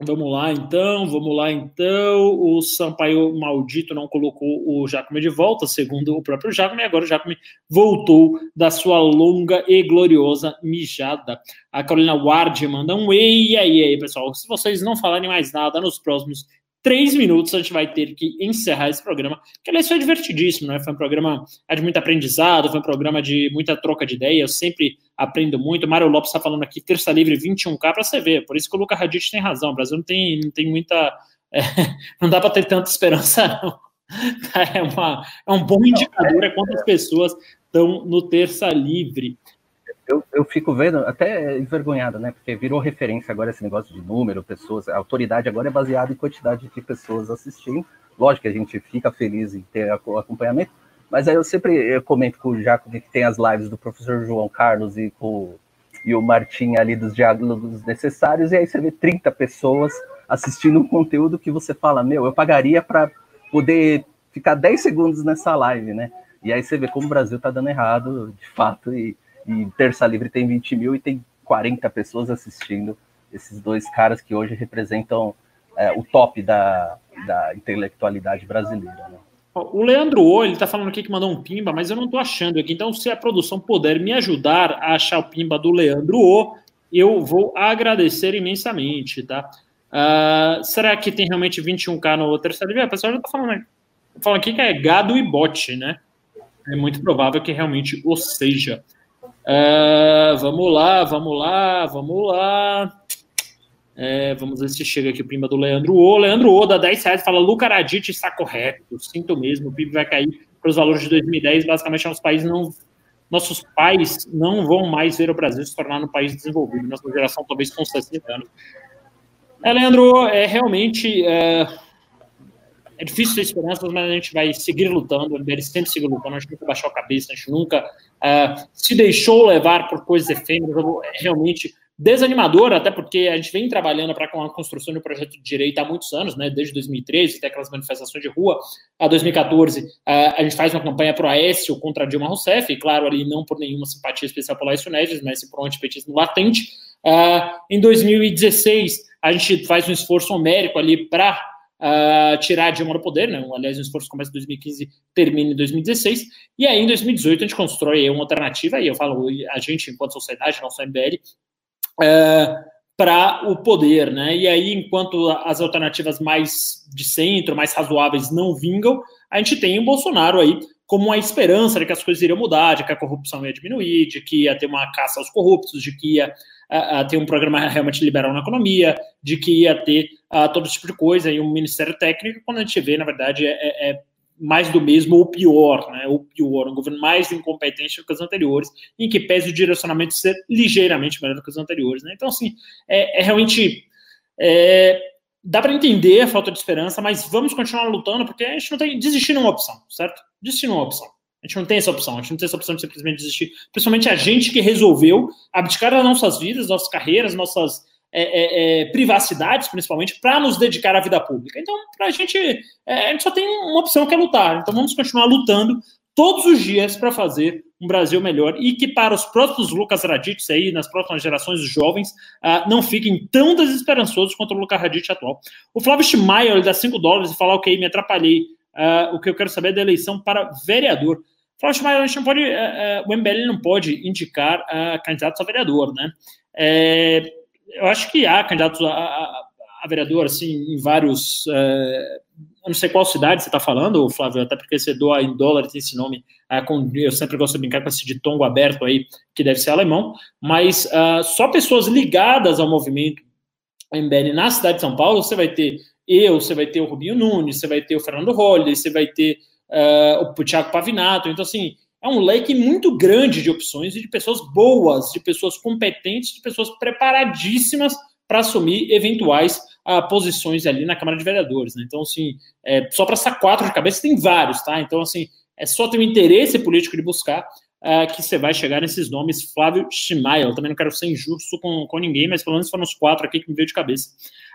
vamos lá, então, vamos lá, então. O Sampaio maldito não colocou o Jacome de volta, segundo o próprio Jacome, agora o Jacome voltou da sua longa e gloriosa mijada. A Carolina Ward manda um ei, e aí, pessoal. Se vocês não falarem mais nada nos próximos três minutos a gente vai ter que encerrar esse programa, que aliás foi divertidíssimo, né? Foi um programa de muito aprendizado, foi um programa de muita troca de ideias, eu sempre aprendo muito. Mário Lopes está falando aqui, terça livre 21K para você ver, por isso que o Luca Radich tem razão, o Brasil não tem, não tem muita. É, não dá para ter tanta esperança, não. É, uma, é um bom indicador é quantas pessoas estão no terça livre eu, eu fico vendo, até envergonhado, né? Porque virou referência agora esse negócio de número, pessoas. A autoridade agora é baseada em quantidade de pessoas assistindo. Lógico que a gente fica feliz em ter acompanhamento, mas aí eu sempre eu comento com o Jacob que tem as lives do professor João Carlos e com e o Martim ali dos diálogos necessários, e aí você vê 30 pessoas assistindo um conteúdo que você fala, meu, eu pagaria para poder ficar 10 segundos nessa live, né? E aí você vê como o Brasil tá dando errado, de fato, e, e Terça Livre tem 20 mil e tem 40 pessoas assistindo esses dois caras que hoje representam é, o top da, da intelectualidade brasileira. Né? O Leandro O, ele tá falando aqui que mandou um pimba, mas eu não tô achando aqui. Então, se a produção puder me ajudar a achar o pimba do Leandro O, eu vou agradecer imensamente, tá? Uh, será que tem realmente 21k no terceiro nível? O pessoal já tá falando, falando aqui que é gado e bote, né? É muito provável que realmente o seja. Uh, vamos lá, vamos lá, vamos lá. É, vamos ver se chega aqui o prima do Leandro O. Leandro O dá 10 reais fala: Luca Radit está correto. Sinto mesmo, o PIB vai cair para os valores de 2010. Basicamente, nossos países não. Nossos pais não vão mais ver o Brasil se tornar um país desenvolvido. Nossa geração, talvez com 60 anos. É, Leandro, é realmente. É, é difícil ter esperanças, mas a gente vai seguir lutando. O MBL sempre seguir lutando, a gente nunca baixou a cabeça, a gente nunca uh, se deixou levar por coisas efêmeras. Realmente desanimador, até porque a gente vem trabalhando para a construção de um projeto de direito há muitos anos, né, desde 2013, até aquelas manifestações de rua, a 2014, a gente faz uma campanha para o Aécio contra Dilma Rousseff, e claro, ali não por nenhuma simpatia especial pelo Aécio Neves, mas por um antipetismo latente. em 2016, a gente faz um esforço homérico ali para Uh, tirar a Dilma do poder, né? aliás, o esforço começa em 2015, termina em 2016, e aí em 2018 a gente constrói uma alternativa, e eu falo, a gente, enquanto sociedade, não só MBL, é, para o poder, né? E aí, enquanto as alternativas mais de centro, mais razoáveis, não vingam, a gente tem o Bolsonaro aí como uma esperança de que as coisas iriam mudar, de que a corrupção ia diminuir, de que ia ter uma caça aos corruptos, de que ia uh, ter um programa realmente liberal na economia, de que ia ter uh, todo tipo de coisa e um ministério técnico, quando a gente vê, na verdade, é, é mais do mesmo ou pior, né? Ou pior, um governo mais incompetente do que os anteriores, em que pese o direcionamento ser ligeiramente melhor do que os anteriores, né? Então, assim, é, é realmente. É, dá para entender a falta de esperança, mas vamos continuar lutando, porque a gente não tem. Desistir não é uma opção, certo? Desistir não é uma opção. A gente não tem essa opção, a gente não tem essa opção de simplesmente desistir. Principalmente a gente que resolveu abdicar das nossas vidas, nossas carreiras, nossas é, é, é, privacidades, principalmente, para nos dedicar à vida pública. Então, para a gente, é, a gente só tem uma opção que é lutar. Então, vamos continuar lutando todos os dias para fazer um Brasil melhor e que para os próximos Lucas Raditz aí, nas próximas gerações os jovens, uh, não fiquem tão desesperançosos quanto o Lucas Raditz atual. O Flávio Schmeier, ele dá 5 dólares e fala, ok, me atrapalhei. Uh, o que eu quero saber é da eleição para vereador. Flávio Schmeier, a gente não pode, uh, o MBL não pode indicar candidatos a vereador, né? É, eu acho que há candidatos a, a, a vereador, assim, em vários. É, eu não sei qual cidade você está falando, Flávio, até porque você doa em dólar, tem esse nome. É, com, eu sempre gosto de brincar com esse ditongo aberto aí, que deve ser alemão, mas uh, só pessoas ligadas ao movimento MBL na cidade de São Paulo, você vai ter eu, você vai ter o Rubinho Nunes, você vai ter o Fernando Holly, você vai ter uh, o Thiago Pavinato. Então, assim, é um leque muito grande de opções e de pessoas boas, de pessoas competentes, de pessoas preparadíssimas para assumir eventuais uh, posições ali na Câmara de Vereadores. Né? Então, assim, é, só para essa quatro de cabeça tem vários, tá? Então, assim, é só ter o um interesse político de buscar uh, que você vai chegar nesses nomes. Flávio eu também não quero ser injusto com, com ninguém, mas pelo menos foram os quatro aqui que me veio de cabeça.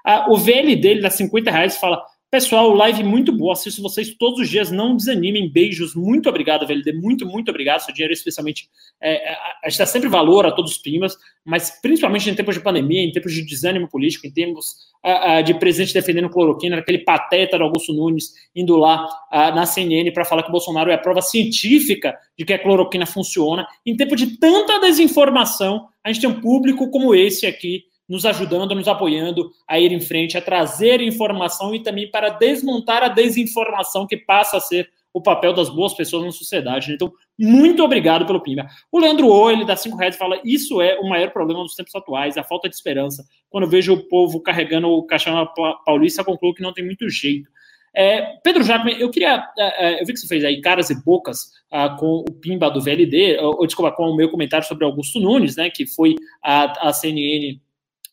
Uh, o VL dele dá 50 reais fala: Pessoal, live muito boa. Assisto vocês todos os dias. Não desanimem. Beijos. Muito obrigado, VLD. Muito, muito obrigado. Seu dinheiro, especialmente. É, é a gente dá sempre valor a todos os primas, mas principalmente em tempos de pandemia, em tempos de desânimo político, em tempos uh, de presidente defendendo cloroquina, aquele pateta do Augusto Nunes indo lá uh, na CNN para falar que o Bolsonaro é a prova científica de que a cloroquina funciona. Em tempo de tanta desinformação, a gente tem um público como esse aqui nos ajudando, nos apoiando a ir em frente, a trazer informação e também para desmontar a desinformação que passa a ser o papel das boas pessoas na sociedade. Então, muito obrigado pelo Pimba. O Leandro O, ele dá cinco reais e fala: Isso é o maior problema dos tempos atuais, a falta de esperança. Quando eu vejo o povo carregando o caixão paulista, concluo que não tem muito jeito. É, Pedro Jacome, eu queria. É, é, eu vi que você fez aí caras e bocas ah, com o Pimba do VLD, ou, desculpa, com o meu comentário sobre Augusto Nunes, né, que foi a, a CNN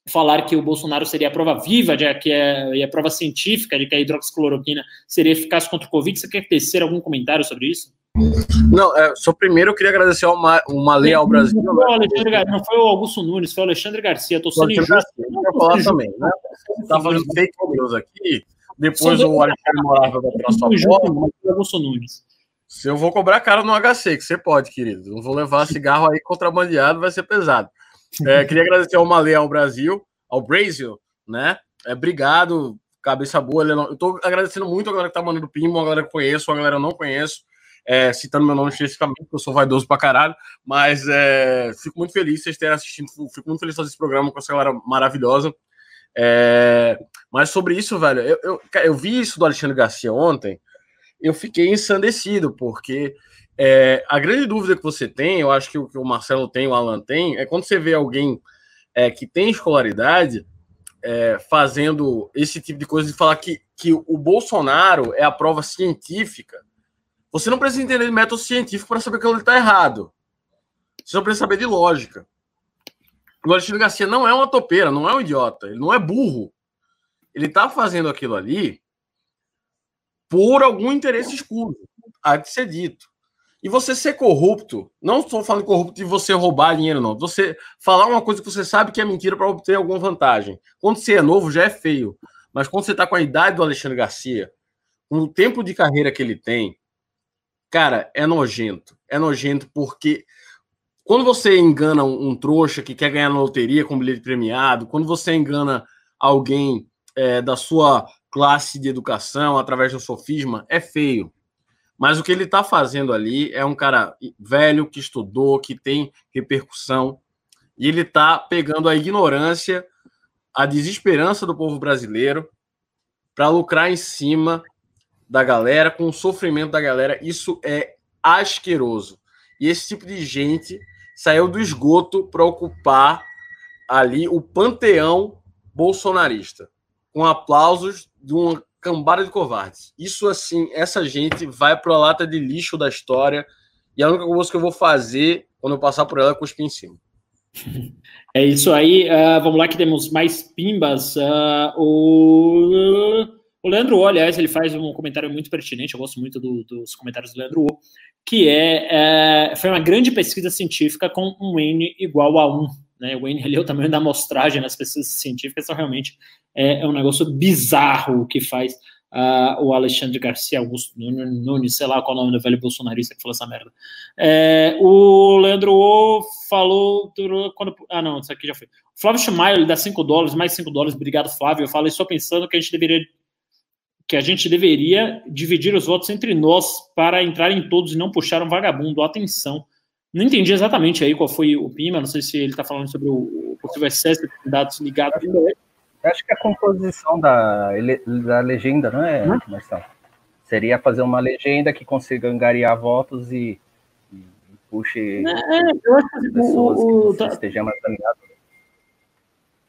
falar que o Bolsonaro seria a prova viva, de que é, a prova científica de que a hidroxicloroquina seria eficaz contra o Covid. Você quer tecer algum comentário sobre isso? Não, é, só primeiro eu queria agradecer ao Ma, o Malê ao Brasil. Não foi, o Alexandre, não foi o Augusto Nunes, foi o Alexandre Garcia. Tô sendo injusto. Falar também, né? Tá falando fake news aqui, depois o Alexandre Moraes vai na sua Injusto, porta. mas foi o Augusto Nunes. Se eu vou cobrar caro no HC, que você pode, querido. Não vou levar cigarro aí contrabandeado, vai ser pesado. É, queria agradecer ao Malê ao Brasil, ao Brasil, né? É, obrigado, cabeça boa. Ele não- Eu tô agradecendo muito a galera que tá mandando pimba, a galera que conheço, a galera que eu não conheço. É, citando meu nome especificamente, porque eu sou vaidoso pra caralho, mas é, fico muito feliz vocês terem assistido, fico muito feliz de fazer esse programa com essa galera maravilhosa. É, mas sobre isso, velho, eu, eu, eu vi isso do Alexandre Garcia ontem, eu fiquei ensandecido, porque é, a grande dúvida que você tem, eu acho que o que o Marcelo tem, o Alan tem, é quando você vê alguém é, que tem escolaridade é, fazendo esse tipo de coisa, de falar que, que o Bolsonaro é a prova científica. Você não precisa entender de método científico para saber que ele está errado. Você só precisa saber de lógica. O Alexandre Garcia não é uma topeira, não é um idiota, ele não é burro. Ele está fazendo aquilo ali por algum interesse escuro, há de ser dito. E você ser corrupto, não estou falando corrupto de você roubar dinheiro, não. Você falar uma coisa que você sabe que é mentira para obter alguma vantagem. Quando você é novo, já é feio. Mas quando você está com a idade do Alexandre Garcia, com o tempo de carreira que ele tem, cara, é nojento. É nojento porque quando você engana um, um trouxa que quer ganhar na loteria com bilhete premiado, quando você engana alguém é, da sua classe de educação através do sofisma, é feio. Mas o que ele está fazendo ali é um cara velho que estudou, que tem repercussão, e ele está pegando a ignorância, a desesperança do povo brasileiro para lucrar em cima da galera, com o sofrimento da galera. Isso é asqueroso. E esse tipo de gente saiu do esgoto para ocupar ali o panteão bolsonarista, com aplausos de uma cambada de covardes. Isso assim, essa gente vai para a lata de lixo da história e a única coisa que eu vou fazer quando eu passar por ela é cuspir em cima. É isso aí. Uh, vamos lá que temos mais pimbas. Uh, o, o Leandro O, aliás, ele faz um comentário muito pertinente. Eu gosto muito do, dos comentários do Leandro O, que é, é, foi uma grande pesquisa científica com um N igual a 1. Né? O N é o tamanho da amostragem nas pesquisas científicas, então realmente é, é um negócio bizarro o que faz uh, o Alexandre Garcia Augusto Nunes, sei lá qual é o nome do velho bolsonarista que falou essa merda. É, o Leandro O falou. Quando, ah, não, isso aqui já foi. Flávio Schumacher, ele dá 5 dólares, mais 5 dólares, obrigado, Flávio. Eu falei só pensando que a gente deveria. Que a gente deveria dividir os votos entre nós para entrar em todos e não puxar um vagabundo. Atenção. Não entendi exatamente aí qual foi o PIMA, não sei se ele está falando sobre o possível excesso de dados ligados. Acho que a composição da, da legenda, não é, Hum? Marcelo? Seria fazer uma legenda que consiga angariar votos e, e puxe É, eu acho que pessoas o, que o, você tá, esteja mais alinhado.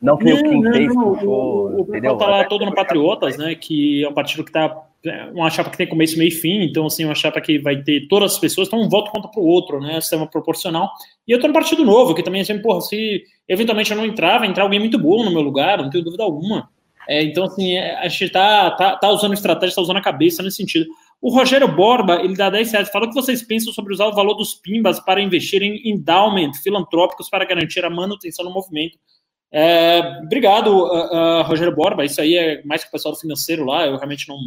Não que nem o Kim fez, puxou, o, o entendeu? tá lá todo no Patriotas, né? Que é um partido que tá. É uma chapa que tem começo, meio e fim, então, assim, uma chapa que vai ter todas as pessoas, então um voto conta pro outro, né? Sistema proporcional. E eu tô no Partido Novo, que também, assim, porra, se eventualmente eu não entrar, vai entrar alguém muito bom no meu lugar, não tenho dúvida alguma. É, então, assim, a gente tá, tá, tá usando estratégia, tá usando a cabeça nesse sentido. O Rogério Borba, ele dá 10 reais, fala o que vocês pensam sobre usar o valor dos pimbas para investir em endowment filantrópicos para garantir a manutenção do movimento. É, obrigado, uh, uh, Rogério Borba. Isso aí é mais que o pessoal financeiro lá. Eu realmente não,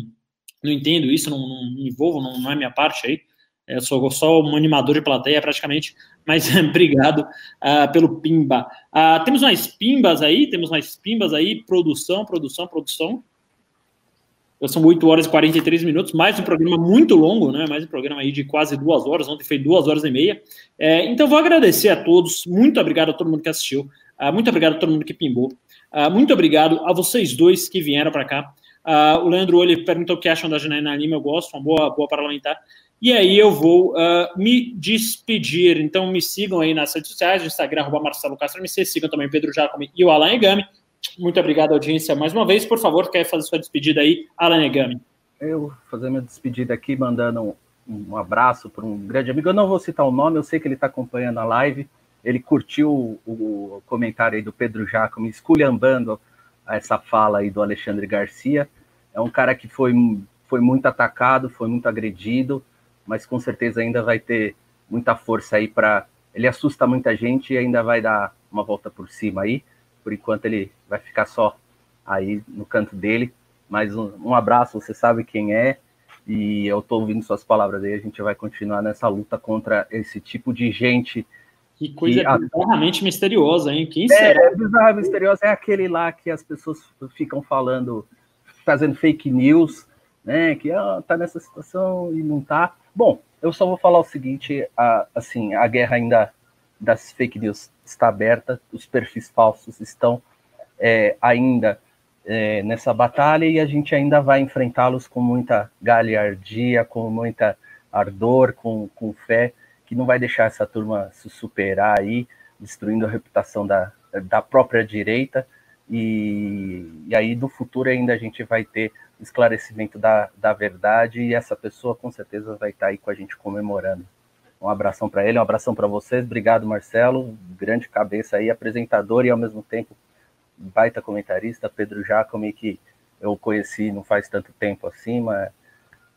não entendo isso, não, não me envolvo, não, não, é minha parte aí. Eu sou só um animador de plateia, praticamente. Mas obrigado uh, pelo pimba. temos mais pimbas aí, temos mais pimbas aí. Produção, produção, produção. São 8 horas e 43 minutos, mais um programa muito longo, né? Mais um programa aí de quase duas horas. Ontem foi duas horas e meia. É, então, vou agradecer a todos. Muito obrigado a todo mundo que assistiu. Uh, muito obrigado a todo mundo que pimbou. Uh, muito obrigado a vocês dois que vieram para cá. Uh, o Leandro Olho perguntou o que acham da Janaína Lima. Eu gosto, uma boa, boa parlamentar. E aí eu vou me despedir. Então me sigam aí nas redes sociais, Instagram, arroba Marcelo Castro MC. Sigam também Pedro Jacome e o Alan Egami. Muito obrigado, audiência, mais uma vez. Por favor, quer fazer sua despedida aí, Alan Egami? Eu fazer minha despedida aqui, mandando um, um abraço para um grande amigo. Eu não vou citar o nome, eu sei que ele está acompanhando a live ele curtiu o, o, comentário aí do Pedro Jacome, esculhambando essa fala aí do Alexandre Garcia. É um cara que foi, foi muito atacado, foi muito agredido. mas com certeza ainda vai ter muita força aí para. Ele assusta muita gente e ainda vai dar uma volta por cima aí. Por enquanto ele vai ficar só aí no canto dele. Mas um, um abraço, você sabe quem é. E eu estou ouvindo suas palavras aí. A gente vai continuar nessa luta contra esse tipo de gente. Que coisa que, bizarramente misteriosa, hein? Quem é, será? É, bizarra, misteriosa é aquele lá que as pessoas ficam falando, fazendo fake news, né? Que ó, tá nessa situação e não tá. Bom, eu só vou falar o seguinte: a, assim, a guerra ainda das fake news está aberta, os perfis falsos estão é, ainda é, nessa batalha e a gente ainda vai enfrentá-los com muita galhardia, com muita ardor, com, com fé, que não vai deixar essa turma se superar aí, destruindo a reputação da, da própria direita. E, e aí, no futuro, ainda a gente vai ter esclarecimento da, da verdade e essa pessoa com certeza vai estar aí com a gente comemorando. Um abração para ele, um abração para vocês. Obrigado, Marcelo. Grande cabeça aí, apresentador e ao mesmo tempo baita comentarista. Pedro Jacome, que eu conheci não faz tanto tempo assim, mas,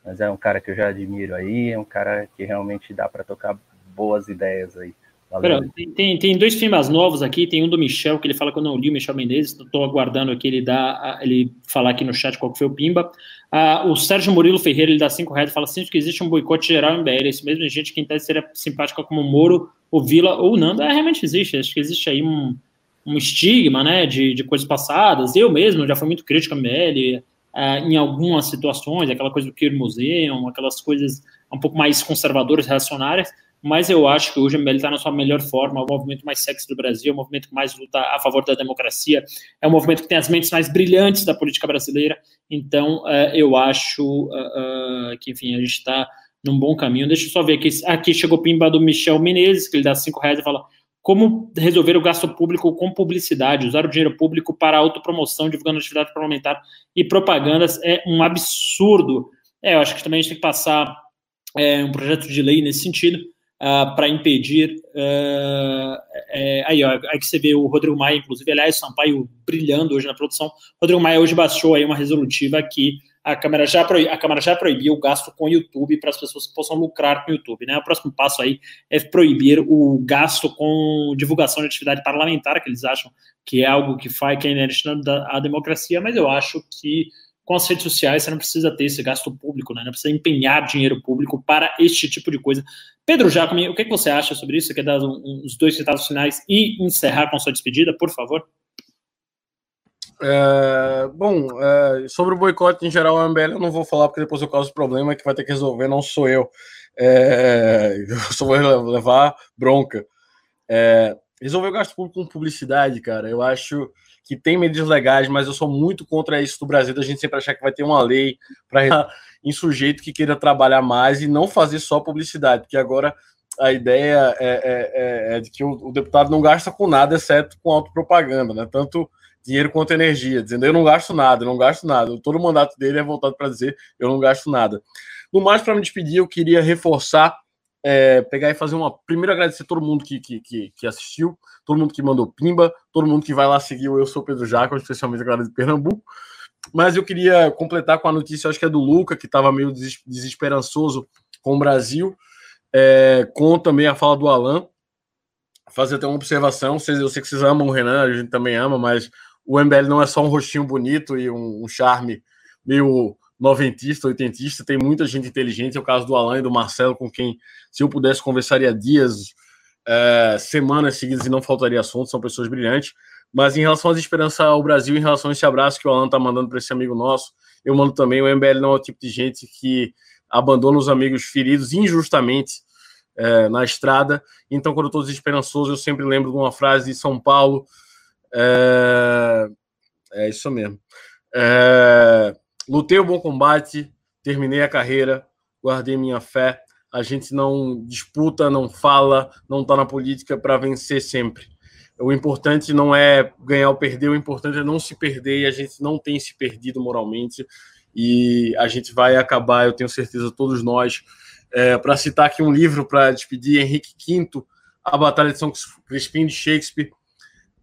mas é um cara que eu já admiro aí. É um cara que realmente dá para tocar boas ideias aí. Pera, tem, tem dois filmes novos aqui, tem um do Michel, que ele fala que eu não li o Michel Menezes, estou aguardando aqui ele dá, ele falar aqui no chat qual que foi o Pimba. Ah, o Sérgio Murilo Ferreira, ele dá cinco reais, fala sempre que existe um boicote geral em BL, isso mesmo, gente que em tese seria simpática como Moro, ou Vila, ou Nando, é, realmente existe, acho que existe aí um, um estigma, né, de, de coisas passadas, eu mesmo já fui muito crítico a MBL, ah, em algumas situações, aquela coisa do Queer Museum, aquelas coisas um pouco mais conservadoras, reacionárias, mas eu acho que hoje o MBL está na sua melhor forma, é o movimento mais sexy do Brasil, é o movimento que mais luta a favor da democracia, é o movimento que tem as mentes mais brilhantes da política brasileira, então uh, eu acho uh, uh, que, enfim, a gente está num bom caminho. Deixa eu só ver aqui, aqui chegou o pimba do Michel Menezes, que ele dá cinco reais e fala como resolver o gasto público com publicidade, usar o dinheiro público para autopromoção, divulgando atividade parlamentar e propagandas é um absurdo. É, eu acho que também a gente tem que passar é, um projeto de lei nesse sentido, uh, para impedir. Uh, é, aí, ó, aí que você vê o Rodrigo Maia, inclusive, aliás, Sampaio brilhando hoje na produção. Rodrigo Maia hoje baixou aí uma resolutiva que a Câmara já, a Câmara já proibiu o gasto com o YouTube para as pessoas que possam lucrar com o YouTube. Né? O próximo passo aí é proibir o gasto com divulgação de atividade parlamentar, que eles acham que é algo que faz que é inerente à democracia, mas eu acho que com as redes sociais você não precisa ter esse gasto público, né? não precisa empenhar dinheiro público para este tipo de coisa. Pedro Jacome, o que, que você acha sobre isso? Você quer dar uns dois citados finais e encerrar com a sua despedida, por favor? É, bom, é, sobre o boicote em geral, a MBL eu não vou falar porque depois eu causo problema que vai ter que resolver, não sou eu. É, eu só vou levar bronca. É, resolver o gasto público com publicidade, cara, eu acho que tem medidas legais, mas eu sou muito contra isso do Brasil, da gente sempre achar que vai ter uma lei para em sujeito que queira trabalhar mais e não fazer só publicidade, porque agora a ideia é, é, é, é de que o, o, deputado não gasta com nada, exceto com autopropaganda, né? Tanto dinheiro quanto energia, dizendo eu não gasto nada, eu não gasto nada. Todo o mandato dele é voltado para dizer eu não gasto nada. No mais, para me despedir, eu queria reforçar, é, pegar e fazer uma. Primeiro, agradecer todo mundo que, que, que, que, assistiu, todo mundo que mandou pimba, todo mundo que vai lá seguir o Eu Sou Pedro Jaco, especialmente a galera de Pernambuco. Mas eu queria completar com a notícia, acho que é do Luca, que estava meio desesperançoso com o Brasil, é, com também a fala do Alan. Fazer até uma observação, eu sei que vocês amam o Renan, a gente também ama, mas o MBL não é só um rostinho bonito e um, um charme meio noventista, oitentista, tem muita gente inteligente, é o caso do Alan e do Marcelo, com quem, se eu pudesse, conversaria dias, é, semanas seguidas e não faltaria assunto, são pessoas brilhantes. Mas em relação às esperanças ao Brasil, em relação a esse abraço que o Alan tá mandando para esse amigo nosso, eu mando também. O MBL não é o tipo de gente que abandona os amigos feridos injustamente é, na estrada. Então, quando estou desesperançoso, eu sempre lembro de uma frase de São Paulo. É, é isso mesmo. É, lutei o bom combate, terminei a carreira, guardei minha fé. A gente não disputa, não fala, não está na política para vencer sempre o importante não é ganhar ou perder, o importante é não se perder e a gente não tem se perdido moralmente e a gente vai acabar, eu tenho certeza, todos nós. É, para citar aqui um livro para despedir, Henrique V, A Batalha de São Crispim de Shakespeare.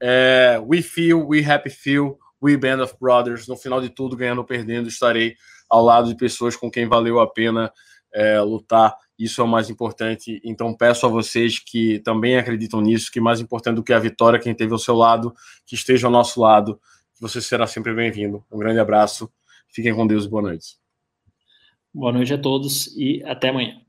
É, we feel, we happy feel, we band of brothers. No final de tudo, ganhando ou perdendo, estarei ao lado de pessoas com quem valeu a pena é, lutar, isso é o mais importante. Então, peço a vocês que também acreditam nisso, que mais importante do que a vitória, quem teve ao seu lado, que esteja ao nosso lado, você será sempre bem-vindo. Um grande abraço, fiquem com Deus e boa noite. Boa noite a todos e até amanhã.